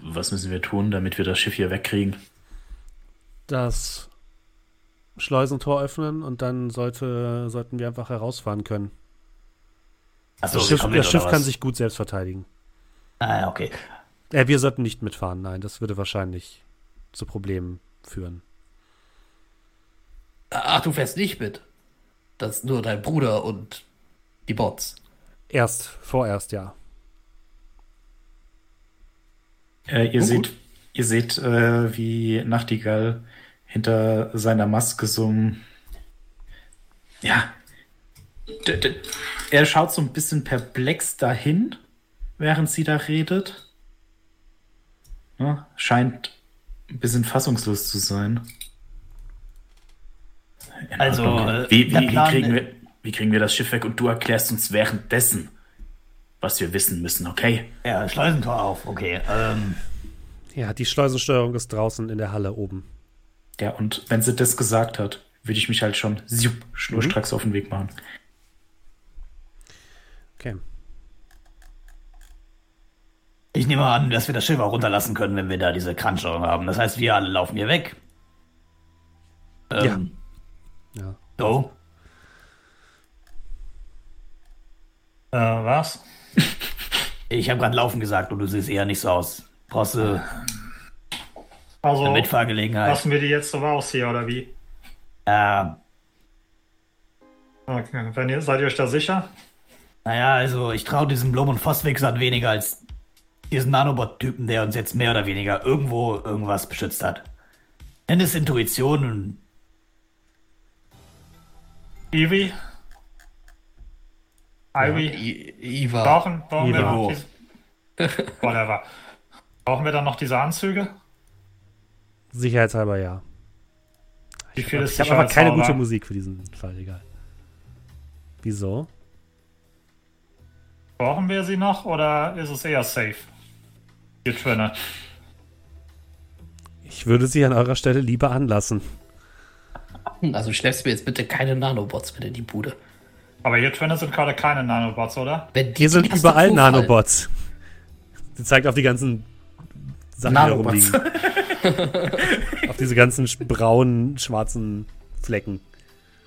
Was müssen wir tun, damit wir das Schiff hier wegkriegen? Das Schleusentor öffnen und dann sollte, sollten wir einfach herausfahren können. Achso, das Schiff, das Schiff kann sich gut selbst verteidigen. Ah, okay. Äh, wir sollten nicht mitfahren, nein, das würde wahrscheinlich zu Problemen führen. Ach, du fährst nicht mit. Das ist nur dein Bruder und die Bots. Erst, vorerst, ja. Äh, ihr, seht, ihr seht, äh, wie Nachtigall hinter seiner Maske so ein. Ja. Er schaut so ein bisschen perplex dahin, während sie da redet. Ja, scheint ein bisschen fassungslos zu sein. In Also, äh, wie, wie, wie, kriegen wir, wie kriegen wir das Schiff weg? Und du erklärst uns währenddessen, was wir wissen müssen, okay? Ja, Schleusentor auf, okay. Ähm, Ja, die Schleusensteuerung ist draußen in der Halle oben. Ja, und wenn sie das gesagt hat, würde ich mich halt schon schnurstracks auf den Weg machen. Okay. ich nehme an, dass wir das Schiff auch runterlassen können, wenn wir da diese Kransteuerung haben. Das heißt, wir alle laufen hier weg. Ähm, Ja. So. Äh, was? Ich habe gerade laufen gesagt und du siehst eher nicht so aus. Brauchst du Also, eine Mitfahrgelegenheit? lassen wir die jetzt so raus hier, oder wie? Ja, Okay. Wenn ihr, seid ihr euch da sicher? Naja, also ich traue diesem Blum- und Phosphixat weniger als diesen Nanobot-Typen, der uns jetzt mehr oder weniger irgendwo irgendwas beschützt hat. Nenn es Intuition und Ivy? Ivy? I Iva. Brauchen, brauchen wir noch diese... Whatever. Brauchen wir dann noch diese Anzüge? Sicherheitshalber ja. Wie viel ist Ich habe aber keine gute? Musik für diesen Fall, egal. Wieso? Brauchen wir sie noch oder ist es eher safe? Die Twinne. Ich würde sie an eurer Stelle lieber anlassen. Also schleppst mir jetzt bitte keine Nanobots mit in die Bude. Aber hier Twinne sind gerade keine Nanobots, oder? Wenn die Hier sind überall Zufall- Nanobots. Sie zeigt auf die ganzen Sachen, die da Nanobots. rumliegen. auf diese ganzen braunen, schwarzen Flecken.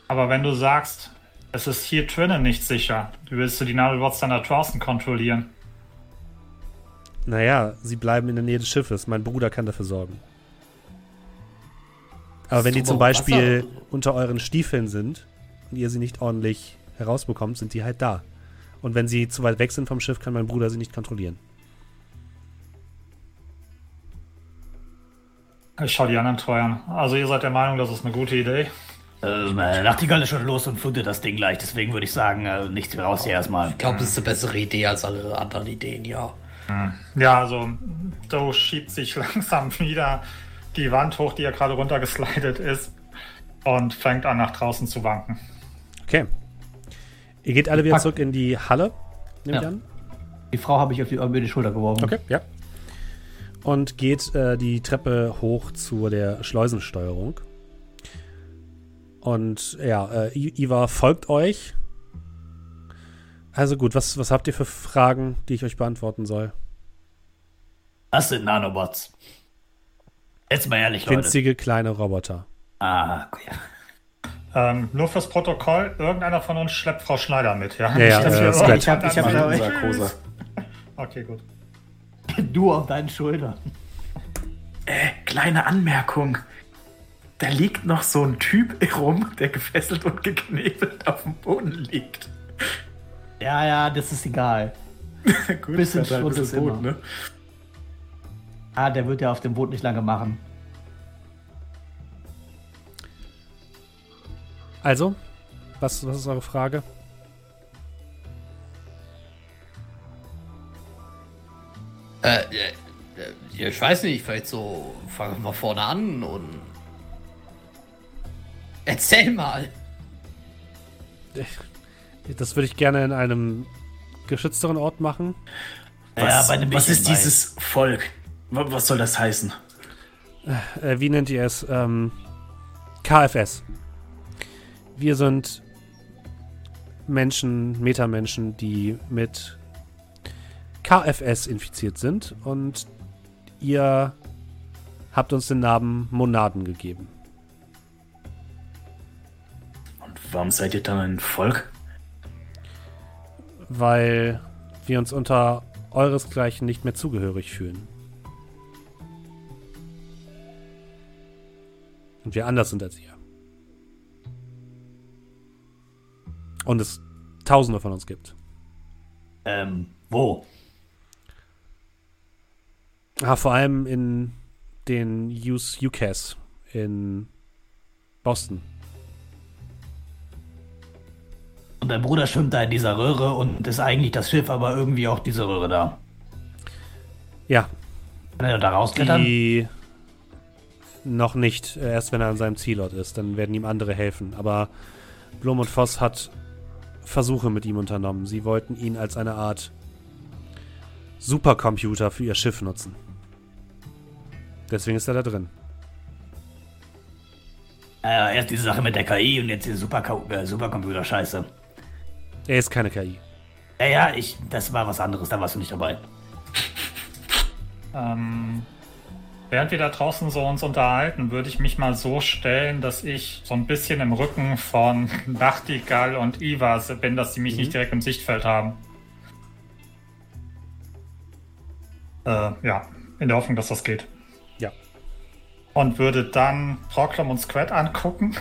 Aber wenn du sagst, es ist hier Twinne nicht sicher, wie willst du die Nanobots dann da draußen kontrollieren? Naja, sie bleiben in der Nähe des Schiffes. Mein Bruder kann dafür sorgen. Aber wenn die zum Beispiel Wasser. unter euren Stiefeln sind und ihr sie nicht ordentlich herausbekommt, sind die halt da. Und wenn sie zu weit weg sind vom Schiff, kann mein Bruder sie nicht kontrollieren. Ich schau die anderen Treu an. Also ihr seid der Meinung, das ist eine gute Idee? Ähm, äh, Nachtigall ist schon los und flutet das Ding gleich. Deswegen würde ich sagen, äh, nichts mehr raus hier erstmal. Ich glaube, das ist eine bessere Idee als alle anderen Ideen, ja. Ja, also Doe schiebt sich langsam wieder die Wand hoch, die er gerade runtergeslidet ist und fängt an nach draußen zu wanken. Okay. Ihr geht alle wieder zurück in die Halle, nehme ich Ja. an. Die Frau habe ich auf die, über die Schulter geworfen. Okay, ja. Und geht äh, die Treppe hoch zu der Schleusensteuerung. Und ja, äh, Iva folgt euch. Also gut, was, was habt ihr für Fragen, die ich euch beantworten soll? Das sind Nanobots. Jetzt mal ehrlich, Leute. Winzige kleine Roboter. Ah, okay. Ähm, nur fürs Protokoll, irgendeiner von uns schleppt Frau Schneider mit, ja? Ja, ja, dass äh, Scratch. Ich hab- ich hab- Kosa. Okay, gut. Du auf deinen Schultern. Äh, kleine Anmerkung. Da liegt noch so ein Typ rum, der gefesselt und geknebelt auf dem Boden liegt. Ja, ja, das ist egal. Gut, Bisschen das ist halt ein Schrott ist bisschen Boot, immer. ne? Ah, der wird ja auf dem Boot nicht lange machen. Also, was, was ist eure Frage? Äh, äh, äh, ich weiß nicht, vielleicht so, fangen wir mal vorne an und. Erzähl mal. Das würde ich gerne in einem geschützteren Ort machen. Was, Ja, bei einem was ist bisschen dieses Volk? Wa- Was soll das heißen? Äh, wie nennt ihr es? Ähm, KFS. Wir sind Menschen, Metamenschen, die mit KFS infiziert sind und ihr habt uns den Namen Monaden gegeben. Warum seid ihr dann ein Volk? weil wir uns unter euresgleichen nicht mehr zugehörig fühlen. Und wir anders sind als ihr. Und es Tausende von uns gibt. Ähm, wo? Ah, vor allem in den UCAS in Boston. Und dein Bruder schwimmt da in dieser Röhre und ist eigentlich das Schiff, aber irgendwie auch diese Röhre da. Ja, Kann er da rausklettern? die noch nicht, äh, erst wenn er an seinem Zielort ist, dann werden ihm andere helfen. Aber Blum und Voss hat Versuche mit ihm unternommen. Sie wollten ihn als eine Art Supercomputer für ihr Schiff nutzen. Deswegen ist er da drin. Äh, erst diese Sache mit der KI und jetzt diese Super äh, Supercomputer-Scheiße. Er ist keine KI. Ja, ja, ich, das war was anderes, da warst du nicht dabei. Ähm, während wir da draußen so uns unterhalten, würde ich mich mal so stellen, dass ich so ein bisschen im Rücken von Nachtigall und Iva bin, dass die mich nicht direkt im Sichtfeld haben. Äh, ja, in der Hoffnung, dass das geht. Ja. Und würde dann Proclam und Squad angucken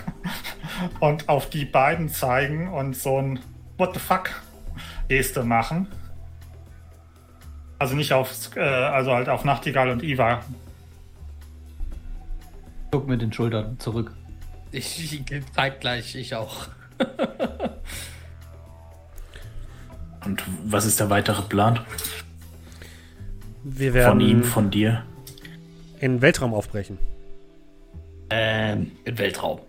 und auf die beiden zeigen und so ein What the fuck Geste machen. Also nicht auf, äh, also halt auf Nachtigall und Iva. Guck mit den Schultern zurück. Ich, ich zeitgleich, ich auch. Und was ist der weitere Plan? Wir werden Von ihm, von dir? in den Weltraum aufbrechen. Ähm, Im Weltraum.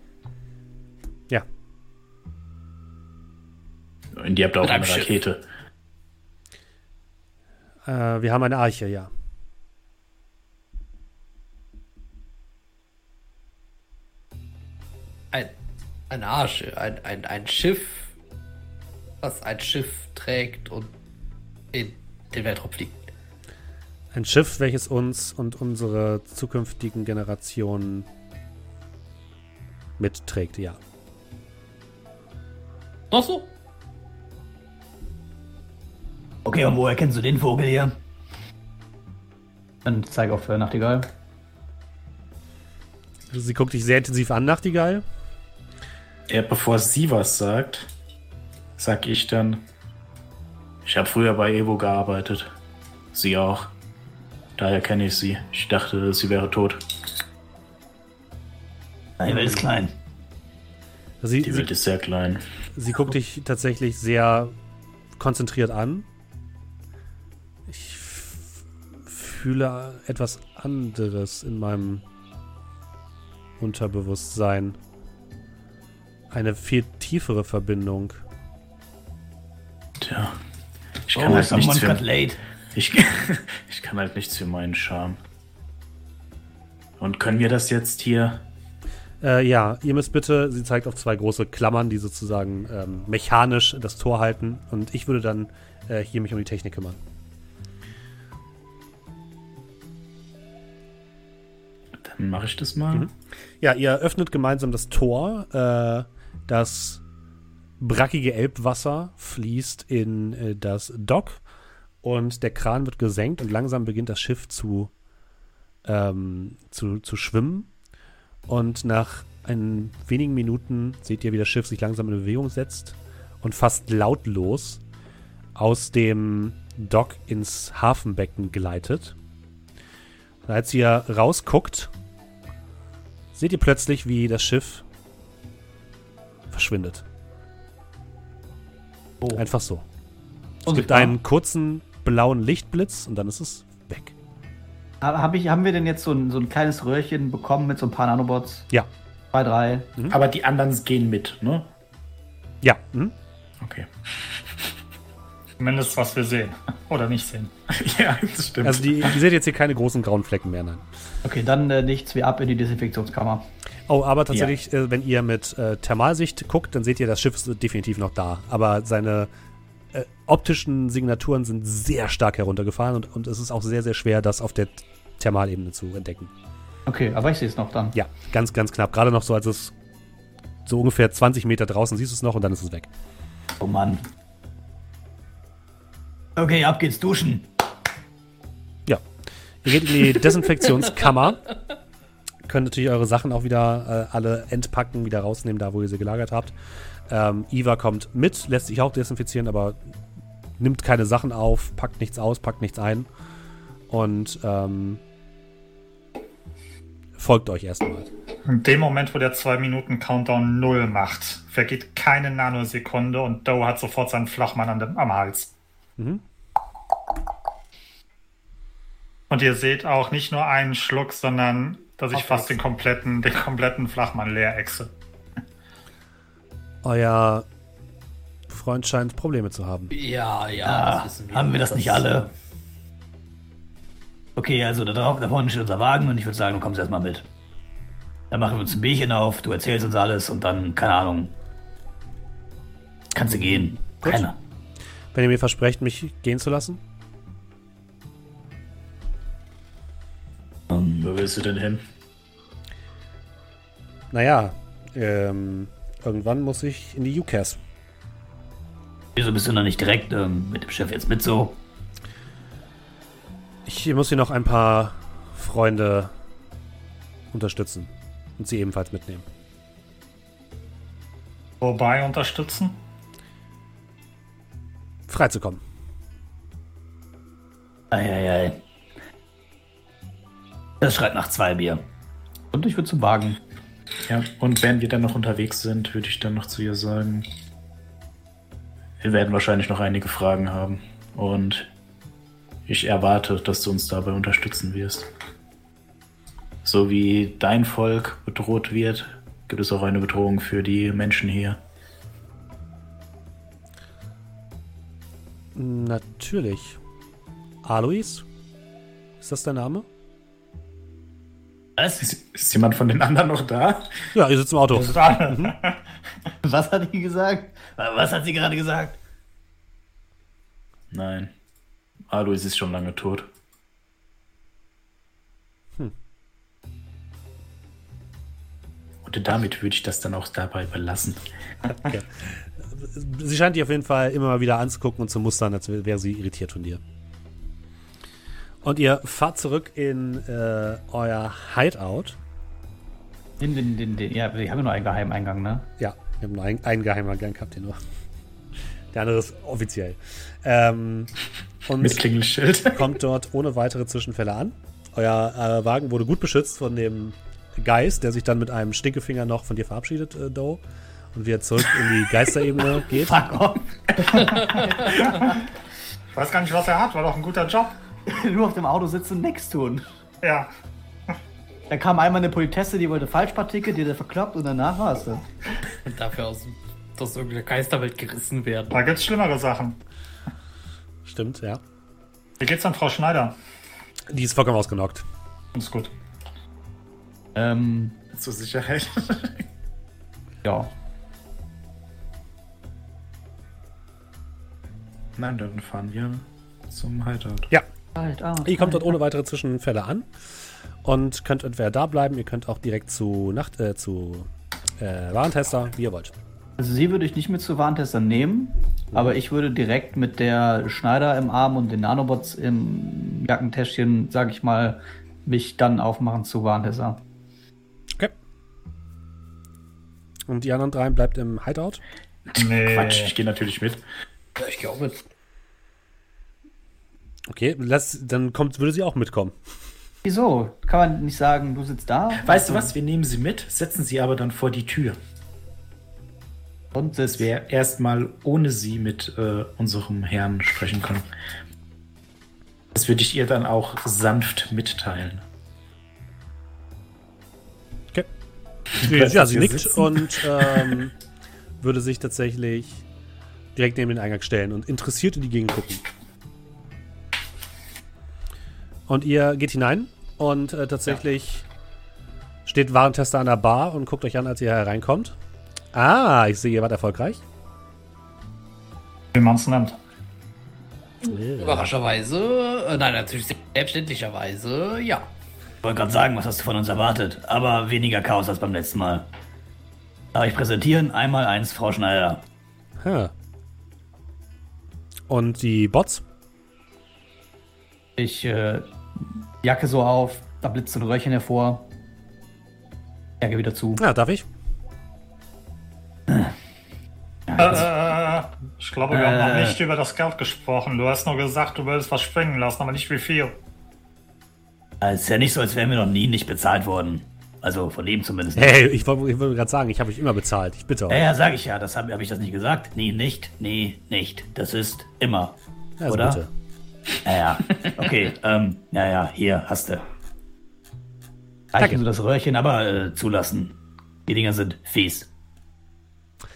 Und ihr habt auch eine Schiff. Rakete. Äh, wir haben eine Arche, ja. Ein, ein Arsch, ein, ein, ein Schiff, was ein Schiff trägt und in den Weltraum fliegt. Ein Schiff, welches uns und unsere zukünftigen Generationen mitträgt, ja. Ach so. Okay, und woher kennst du den Vogel hier? Dann zeig auf äh, Nachtigall. Sie guckt dich sehr intensiv an, Nachtigall. Ja, bevor sie was sagt, sag ich dann, ich habe früher bei Evo gearbeitet. Sie auch. Daher kenne ich sie. Ich dachte, sie wäre tot. Die Welt ist klein. Sie, Die sie, Welt ist sehr klein. sie guckt dich tatsächlich sehr konzentriert an. Fühle etwas anderes in meinem Unterbewusstsein. Eine viel tiefere Verbindung. Tja. Ich Oh, kann, halt someone nichts für, late. ich, ich kann halt nichts für meinen Charme. Und können wir das jetzt hier? Äh, ja, ihr müsst bitte, sie zeigt auf zwei große Klammern, die sozusagen ähm, mechanisch das Tor halten. Und ich würde dann äh, hier mich um die Technik kümmern. Dann mache ich das mal. Mhm. Ja, ihr öffnet gemeinsam das Tor. Äh, das brackige Elbwasser fließt in äh, das Dock und der Kran wird gesenkt und langsam beginnt das Schiff zu, ähm, zu, zu schwimmen. Und nach ein, wenigen Minuten seht ihr, wie das Schiff sich langsam in Bewegung setzt und fast lautlos aus dem Dock ins Hafenbecken gleitet. Als ihr rausguckt, seht ihr plötzlich, wie das Schiff verschwindet. Oh. Einfach so. Es gibt Unsichtbar. einen kurzen blauen Lichtblitz und dann ist es weg. Ha- Hab ich, haben wir denn jetzt so ein, so ein kleines Röhrchen bekommen mit so ein paar Nanobots? Ja. Zwei, drei. Aber die anderen gehen mit, ne? Ja. Hm? Okay. Zumindest was wir sehen. Oder nicht sehen. ja, das stimmt. Also die, ihr seht jetzt hier keine großen grauen Flecken mehr, nein. Okay, dann äh, nichts wie ab in die Desinfektionskammer. Oh, aber tatsächlich, äh, wenn ihr mit äh, Thermalsicht guckt, dann seht ihr, das Schiff ist definitiv noch da. Aber seine äh, optischen Signaturen sind sehr stark heruntergefahren und, und es ist auch sehr, sehr schwer, das auf der Thermalebene zu entdecken. Okay, aber ich sehe es noch dann. Ja, ganz, ganz knapp. Gerade noch so, als es so ungefähr 20 Meter draußen siehst du es noch und dann ist es weg. Oh Mann. Okay, ab geht's duschen. Ja. Ihr geht in die Desinfektionskammer. Könnt natürlich eure Sachen auch wieder äh, alle entpacken, wieder rausnehmen, da wo ihr sie gelagert habt. Ähm, Iva kommt mit, lässt sich auch desinfizieren, aber nimmt keine Sachen auf, packt nichts aus, packt nichts ein. Und ähm, folgt euch erstmal. In dem Moment, wo der 2-Minuten-Countdown 0 macht, vergeht keine Nanosekunde und Doe hat sofort seinen Flachmann an dem, am Hals. Mhm. Und ihr seht auch nicht nur einen Schluck, sondern dass ich fast den kompletten, den kompletten Flachmann leer exe. Euer Freund scheint Probleme zu haben. Ja, ja, Ah, das wissen haben wir das nicht alle? Okay, also da, drauf, da vorne steht unser Wagen und ich würde sagen, du kommst erstmal mit. Dann machen wir uns ein Bierchen auf, du erzählst uns alles und dann, keine Ahnung. Kannst du gehen. Gut. Keiner. Wenn ihr mir versprecht, mich gehen zu lassen? Ähm, Wo willst du denn hin? Naja, ähm, irgendwann muss ich in die UCAS. wieso bist du noch nicht direkt ähm, mit dem Chef jetzt mit so? Ich muss hier noch ein paar Freunde unterstützen und sie ebenfalls mitnehmen. Wobei unterstützen? Freizukommen. Eieiei. Das schreit nach zwei Bier. Und ich würde zum Wagen. Ja, und wenn wir dann noch unterwegs sind, würde ich dann noch zu ihr sagen, wir werden wahrscheinlich noch einige Fragen haben. Und ich erwarte, dass du uns dabei unterstützen wirst. So wie dein Volk bedroht wird, gibt es auch eine Bedrohung für die Menschen hier. Natürlich. Alois? Ist das dein Name? Was? Ist, ist jemand von den anderen noch da? Ja, ihr sitzt im Auto. Mhm. Was hat die gesagt? Was hat sie gerade gesagt? Nein. Alois ist schon lange tot. Und damit würde ich das dann auch dabei belassen. Okay. Sie scheint dich auf jeden Fall immer mal wieder anzugucken und zu mustern, als wäre sie irritiert von dir. Und ihr fahrt zurück in äh, euer Hideout. Den, den, den, den, ja, wir haben ja nur einen Geheimeingang, ne? Ja, wir haben nur einen, einen Geheimgang gehabt, den nur. Der andere ist offiziell. Ähm, und Mit Klingelschild. kommt dort ohne weitere Zwischenfälle an. Euer äh, Wagen wurde gut beschützt von dem Geist, der sich dann mit einem Stinkefinger noch von dir verabschiedet, äh, Doe. Und wieder zurück in die Geisterebene geht. Fuck off. Ich weiß gar nicht, was er hat. War doch ein guter Job. Nur auf dem Auto sitzen und nichts tun. Ja. Da kam einmal eine Politesse, die wollte Falschpartikel, die hat er verkloppt und danach war es das. Und dafür aus, aus irgendeiner Geisterwelt gerissen werden. Da gibt's schlimmere Sachen. Stimmt, ja. Wie geht's an Frau Schneider? Die ist vollkommen ausgenockt. Ist gut. Ähm, Zur Sicherheit. ja. Nein, dann fahren wir zum Hideout. Ja, Halt, ah, ihr kommt dort ohne weitere Zwischenfälle an und könnt entweder da bleiben, ihr könnt auch direkt zu Nacht, äh, zu äh, Warentester, wie ihr wollt. Also sie würde ich nicht mit zu Warntestern nehmen, aber ich würde direkt mit der Schneider im Arm und den Nanobots im Jackentäschchen, sag ich mal, mich dann aufmachen zu Warntester. Okay. Und die anderen drei bleibt im Hideout. Nee. Quatsch, ich gehe natürlich mit. Ja, ich glaube mit. Okay, lass, dann kommt, würde sie auch mitkommen. Wieso? Kann man nicht sagen, du sitzt da? Weißt du was? Wir nehmen sie mit, setzen sie aber dann vor die Tür. Und Dass wir erstmal ohne sie mit äh, unserem Herrn sprechen können. Das würde ich ihr dann auch sanft mitteilen. Okay. Ja, sie nickt sitzen. und ähm, würde sich tatsächlich direkt neben den Eingang stellen und interessiert in die Gegend gucken. Und ihr geht hinein und äh, tatsächlich steht Warentester an der Bar und guckt euch an, als ihr hereinkommt. Ah, ich sehe, ihr wart erfolgreich. Wie man es nennt. Überraschenderweise, äh, nein, natürlich selbstverständlicherweise, ja. Ich wollte gerade sagen, was hast du von uns erwartet? Aber weniger Chaos als beim letzten Mal. Darf ich präsentieren? Einmal eins, Frau Schneider. Ha. Und die Bots? Ich äh, Jacke so auf, da blitzt so ein Röhrchen hervor. Jacke wieder zu. Ja, darf ich? Äh, ich glaube, wir haben noch Äh. nicht über das Geld gesprochen. Du hast nur gesagt, du würdest was springen lassen, aber nicht wie viel. Es ist ja nicht so, als wären wir noch nie nicht bezahlt worden. Also von ihm zumindest. Hey, ich wollte ich wollte gerade sagen, ich habe euch immer bezahlt. Ich bitte euch. Ja, ja, sag ich ja. Das habe hab ich das nicht gesagt? Nee, nicht. Nee, nicht. Das ist immer. Also oder? bitte. Ja, ja. Okay, ähm, ja, ja, hier, hast du. Reichen so das Röhrchen, aber äh, zulassen. Die Dinger sind fies.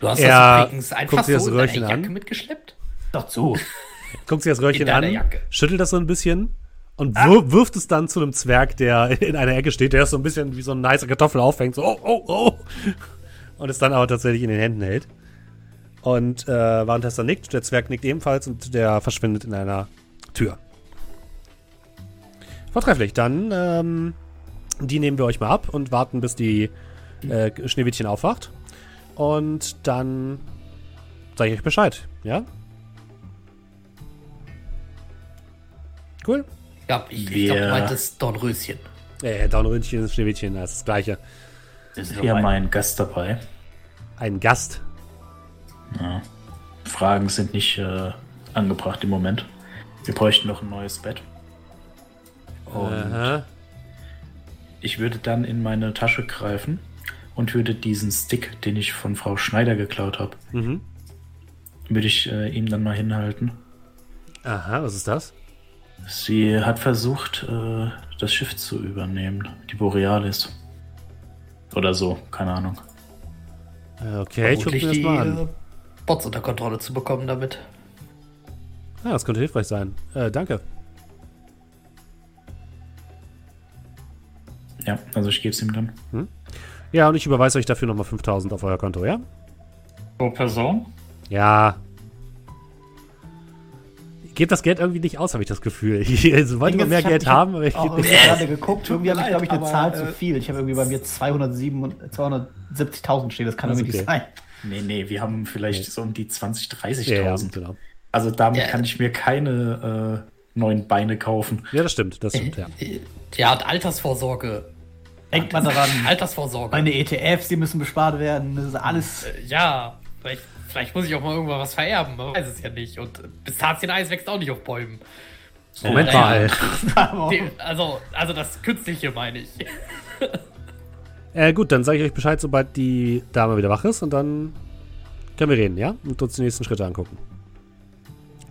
Du hast Er das übrigens einfach sich das so in Röhrchen Jacke an. mitgeschleppt? Doch zu. Guckt sich das Röhrchen an, Jacke. schüttelt das so ein bisschen und wir, wirft es dann zu einem Zwerg, der in einer Ecke steht, der es so ein bisschen wie so eine nice Kartoffel auffängt, so oh, oh, oh. Und es dann aber tatsächlich in den Händen hält. Und äh, Warentester nickt, der Zwerg nickt ebenfalls und der verschwindet in einer Tür. Vortrefflich, dann ähm, die nehmen wir euch mal ab und warten, bis die äh, Schneewittchen aufwacht. Und dann sage ich euch Bescheid, ja? Cool. Ja, ich, ich glaube, du meintest Dornröschen. Äh, Dornröschen, Schneewittchen, das ist das Gleiche. Ist Wir haben mein. einen Gast dabei. Ein Gast. Fragen sind nicht äh, angebracht im Moment. Wir bräuchten noch ein neues Bett. Und Aha. ich würde dann in meine Tasche greifen und würde diesen Stick, den ich von Frau Schneider geklaut habe, Mhm. würde ich äh, ihm dann mal hinhalten. Aha, was ist das? Sie hat versucht, äh, das Schiff zu übernehmen, die Borealis. Oder so, keine Ahnung. Äh, Okay, ich gucke mir das die mal an. äh, Bots unter Kontrolle zu bekommen damit. Ja, das könnte hilfreich sein. Äh, danke. Ja, also ich gebe es ihm dann. Ja, und ich überweise euch dafür nochmal 5000 auf euer Konto, ja? Pro Person? Ja. Gebt das Geld irgendwie nicht aus, habe ich das Gefühl. Ich wollte immer mehr hab- Geld ich hab haben, aber ich gebe nicht. gerade geguckt. Irgendwie habe ich, glaube ich, eine aber, Zahl äh, zu viel. Ich habe irgendwie bei mir 207 und- 270.000 stehen. Das kann irgendwie nicht okay. sein. Nee, nee, wir haben vielleicht so um die 20, 30.000. Ja, ja, genau. Also damit Ja. kann ich mir keine äh, neuen Beine kaufen. Ja, das stimmt, das stimmt, ja. Ja, und Altersvorsorge. Denkt man daran. Altersvorsorge. Meine ETFs, die müssen bespart werden. Das ist alles. Äh, Ja, vielleicht, vielleicht muss ich auch mal irgendwann was vererben. Man weiß es ja nicht. Und Pistazieneis wächst auch nicht auf Bäumen. Moment mal. Also, also das Künstliche meine ich. Äh, gut, dann sage ich euch Bescheid, sobald die Dame wieder wach ist und dann können wir reden, ja? Und uns die nächsten Schritte angucken.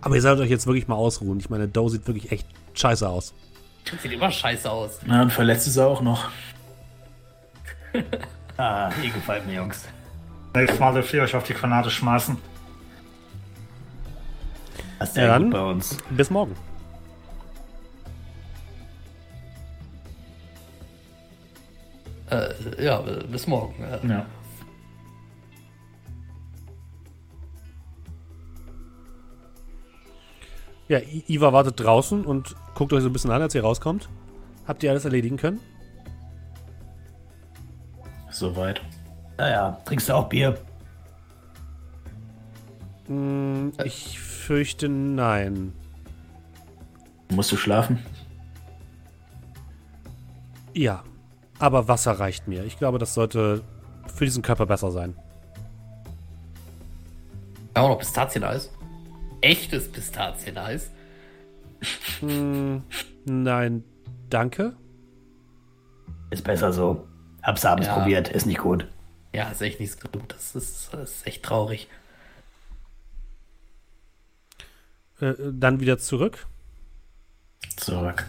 Aber ihr solltet euch jetzt wirklich mal ausruhen. Ich meine, Doe sieht wirklich echt scheiße aus. Sieht immer scheiße aus. Na, und verletzt ist er auch noch. Ah, ihr gefällt mir, Jungs. Nächstes Mal dürft ihr euch auf die Granate schmeißen. Das ist Ja, sehr dann. gut bei uns. Bis morgen. Äh, ja, bis morgen. Ja. Ja, I Iva wartet draußen und guckt euch so ein bisschen an, als ihr rauskommt. Habt ihr alles erledigen können? Soweit. Naja, trinkst du auch Bier? Hm, ich fürchte nein. Musst du schlafen? Ja, aber Wasser reicht mir. Ich glaube, das sollte für diesen Körper besser sein. ja, auch noch Pistazieneis. Echtes Pistazieneis. Hm, nein, danke. Ist besser so. Hab's abends Ja. probiert, ist nicht gut. Ja, ist echt nichts gut. Das ist, das ist echt traurig. Äh, dann wieder zurück. Zurück.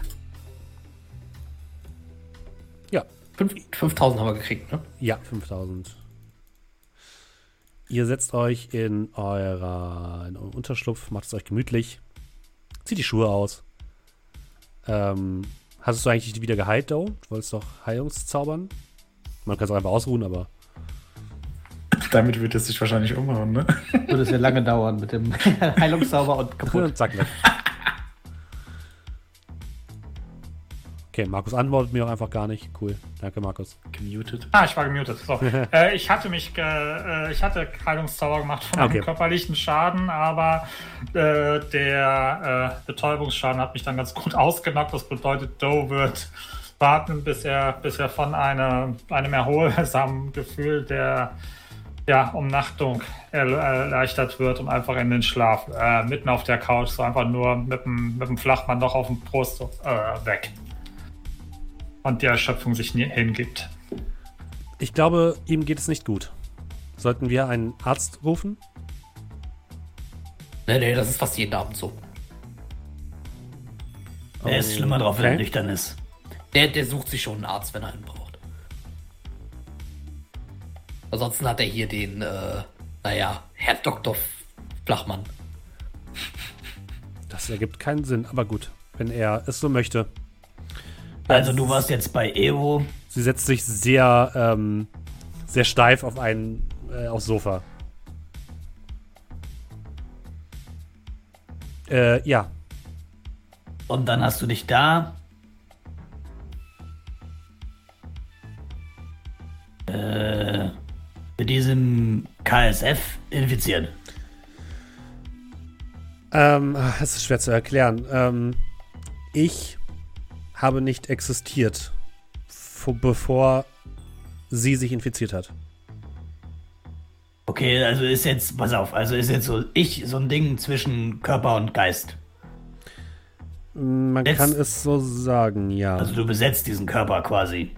Ja, Fünf- 5000 haben wir gekriegt, ne? ja, 5000. Ihr setzt euch in, eurer, in eurem Unterschlupf, macht es euch gemütlich, zieht die Schuhe aus. Ähm, hast du eigentlich wieder geheilt, Doe? Du wolltest doch Heilungszaubern? Man kann es auch einfach ausruhen, aber Damit wird es sich wahrscheinlich umhauen, ne? Würde es ja lange dauern mit dem Heilungszauber und kaputt. zack, weg. Okay, Markus antwortet mir auch einfach gar nicht. Cool. Danke, Markus. Gemutet. Ah, ich war gemutet. So. äh, ich hatte mich, ge äh, ich hatte Heilungszauber gemacht von Okay. einem körperlichen Schaden, aber äh, der äh, Betäubungsschaden hat mich dann ganz gut ausgenockt. Das bedeutet, Doe wird warten, bis er, bis er von einer, einem erholsamen Gefühl der ja, Umnachtung erle- erleichtert wird und einfach in den Schlaf, äh, mitten auf der Couch, so einfach nur mit dem, mit dem Flachmann noch auf dem Brust äh, weg. Und die Erschöpfung sich nie hingibt. Ich glaube, ihm geht es nicht gut. Sollten wir einen Arzt rufen? Nee, nee, das ist fast jeden Abend so. Er ist schlimmer drauf, wenn er nüchtern ist. Der, der sucht sich schon einen Arzt, wenn er einen braucht. Ansonsten hat er hier den, äh, naja, Herr Dr. Flachmann. Das ergibt keinen Sinn, aber gut, wenn er es so möchte. Also du warst jetzt bei Evo. Sie setzt sich sehr, ähm, sehr steif auf ein, äh, aufs Sofa. Äh, ja. Und dann hast du dich da. Äh, mit diesem KSF infiziert. Ähm, es ist schwer zu erklären. Ähm, ich habe nicht existiert, vor- bevor sie sich infiziert hat. Okay, also ist jetzt, pass auf, also ist jetzt so ich so ein Ding zwischen Körper und Geist. Man Jetzt- kann es so sagen, ja. Also du besetzt diesen Körper quasi.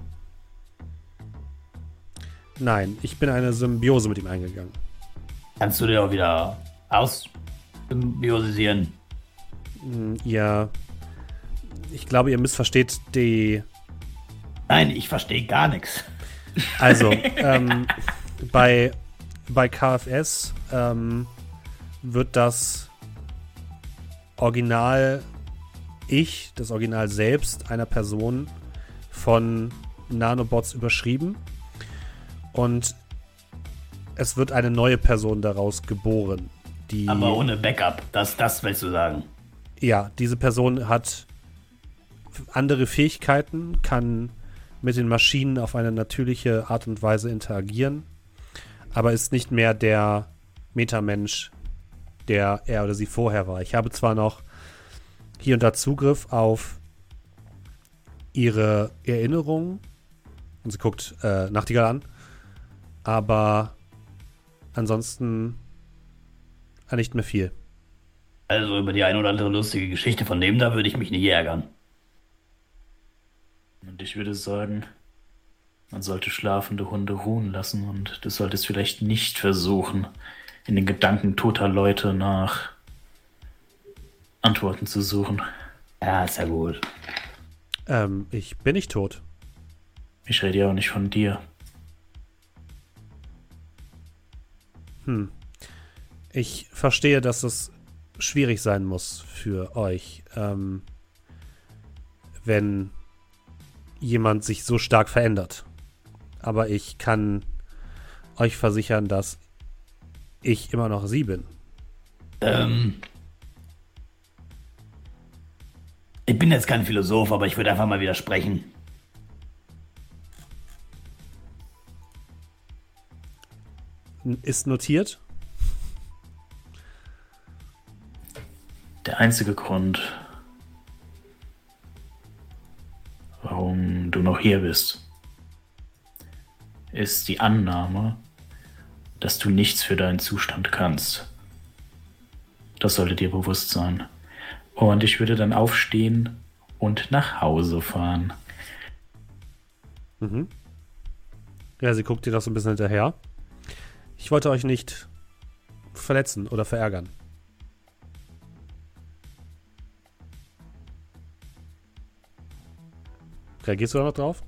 Nein, ich bin eine Symbiose mit ihm eingegangen. Kannst du dir auch wieder aussymbiosieren. Ihr, ich glaube, ihr missversteht die. Nein, ich verstehe gar nichts. Also, ähm, bei, bei KFS ähm, wird das Original Ich, das Original selbst einer Person von Nanobots überschrieben. Und es wird eine neue Person daraus geboren. Die, Aber ohne Backup. Das, das willst du sagen. ja, diese Person hat andere Fähigkeiten, kann mit den Maschinen auf eine natürliche Art und Weise interagieren, aber ist nicht mehr der Metamensch, der er oder sie vorher war. Ich habe zwar noch hier und da Zugriff auf ihre Erinnerungen, und sie guckt äh, Nachtigall an, aber ansonsten äh, nicht mehr viel. Also über die ein oder andere lustige Geschichte von dem da würde ich mich nicht ärgern. Und ich würde sagen, man sollte schlafende Hunde ruhen lassen und du solltest vielleicht nicht versuchen, in den Gedanken toter Leute nach Antworten zu suchen. Ja, ist ja gut. Ähm, ich bin nicht tot. Ich rede ja auch nicht von dir. Ich verstehe, dass es schwierig sein muss für euch, ähm, wenn jemand sich so stark verändert. Aber ich kann euch versichern, dass ich immer noch sie bin. Ähm, ich bin jetzt kein Philosoph, aber ich würde einfach mal widersprechen. Ist notiert? Der einzige Grund, warum du noch hier bist, ist die Annahme, dass du nichts für deinen Zustand kannst. Das sollte dir bewusst sein. Und ich würde dann aufstehen und nach Hause fahren. Mhm. Ja, sie guckt dir so ein bisschen hinterher. Ich wollte euch nicht verletzen oder verärgern. Reagierst du da noch drauf?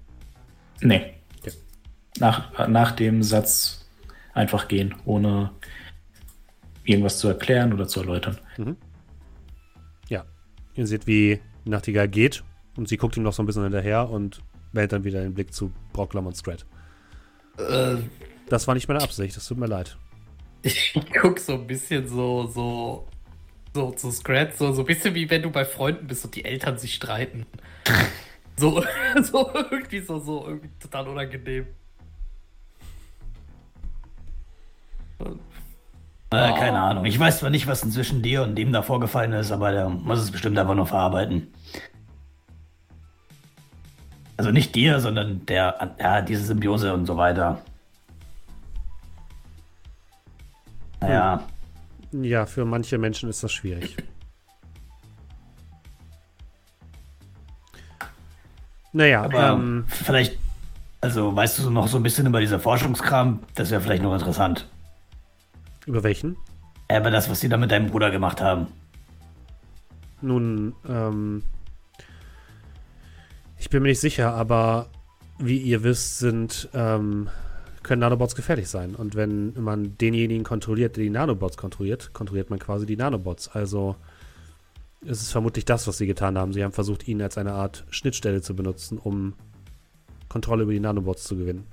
Nee. Okay. Nach, nach dem Satz einfach gehen, ohne irgendwas zu erklären oder zu erläutern. Ja. Ihr seht, wie Nachtigall geht und sie guckt ihm noch so ein bisschen hinterher und wählt dann wieder den Blick zu Brocklam und Strat. Äh, Das war nicht meine Absicht, das tut mir leid. ich guck so ein bisschen so, so, so zu Scratch, so, so ein bisschen wie wenn du bei Freunden bist und die Eltern sich streiten. So, so irgendwie so, so irgendwie total unangenehm. Äh, keine Ahnung. Ich weiß zwar nicht, was zwischen dir und dem da vorgefallen ist, aber der muss es bestimmt einfach nur verarbeiten. Also nicht dir, sondern der, ja, diese Symbiose und so weiter. Naja, Ja, für manche Menschen ist das schwierig. Naja, aber ähm, vielleicht, also weißt du noch so ein bisschen über dieser Forschungskram? Das wäre vielleicht noch interessant. über welchen? Über das, was sie da mit deinem Bruder gemacht haben. Nun, ähm, ich bin mir nicht sicher, aber wie ihr wisst, sind, ähm, können Nanobots gefährlich sein. Und wenn man denjenigen kontrolliert, der die Nanobots kontrolliert, kontrolliert man quasi die Nanobots. Also ist es vermutlich das, was sie getan haben. Sie haben versucht, ihn als eine Art Schnittstelle zu benutzen, um Kontrolle über die Nanobots zu gewinnen.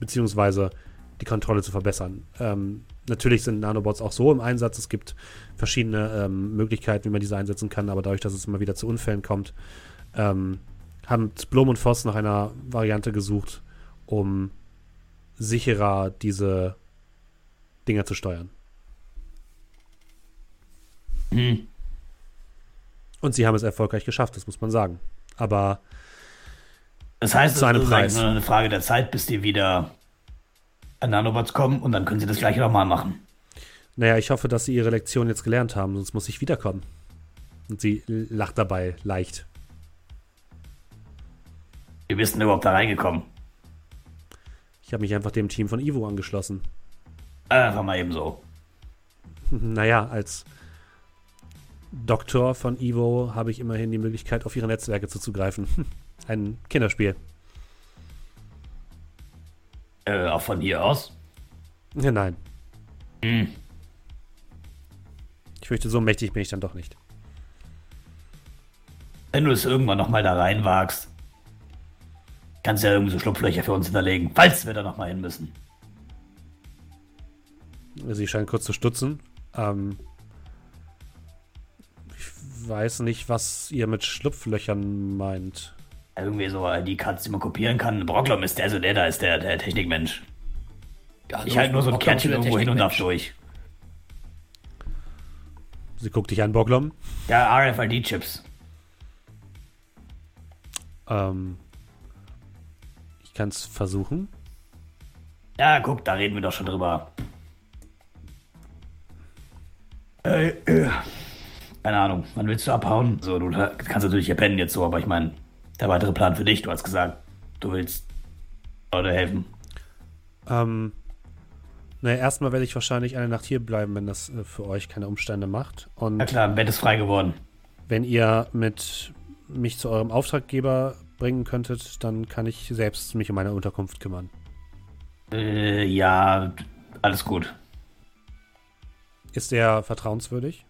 Beziehungsweise die Kontrolle zu verbessern. Ähm, natürlich sind Nanobots auch so im Einsatz. Es gibt verschiedene ähm, Möglichkeiten, wie man diese einsetzen kann, aber dadurch, dass es immer wieder zu Unfällen kommt, ähm, haben Blom und Voss nach einer Variante gesucht, um sicherer diese Dinger zu steuern. Hm. Und sie haben es erfolgreich geschafft, das muss man sagen. Aber Das heißt, es ist nur eine Frage der Zeit, bis die wieder an Nanobots kommen und dann können sie das gleiche nochmal machen. naja, ich hoffe, dass sie ihre Lektion jetzt gelernt haben, sonst muss ich wiederkommen. Und sie lacht dabei leicht. Wie bist denn überhaupt da reingekommen? Ich habe mich einfach dem Team von Ivo angeschlossen. Einfach mal eben so. Naja, als Doktor von Ivo habe ich immerhin die Möglichkeit, auf ihre Netzwerke zuzugreifen. Ein Kinderspiel. Äh, auch von hier aus? Ja, nein. Hm. Ich fürchte, so mächtig bin ich dann doch nicht. Wenn du es irgendwann nochmal da reinwagst, kannst du ja irgendwie so Schlupflöcher für uns hinterlegen, falls wir da nochmal hin müssen. Sie scheint kurz zu stutzen. Ähm, ich weiß nicht, was ihr mit Schlupflöchern meint. Irgendwie so ID-Cards, die man kopieren kann. Brocklom ist der, so der da ist der, der Technikmensch. Ja, Ich halte nur so ein Brocklom Kärtchen irgendwo hin und Technikmensch. durch. Sie guckt dich an, Boglom. Ja, RFID-Chips. Ähm, kann es versuchen. Ja, guck, da reden wir doch schon drüber. Äh, äh. Keine Ahnung, wann willst du abhauen? So, du kannst natürlich hier pennen jetzt so, aber ich meine, der weitere Plan für dich, du hast gesagt, du willst Leute helfen. Ähm, naja, erstmal werde ich wahrscheinlich eine Nacht hier bleiben, wenn das äh, für euch keine Umstände macht. Und Na klar, Bett ist frei geworden. wenn ihr mit mich zu eurem Auftraggeber bringen könntet, dann kann ich selbst mich um meine Unterkunft kümmern. Äh, ja, alles gut. Ist er vertrauenswürdig?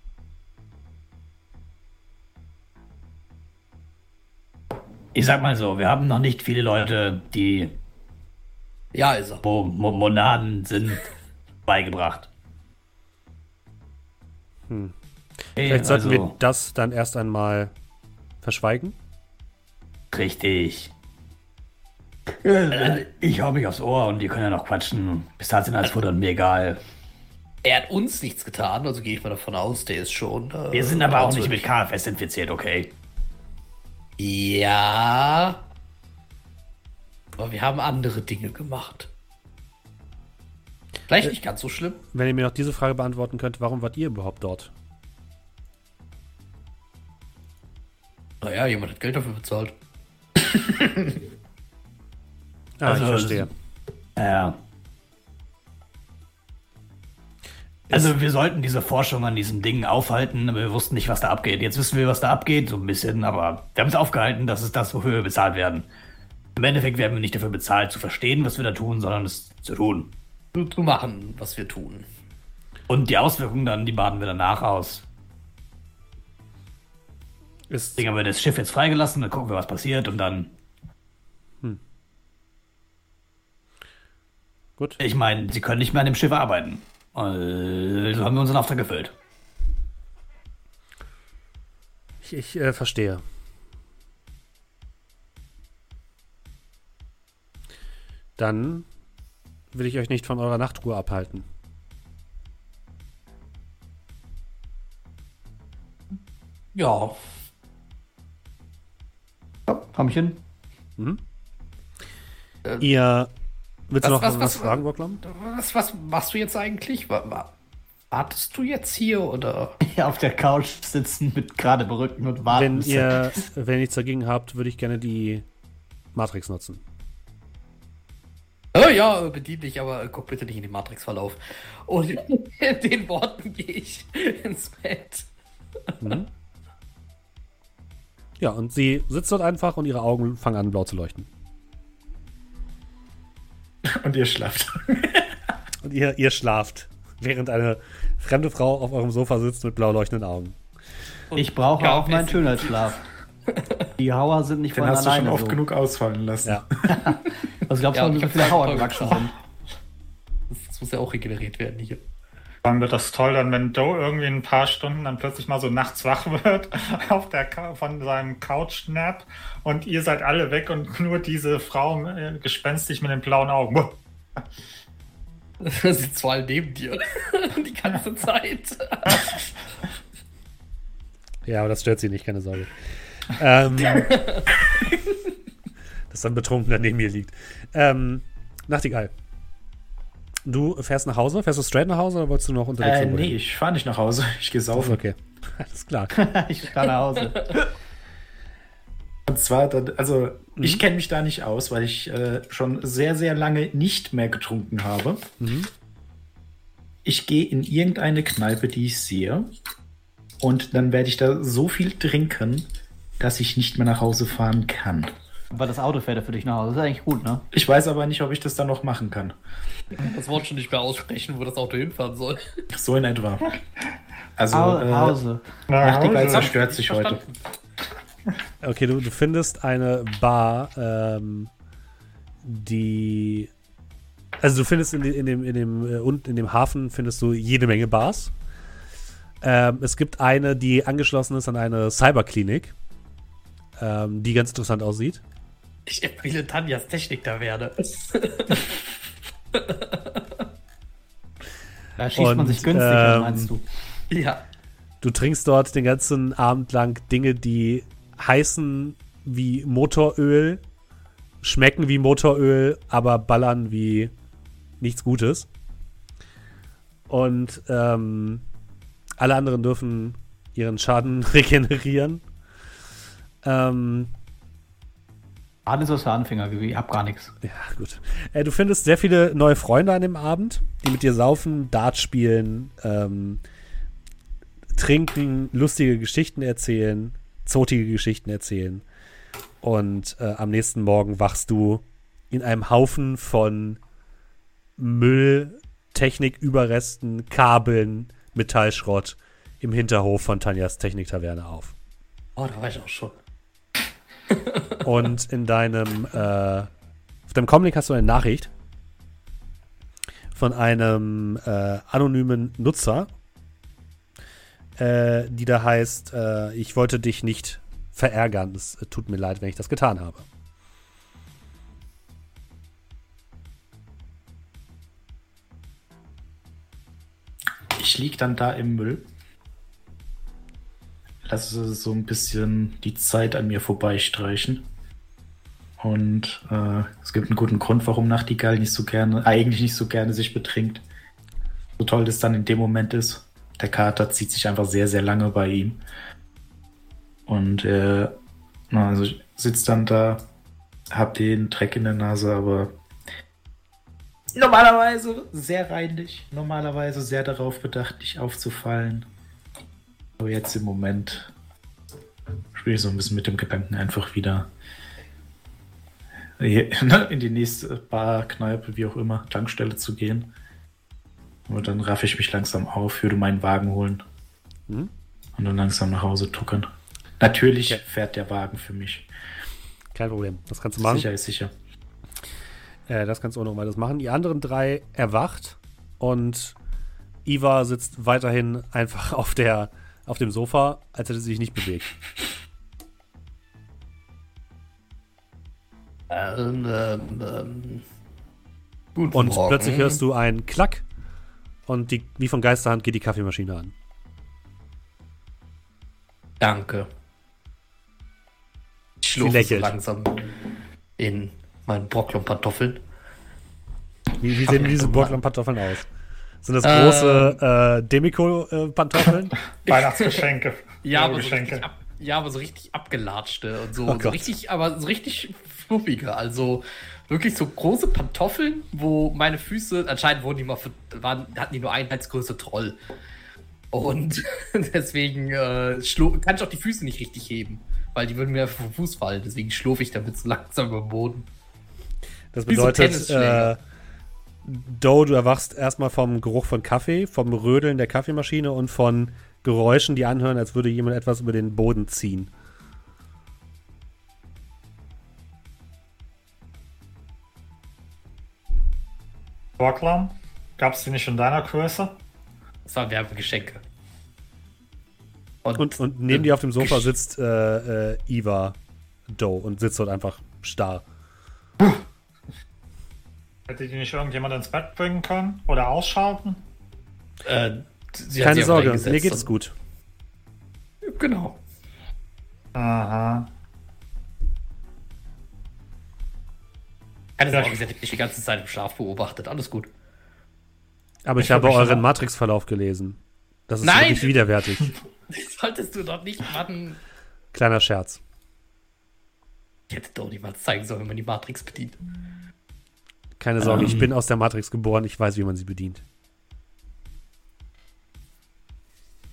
Ich sag mal so, wir haben noch nicht viele Leute, die Ja, ist er. wo Mo Monaden sind, beigebracht. Hm. Hey, Vielleicht sollten also, wir das dann erst einmal verschweigen. Richtig. Äh, Ich hau mich aufs Ohr und die können ja noch quatschen. Pistazien als Futter und mir egal. Er hat uns nichts getan, also gehe ich mal davon aus, der ist schon. Äh, Wir sind aber auch nicht mit. KFS infiziert, okay? Ja. Aber wir haben andere Dinge gemacht. Vielleicht nicht ganz so schlimm. Wenn ihr mir noch diese Frage beantworten könnt, warum wart ihr überhaupt dort? Naja, jemand hat Geld dafür bezahlt. Ah, Also, ich verstehe. Ja. Also wir sollten diese Forschung an diesen Dingen aufhalten, aber wir wussten nicht, was da abgeht. Jetzt wissen wir, was da abgeht, so ein bisschen, aber wir haben es aufgehalten, das ist das, wofür wir bezahlt werden. Im Endeffekt werden wir nicht dafür bezahlt, zu verstehen, was wir da tun, sondern es zu tun. Zu, zu machen, was wir tun. Und die Auswirkungen dann, die baden wir danach aus. Ist, Deswegen haben wir das Schiff jetzt freigelassen, dann gucken wir, was passiert und dann. gut. Ich meine, sie können nicht mehr an dem Schiff arbeiten. Also haben wir unseren Auftrag erfüllt. Ich, ich äh, verstehe. Dann will ich euch nicht von eurer Nachtruhe abhalten. Ja, Ja, komm ich hin. Ihr. Willst du was- noch was- was, was- fragen, Bocklam? was, was machst du jetzt eigentlich? Wa- wa- Wartest du jetzt hier oder? Hier auf der Couch sitzen mit gerade Rücken und warten. Wenn ihr, wenn ihr nichts dagegen habt, würde ich gerne die Matrix nutzen. Oh ja, bedien dich, aber guck bitte nicht in den Matrix-Verlauf. Und in den Worten gehe ich ins Bett. Ja, und sie sitzt dort einfach und ihre Augen fangen an, blau zu leuchten. Und ihr schlaft. Und ihr, ihr schlaft, während eine fremde Frau auf eurem Sofa sitzt mit blau leuchtenden Augen. ich brauche Ja, auch meinen Schönheitsschlaf. Die Hauer sind nicht Den von hast du schon alleine oft so. genug ausfallen lassen. Ja. Also glaubst Ja, du, ich wie viele Hauer gewachsen sind? Das muss ja auch regeneriert werden hier. Dann wird das toll, dann wenn Doe irgendwie in ein paar Stunden dann plötzlich mal so nachts wach wird auf der von seinem Couch-Nap und ihr seid alle weg und nur diese Frau äh, gespenstisch mit den blauen Augen. Sitzt vor allem neben dir. Die ganze Zeit. Ja, aber das stört sie nicht, keine Sorge. Ähm, dass dann betrunken neben mir liegt. Ähm, Nachtigall. Du fährst nach Hause? Fährst du straight nach Hause oder wolltest du noch unterwegs Äh, irgendwo nee, ich fahre nicht nach Hause. Ich gehe saufen. Okay. Alles klar. Ich fahre nach Hause. Und zwar, dann, also ich kenne mich da nicht aus, weil ich äh, schon sehr, sehr lange nicht mehr getrunken habe. Ich gehe in irgendeine Kneipe, die ich sehe. Und dann werde ich da so viel trinken, dass ich nicht mehr nach Hause fahren kann. Aber das Auto fährt ja für dich nach Hause. Das ist eigentlich gut, ne? Ich weiß aber nicht, ob ich das dann noch machen kann. Das Wort schon nicht mehr aussprechen, wo das Auto hinfahren soll. So in etwa. Also, äh, Hause. Nachtigall Hause. zerstört sich heute. Okay, du, du findest eine Bar, ähm, die. Also du findest in, in dem, in dem, äh, und in dem Hafen findest du jede Menge Bars. Ähm, es gibt eine, die angeschlossen ist an eine Cyberklinik, ähm, die ganz interessant aussieht. Ich empfehle Tanjas Technik da werde. Da schießt man Und, sich günstiger, ähm, meinst du? Ja. Du trinkst dort den ganzen Abend lang Dinge, die heißen wie Motoröl, schmecken wie Motoröl, aber ballern wie nichts Gutes. Und ähm, alle anderen dürfen ihren Schaden regenerieren. Ähm, Alles aus der Anfänger, ich hab gar nichts. ja, gut. Äh, du findest sehr viele neue Freunde an dem Abend, die mit dir saufen, Dart spielen, ähm, trinken, lustige Geschichten erzählen, zotige Geschichten erzählen. Und äh, am nächsten Morgen wachst du in einem Haufen von Müll, Techniküberresten, Kabeln, Metallschrott im Hinterhof von Tanjas Techniktaverne auf. Oh, da war ich auch schon. Und in deinem, äh, auf deinem Comlink hast du eine Nachricht von einem äh, anonymen Nutzer, äh, die da heißt, äh, ich wollte dich nicht verärgern. Es tut mir leid, wenn ich das getan habe. Ich lieg dann da im Müll. Lasse so ein bisschen die Zeit an mir vorbeistreichen. Und äh, es gibt einen guten Grund, warum Nachtigall nicht so gerne, eigentlich nicht so gerne sich betrinkt. So toll das dann in dem Moment ist. Der Kater zieht sich einfach sehr, sehr lange bei ihm. Und er na, also sitzt dann da, hab den Dreck in der Nase, aber normalerweise sehr reinlich, normalerweise sehr darauf bedacht, nicht aufzufallen. Aber jetzt im Moment spiele ich so ein bisschen mit dem Gedanken, einfach wieder ne, in die nächste Bar, Kneipe, wie auch immer, Tankstelle zu gehen. Und dann raffe ich mich langsam auf, würde meinen Wagen holen Mhm. und dann langsam nach Hause tuckern. Natürlich Okay. fährt der Wagen für mich. Kein Problem. Das kannst du machen. Sicher ist sicher. Äh, das kannst du auch noch weiteres machen. Die anderen drei erwacht und Iva sitzt weiterhin einfach auf, der, auf dem Sofa, als hätte sie sich nicht bewegt. Ähm, ähm, ähm, guten Und Morgen. plötzlich hörst du einen Klack und die, wie von Geisterhand geht die Kaffeemaschine an. Danke. Ich Sie schlurfe langsam in meinen Brocklon-Pantoffeln. Wie, wie sehen diese Mann. Borglon-Pantoffeln aus? Sind das Ähm. große äh, Demico-Pantoffeln? Weihnachtsgeschenke. Ja, aber so richtig, ab, ja, aber so richtig abgelatschte und so, Oh so richtig, aber so richtig fluffige. Also wirklich so große Pantoffeln, wo meine Füße, anscheinend wurden die mal, für, waren, hatten die nur Einheitsgröße Troll. Und deswegen äh, kann ich auch die Füße nicht richtig heben, weil die würden mir vom Fuß fallen. Deswegen schlurfe ich damit so langsam über den Boden. Das Wie so bedeutet, äh. Doe, du erwachst erstmal vom Geruch von Kaffee, vom Rödeln der Kaffeemaschine und von Geräuschen, die anhören, als würde jemand etwas über den Boden ziehen. Borglam, gab es die nicht in deiner Größe? Das waren Werbegeschenke. Und, Und, und neben dir auf dem Sofa sitzt äh, äh, Iva Doe und sitzt dort einfach starr. Hätte die nicht irgendjemand ins Bett bringen können? Oder ausschalten? äh, sie hat Keine Sorge, mich mir geht es gut. Genau. Aha. Keine. Sorge, sie hat dich die ganze Zeit im Schlaf beobachtet. Alles gut. Aber ich Ich habe hab mich euren Matrix-Verlauf gelesen. Das ist Nein! wirklich widerwärtig. Das solltest du doch nicht machen. Kleiner Scherz. Ich hätte doch niemals zeigen sollen, wie man die Matrix bedient. Keine Sorge, Ähm. ich bin aus der Matrix geboren, ich weiß, wie man sie bedient.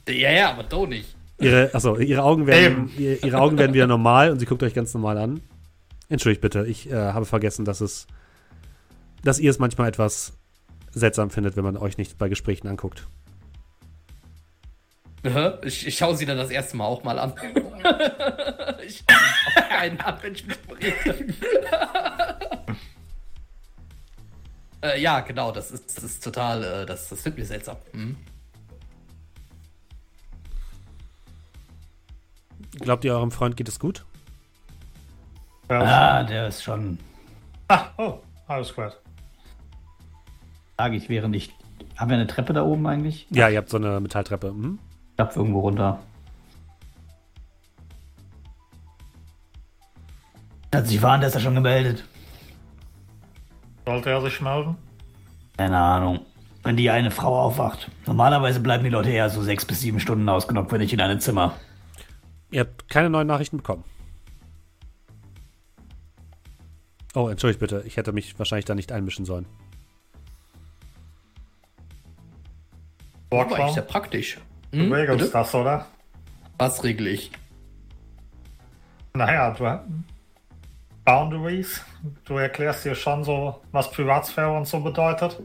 Ja, ja, aber doch nicht. Ihre, achso, ihre Augen werden, ihre, ihre Augen werden wieder normal und sie guckt euch ganz normal an. Entschuldigt bitte, ich äh, habe vergessen, dass es, dass ihr es manchmal etwas seltsam findet, wenn man euch nicht bei Gesprächen anguckt. Ich, ich schaue sie dann das erste Mal auch mal an. ich schaue keinen an, wenn ich mich rede. Äh, ja, genau, das ist, das ist total, äh, das, das findet mir seltsam. Hm? Glaubt ihr, eurem Freund geht es gut? Ja. Ah, der ist schon, Ah, oh, alles gut. sage ich, wäre nicht. Haben wir eine Treppe da oben eigentlich? Ja, ihr habt so eine Metalltreppe. Mhm. Ich glaube irgendwo runter. Hat sich der ist ja schon gemeldet. Sollte er sich melden? Keine Ahnung. Wenn die eine Frau aufwacht. Normalerweise bleiben die Leute eher so sechs bis sieben Stunden ausgenockt, wenn ich in einem Zimmer. Ihr habt keine neuen Nachrichten bekommen. Oh, entschuldigt bitte, ich hätte mich wahrscheinlich da nicht einmischen sollen. Eigentlich sehr Borglam, praktisch. du Hm, regelst bitte? das, oder? Was regel ich? Naja, du Boundaries. Du erklärst dir schon so, was Privatsphäre und so bedeutet.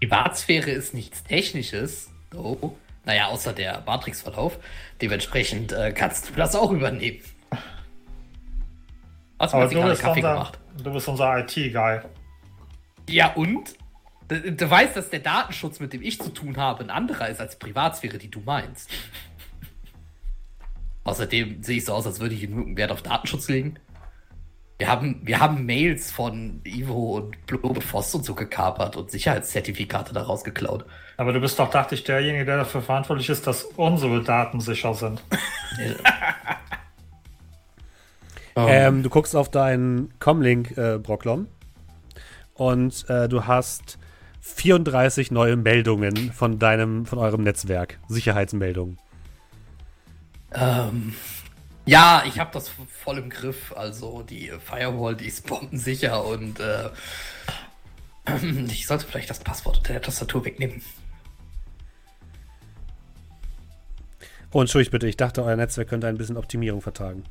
Privatsphäre ist nichts Technisches. Oh. Naja, außer der Matrix-Verlauf. Dementsprechend äh, kannst du das auch übernehmen. Hast du Aber bist, Kaffee unser, gemacht? du bist unser IT-Guy. Ja, und? Du, du weißt, dass der Datenschutz, mit dem ich zu tun habe, ein anderer ist als die Privatsphäre, die du meinst. Außerdem sehe ich so aus, als würde ich genug Wert auf Datenschutz legen. Wir haben, wir haben Mails von Ivo und Blobe Voss und so gekapert und Sicherheitszertifikate daraus geklaut. Aber du bist doch, dachte ich, derjenige, der dafür verantwortlich ist, dass unsere Daten sicher sind. Ähm, du guckst auf deinen Comlink, äh, Brocklom, und äh, du hast 34 neue Meldungen von deinem, von eurem Netzwerk. Sicherheitsmeldungen. Ähm, Ja, ich habe das voll im Griff. Also die Firewall, die ist bombensicher und äh, ich sollte vielleicht das Passwort unter der Tastatur wegnehmen. Oh, entschuldigt bitte, ich dachte, euer Netzwerk könnte ein bisschen Optimierung vertragen.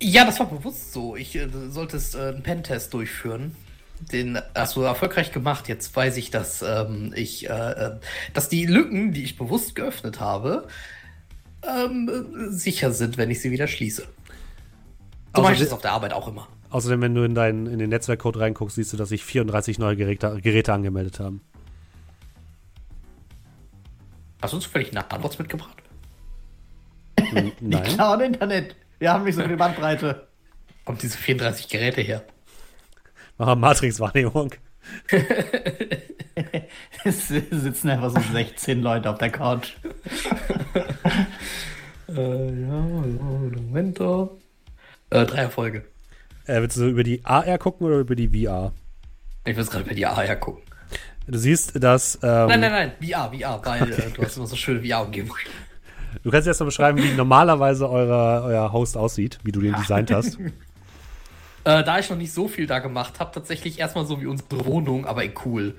Ja, das war bewusst so. Ich äh, solltest äh, einen Pentest durchführen. Den hast du erfolgreich gemacht. Jetzt weiß ich, dass ähm, ich, äh, äh, dass die Lücken, die ich bewusst geöffnet habe, ähm, äh, sicher sind, wenn ich sie wieder schließe. So mache ich die- das auf der Arbeit auch immer. Außerdem, wenn du in, deinen, in den Netzwerkcode reinguckst, siehst du, dass sich 34 neue Geräte, Geräte angemeldet haben. Hast du uns völlig Antworts mitgebracht? N- Die Nein. klauen Internet. Wir haben nicht so viel Bandbreite. Kommt diese 34 Geräte her? Mach Matrix-Wahrnehmung. Es sitzen einfach so 16 Leute auf der Couch. Äh, ja, Moment da. Äh, drei Erfolge. Äh, willst du über die AR gucken oder über die VR? Ich will gerade bei dir AR gucken. Du siehst, dass. Ähm, Nein, nein, nein, VR, VR, weil äh, du hast immer so schöne VR-Umgebung. Du kannst erst mal beschreiben, wie normalerweise eure, euer Host aussieht, wie du den designt hast. Äh, da ich noch nicht so viel da gemacht habe, tatsächlich erstmal so wie unsere Wohnung, aber cool.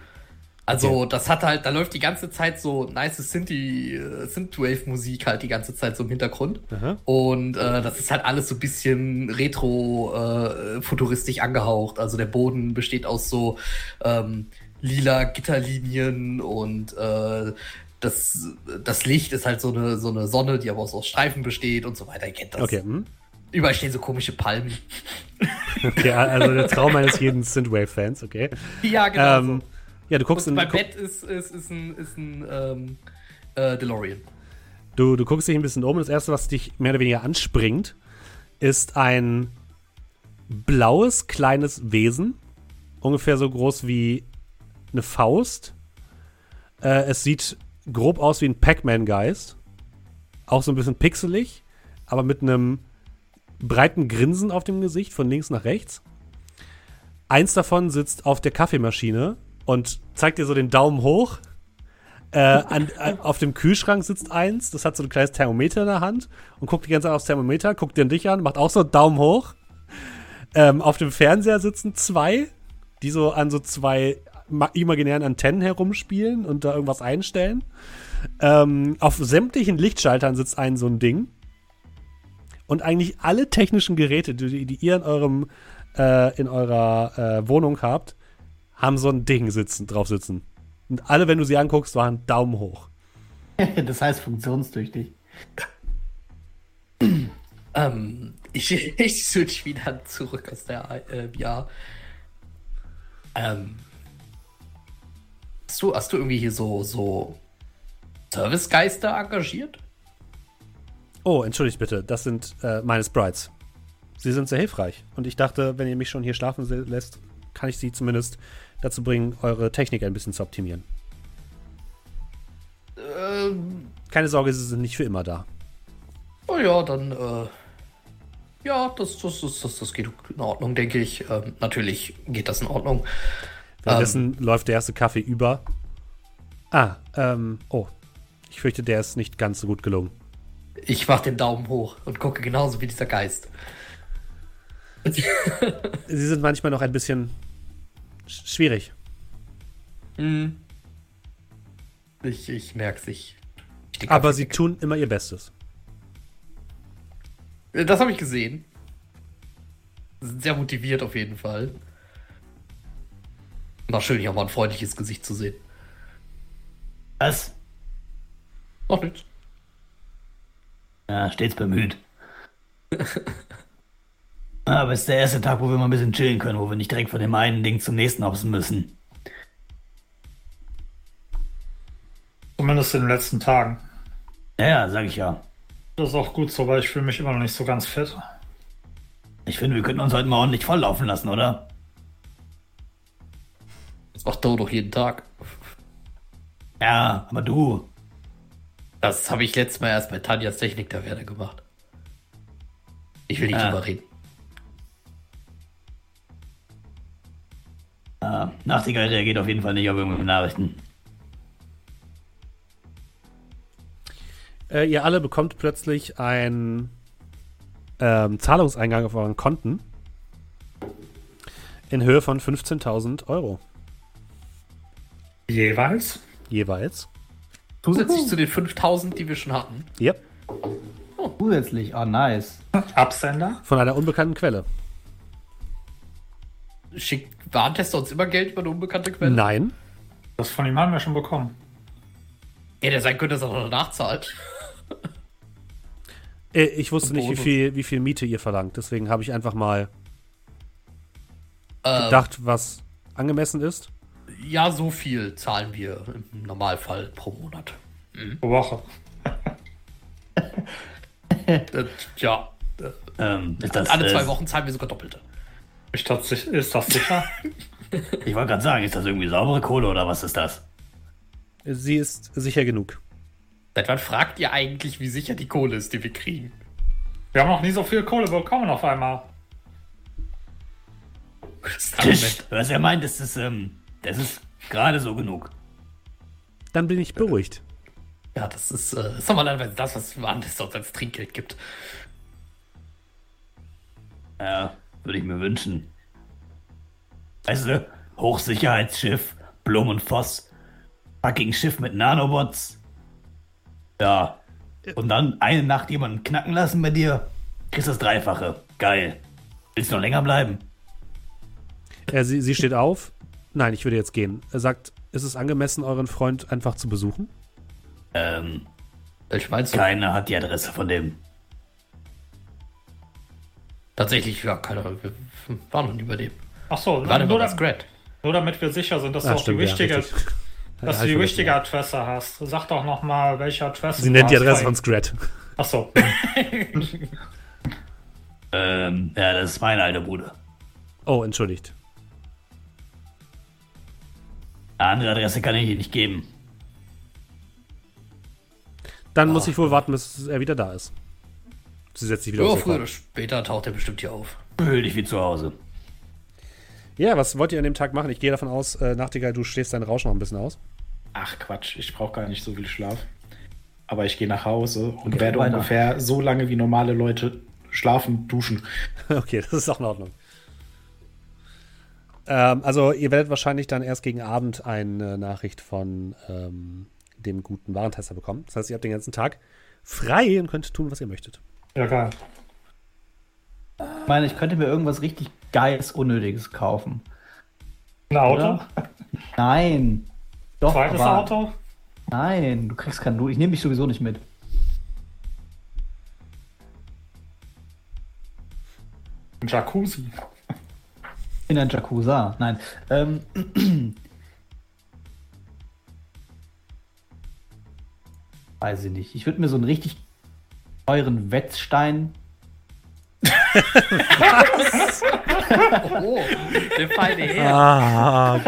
Also, das hat halt, da läuft die ganze Zeit so nice Synthi, äh, Synthwave-Musik halt die ganze Zeit so im Hintergrund. Aha. Und äh, das ist halt alles so ein bisschen retro-futuristisch angehaucht. Also der Boden besteht aus so ähm, lila Gitterlinien und äh, das, das Licht ist halt so eine, so eine Sonne, die aber auch so aus Streifen besteht und so weiter. Ihr kennt das. Okay, hm? Überall stehen so komische Palmen. okay, also der Traum eines jeden Synthwave-Fans, okay. Ja, genau. Ähm, so. ja, du guckst, Und in, beim gu Bett ist, ist, ist ein, ist ein ähm, äh, DeLorean. du, du guckst dich ein bisschen um. Das erste, was dich mehr oder weniger anspringt, ist ein blaues kleines Wesen, ungefähr so groß wie eine Faust. Äh, es sieht grob aus wie ein Pac-Man-Geist, auch so ein bisschen pixelig, aber mit einem breiten Grinsen auf dem Gesicht von links nach rechts. Eins davon sitzt auf der Kaffeemaschine und zeigt dir so den Daumen hoch. Äh, an, äh, auf dem Kühlschrank sitzt eins, das hat so ein kleines Thermometer in der Hand und guckt die ganze Zeit aufs Thermometer, guckt dir dich an, macht auch so einen Daumen hoch. Ähm, auf dem Fernseher sitzen zwei, die so an so zwei ma- imaginären Antennen herumspielen und da irgendwas einstellen. Ähm, auf sämtlichen Lichtschaltern sitzt ein so ein Ding. Und eigentlich alle technischen Geräte, die, die ihr in eurem äh, in eurer äh, Wohnung habt, haben so ein Ding sitzen, drauf sitzen. Und alle, wenn du sie anguckst, waren Daumen hoch. Das heißt funktionstüchtig. Ähm, ich, ich switch wieder zurück aus der äh, VR. Ähm, hast, du, hast du irgendwie hier so, so Servicegeister engagiert? Oh, entschuldigt bitte, das sind äh, meine Sprites. Sie sind sehr hilfreich. Und ich dachte, wenn ihr mich schon hier schlafen lässt, kann ich sie zumindest dazu bringen, eure Technik ein bisschen zu optimieren. Ähm, Keine Sorge, sie sind nicht für immer da. oh ja, dann, äh, ja, das, das, das, das, das geht in Ordnung, denke ich. Ähm, natürlich geht das in Ordnung. Währenddessen läuft der erste Kaffee über. Ah, ähm, oh. Ich fürchte, der ist nicht ganz so gut gelungen. Ich mach den Daumen hoch und gucke genauso wie dieser Geist. Sie sind manchmal noch ein bisschen sch- schwierig. Hm. Ich, ich merk's, ich. Aber sie tun immer ihr Bestes. Das habe ich gesehen. Sie Sind sehr motiviert auf jeden Fall. War schön, hier auch mal ein freundliches Gesicht zu sehen. Was? Noch nichts. Ja, stets bemüht. Aber es ist der erste Tag, wo wir mal ein bisschen chillen können, wo wir nicht direkt von dem einen Ding zum nächsten hoppen müssen. Zumindest in den letzten Tagen. Ja, ja, sag ich ja. Das ist auch gut so, weil ich fühle mich immer noch nicht so ganz fit. Ich finde, wir könnten uns heute mal ordentlich volllaufen lassen, oder? Das macht Dodo jeden Tag. Ja, aber du. Das habe ich letztes Mal erst bei Tanjas Technik der Werde gemacht. Ich will nicht Ah. drüber reden. Äh, Nachtigall reagiert auf jeden Fall nicht auf irgendwelche Nachrichten. Äh, ihr alle bekommt plötzlich einen ähm, Zahlungseingang auf euren Konten in Höhe von 15.000 Euro Jeweils. jeweils. Zusätzlich zu den 5000, die wir schon hatten. Yep. Zusätzlich, oh nice. Absender. Von einer unbekannten Quelle. Schickt Warentester uns immer Geld über eine unbekannte Quelle? Nein. Das von ihm haben wir schon bekommen. Ja, der sein könnte, dass er noch nachzahlt. Äh, Ich wusste nicht, wie viel, wie viel Miete ihr verlangt. Deswegen habe ich einfach mal Ähm, gedacht, was angemessen ist. Ja, so viel zahlen wir im Normalfall pro Monat. Pro Woche. Das, ja, Ähm, ist alle äh, zwei Wochen zahlen wir sogar Doppelte. Ist das, ist das sicher? Ich wollte gerade sagen, ist das irgendwie saubere Kohle oder was ist das? Sie ist sicher genug. Seit wann fragt ihr eigentlich, wie sicher die Kohle ist, die wir kriegen? wir haben noch nie so viel Kohle bekommen auf einmal. Das Argument. Was er meint, ist es, ähm, das ist gerade so genug. Dann bin ich beruhigt. Ja, das ist, äh, das ist normalerweise das, was Warentester uns als Trinkgeld gibt. Ja, würde ich mir wünschen. Weißt du, Hochsicherheitsschiff, Blum und Voss, fucking Schiff mit Nanobots. Ja. Und dann eine Nacht jemanden knacken lassen bei dir. Kriegst das Dreifache. Geil. Willst du noch länger bleiben? Äh, sie, sie steht auf. Nein, ich würde jetzt gehen. Er sagt, ist es angemessen, euren Freund einfach zu besuchen? Ähm, meinst du? keiner hat die Adresse von dem. Tatsächlich, ja, keine Ahnung. Wir waren noch nie bei dem. Ach so, nur, bei da, nur damit wir sicher sind, dass du Ah, auch stimmt, die ja, richtige, richtig. dass Ja, du die ich richtige Adresse hast. Sag doch noch mal, welche Adresse. ja. Sie du nennt die Adresse bei von. Scrat. Ach so. Ähm, ja, das ist meine alte Bude. Oh, entschuldigt. Eine andere Adresse kann ich dir nicht geben. Dann muss ich wohl warten, bis er wieder da ist. Sie setzt sich wieder Ja, aufs früher oder später taucht er bestimmt hier auf. Fühl dich wie zu Hause. Ja, was wollt ihr an dem Tag machen? Ich gehe davon aus, äh, Nachtigall, du schläfst deinen Rausch noch ein bisschen aus. Ach Quatsch, ich brauche gar nicht so viel Schlaf. Aber ich gehe nach Hause und werde weiter. ungefähr so lange wie normale Leute schlafen, duschen. Okay, das ist auch in Ordnung. Ähm, also, ihr werdet wahrscheinlich dann erst gegen Abend eine Nachricht von ähm, dem guten Warentester bekommen. Das heißt, ihr habt den ganzen Tag frei und könnt tun, was ihr möchtet. Ja, geil. Ich meine, ich könnte mir irgendwas richtig Geiles, Unnötiges kaufen. Ein Auto? Oder? Nein. Doch, Zweites aber Auto? Nein, du kriegst kein Du. Ich nehme dich sowieso nicht mit. Ein Jacuzzi. In ein Jacuzza. Nein. Ähm, weiß ich nicht. Ich würde mir so einen richtig teuren Wetzstein. Oh, der feine Herr. Ah,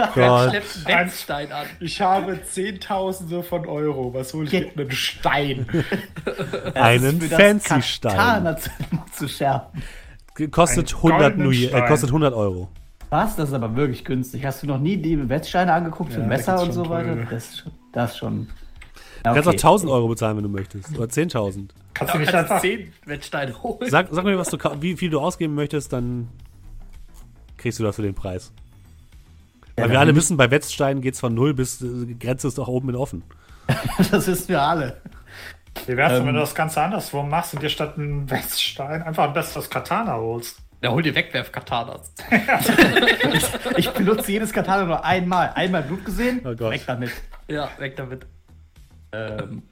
schleppt einen Wetzstein an? Ich habe Zehntausende von Euro. Was hole ich mit einem Stein? Einen Fancy-Stein. Zu, zu schärfen. Kostet Einen 100, goldenen Nui, äh, Stein. kostet 100 Euro. Was? Das ist aber wirklich günstig. Hast du noch nie die Wetzsteine angeguckt für Ja, Messer und so weiter? teure. Das ist schon. Das schon Du kannst auch 1000 Euro bezahlen, wenn du möchtest. Oder 10.000. Kannst du nicht einfach. zehn Wetzsteine holen. Sag, sag mir, was du, wie viel du ausgeben möchtest, dann kriegst du das für den Preis. Weil wir alle wissen, bei Wetzsteinen geht es von 0 bis äh, Grenze ist doch oben in offen. Das wissen wir alle. Wie wär's, denn, wenn Ähm. du das Ganze andersrum machst und dir statt einen Weststein einfach ein besseres Katana holst? Ja, hol dir Wegwerf-Katanas. Ich benutze jedes Katana nur einmal. Einmal Blut gesehen, Oh Gott. weg damit. Ja, weg damit. Ähm,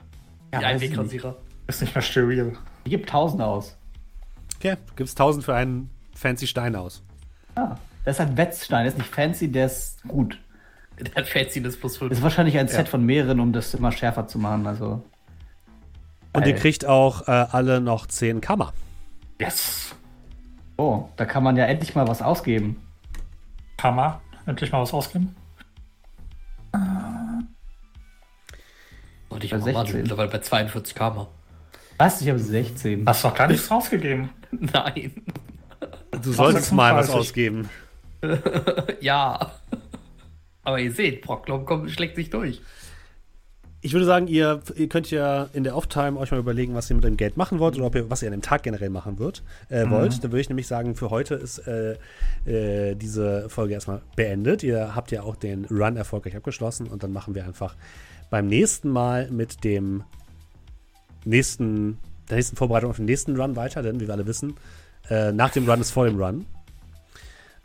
Ja, ja, ein ich. Wegrasierer. Ist nicht mehr steril. Ich gebe 1000 aus. Okay, du gibst 1000 für einen fancy Stein aus. Ah, das ist ein Wetzstein, der ist nicht fancy, der ist gut. Der hat plus Das 5. ist wahrscheinlich ein Set von mehreren, um das immer schärfer zu machen. Also. Und ihr Geil. kriegt auch äh, alle noch 10 Kammer. Yes. Oh, da kann man ja endlich mal was ausgeben. Kann man endlich mal was ausgeben? Und ich Bei mach mal 16. mittlerweile bei 42 Kammer. Was? Ich habe 16. Hast doch gar nichts rausgegeben. Nein. Du solltest mal was 36. ausgeben. Ja. Aber ihr seht, Brocklom kommt, schlägt sich durch. Ich würde sagen, ihr, ihr könnt ja in der Off-Time euch mal überlegen, was ihr mit dem Geld machen wollt oder ihr, was ihr an dem Tag generell machen wird, äh, wollt. Dann würde ich nämlich sagen, für heute ist äh, äh, diese Folge erstmal beendet. Ihr habt ja auch den Run erfolgreich abgeschlossen und dann machen wir einfach beim nächsten Mal mit dem nächsten, der nächsten Vorbereitung auf den nächsten Run weiter, denn wie wir alle wissen, äh, nach dem Run ist vor dem Run.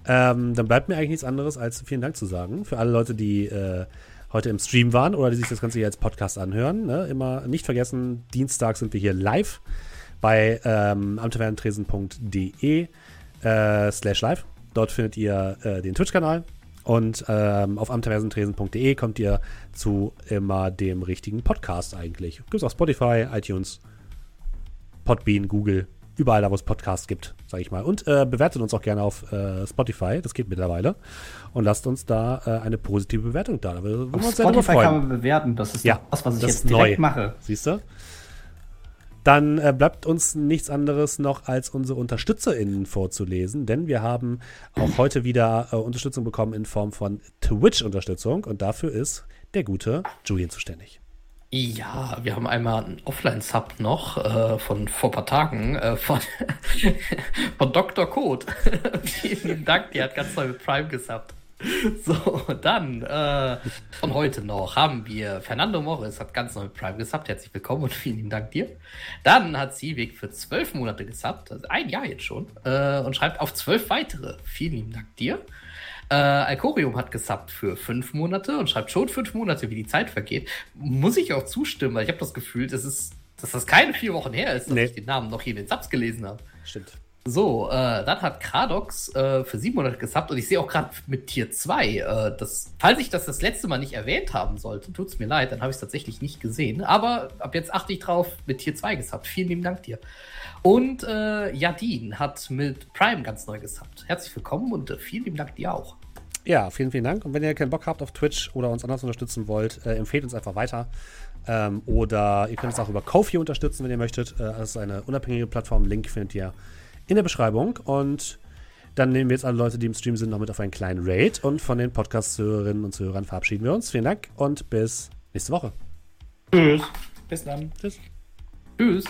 Ähm, dann bleibt mir eigentlich nichts anderes, als vielen Dank zu sagen. Für alle Leute, die äh, heute im Stream waren oder die sich das Ganze hier als Podcast anhören. Ne? Immer nicht vergessen, Dienstag sind wir hier live bei ähm, amtavernentresen.de äh, slash live. Dort findet ihr äh, den Twitch-Kanal und ähm, auf amtavernentresen.de kommt ihr zu immer dem richtigen Podcast eigentlich. Gibt es auf Spotify, iTunes, Podbean, Google, überall da, wo es Podcasts gibt, sage ich mal. Und äh, bewertet uns auch gerne auf äh, Spotify, das geht mittlerweile. Und lasst uns da äh, eine positive Bewertung da. Da würden wir uns Spotify freuen. kann man bewerten. Das ist Ja, doch was, was ich das jetzt direkt neu. mache. Siehst du? Dann äh, bleibt uns nichts anderes noch als unsere UnterstützerInnen vorzulesen, denn wir haben auch heute wieder äh, Unterstützung bekommen in Form von Twitch-Unterstützung und dafür ist der gute Julian zuständig. Ja, wir haben einmal einen Offline-Sub noch äh, von vor ein paar Tagen äh, von, von Dr. Code. Vielen Dank, die hat ganz neu mit Prime gesubbt. So, dann äh, von heute noch haben wir Fernando Morris hat ganz neu Prime gesubbt. Herzlich willkommen und vielen lieben Dank dir. Dann hat Siewig für zwölf Monate gesubbt, also ein Jahr jetzt schon, äh, und schreibt auf zwölf weitere. Vielen lieben Dank dir. Äh, Alcorium hat gesubbt für fünf Monate und schreibt schon fünf Monate, wie die Zeit vergeht. Muss ich auch zustimmen, weil ich habe das Gefühl, dass, es, dass das keine vier Wochen her ist, dass Nee. ich den Namen noch hier in den Subs gelesen habe. Stimmt. So, äh, dann hat Kradox äh, für sieben Monate gesubbt und ich sehe auch gerade mit Tier 2, äh, das, falls ich das das letzte Mal nicht erwähnt haben sollte, tut's mir leid, dann habe ich es tatsächlich nicht gesehen. Aber ab jetzt achte ich drauf, mit Tier 2 gesubbt. Vielen lieben Dank dir. Und äh, Jadin hat mit Prime ganz neu gesubbt. Herzlich willkommen und äh, vielen lieben Dank dir auch. Ja, vielen, vielen Dank. Und wenn ihr keinen Bock habt auf Twitch oder uns anders unterstützen wollt, äh, empfehlt uns einfach weiter. Ähm, oder ihr könnt uns auch über Kofi unterstützen, wenn ihr möchtet. Äh, das ist eine unabhängige Plattform. Link findet ihr in der Beschreibung. Und dann nehmen wir jetzt alle Leute, die im Stream sind, noch mit auf einen kleinen Raid. Und von den Podcast-Zuhörerinnen und Zuhörern verabschieden wir uns. Vielen Dank und bis nächste Woche. Tschüss. Bis dann. Tschüss. Tschüss.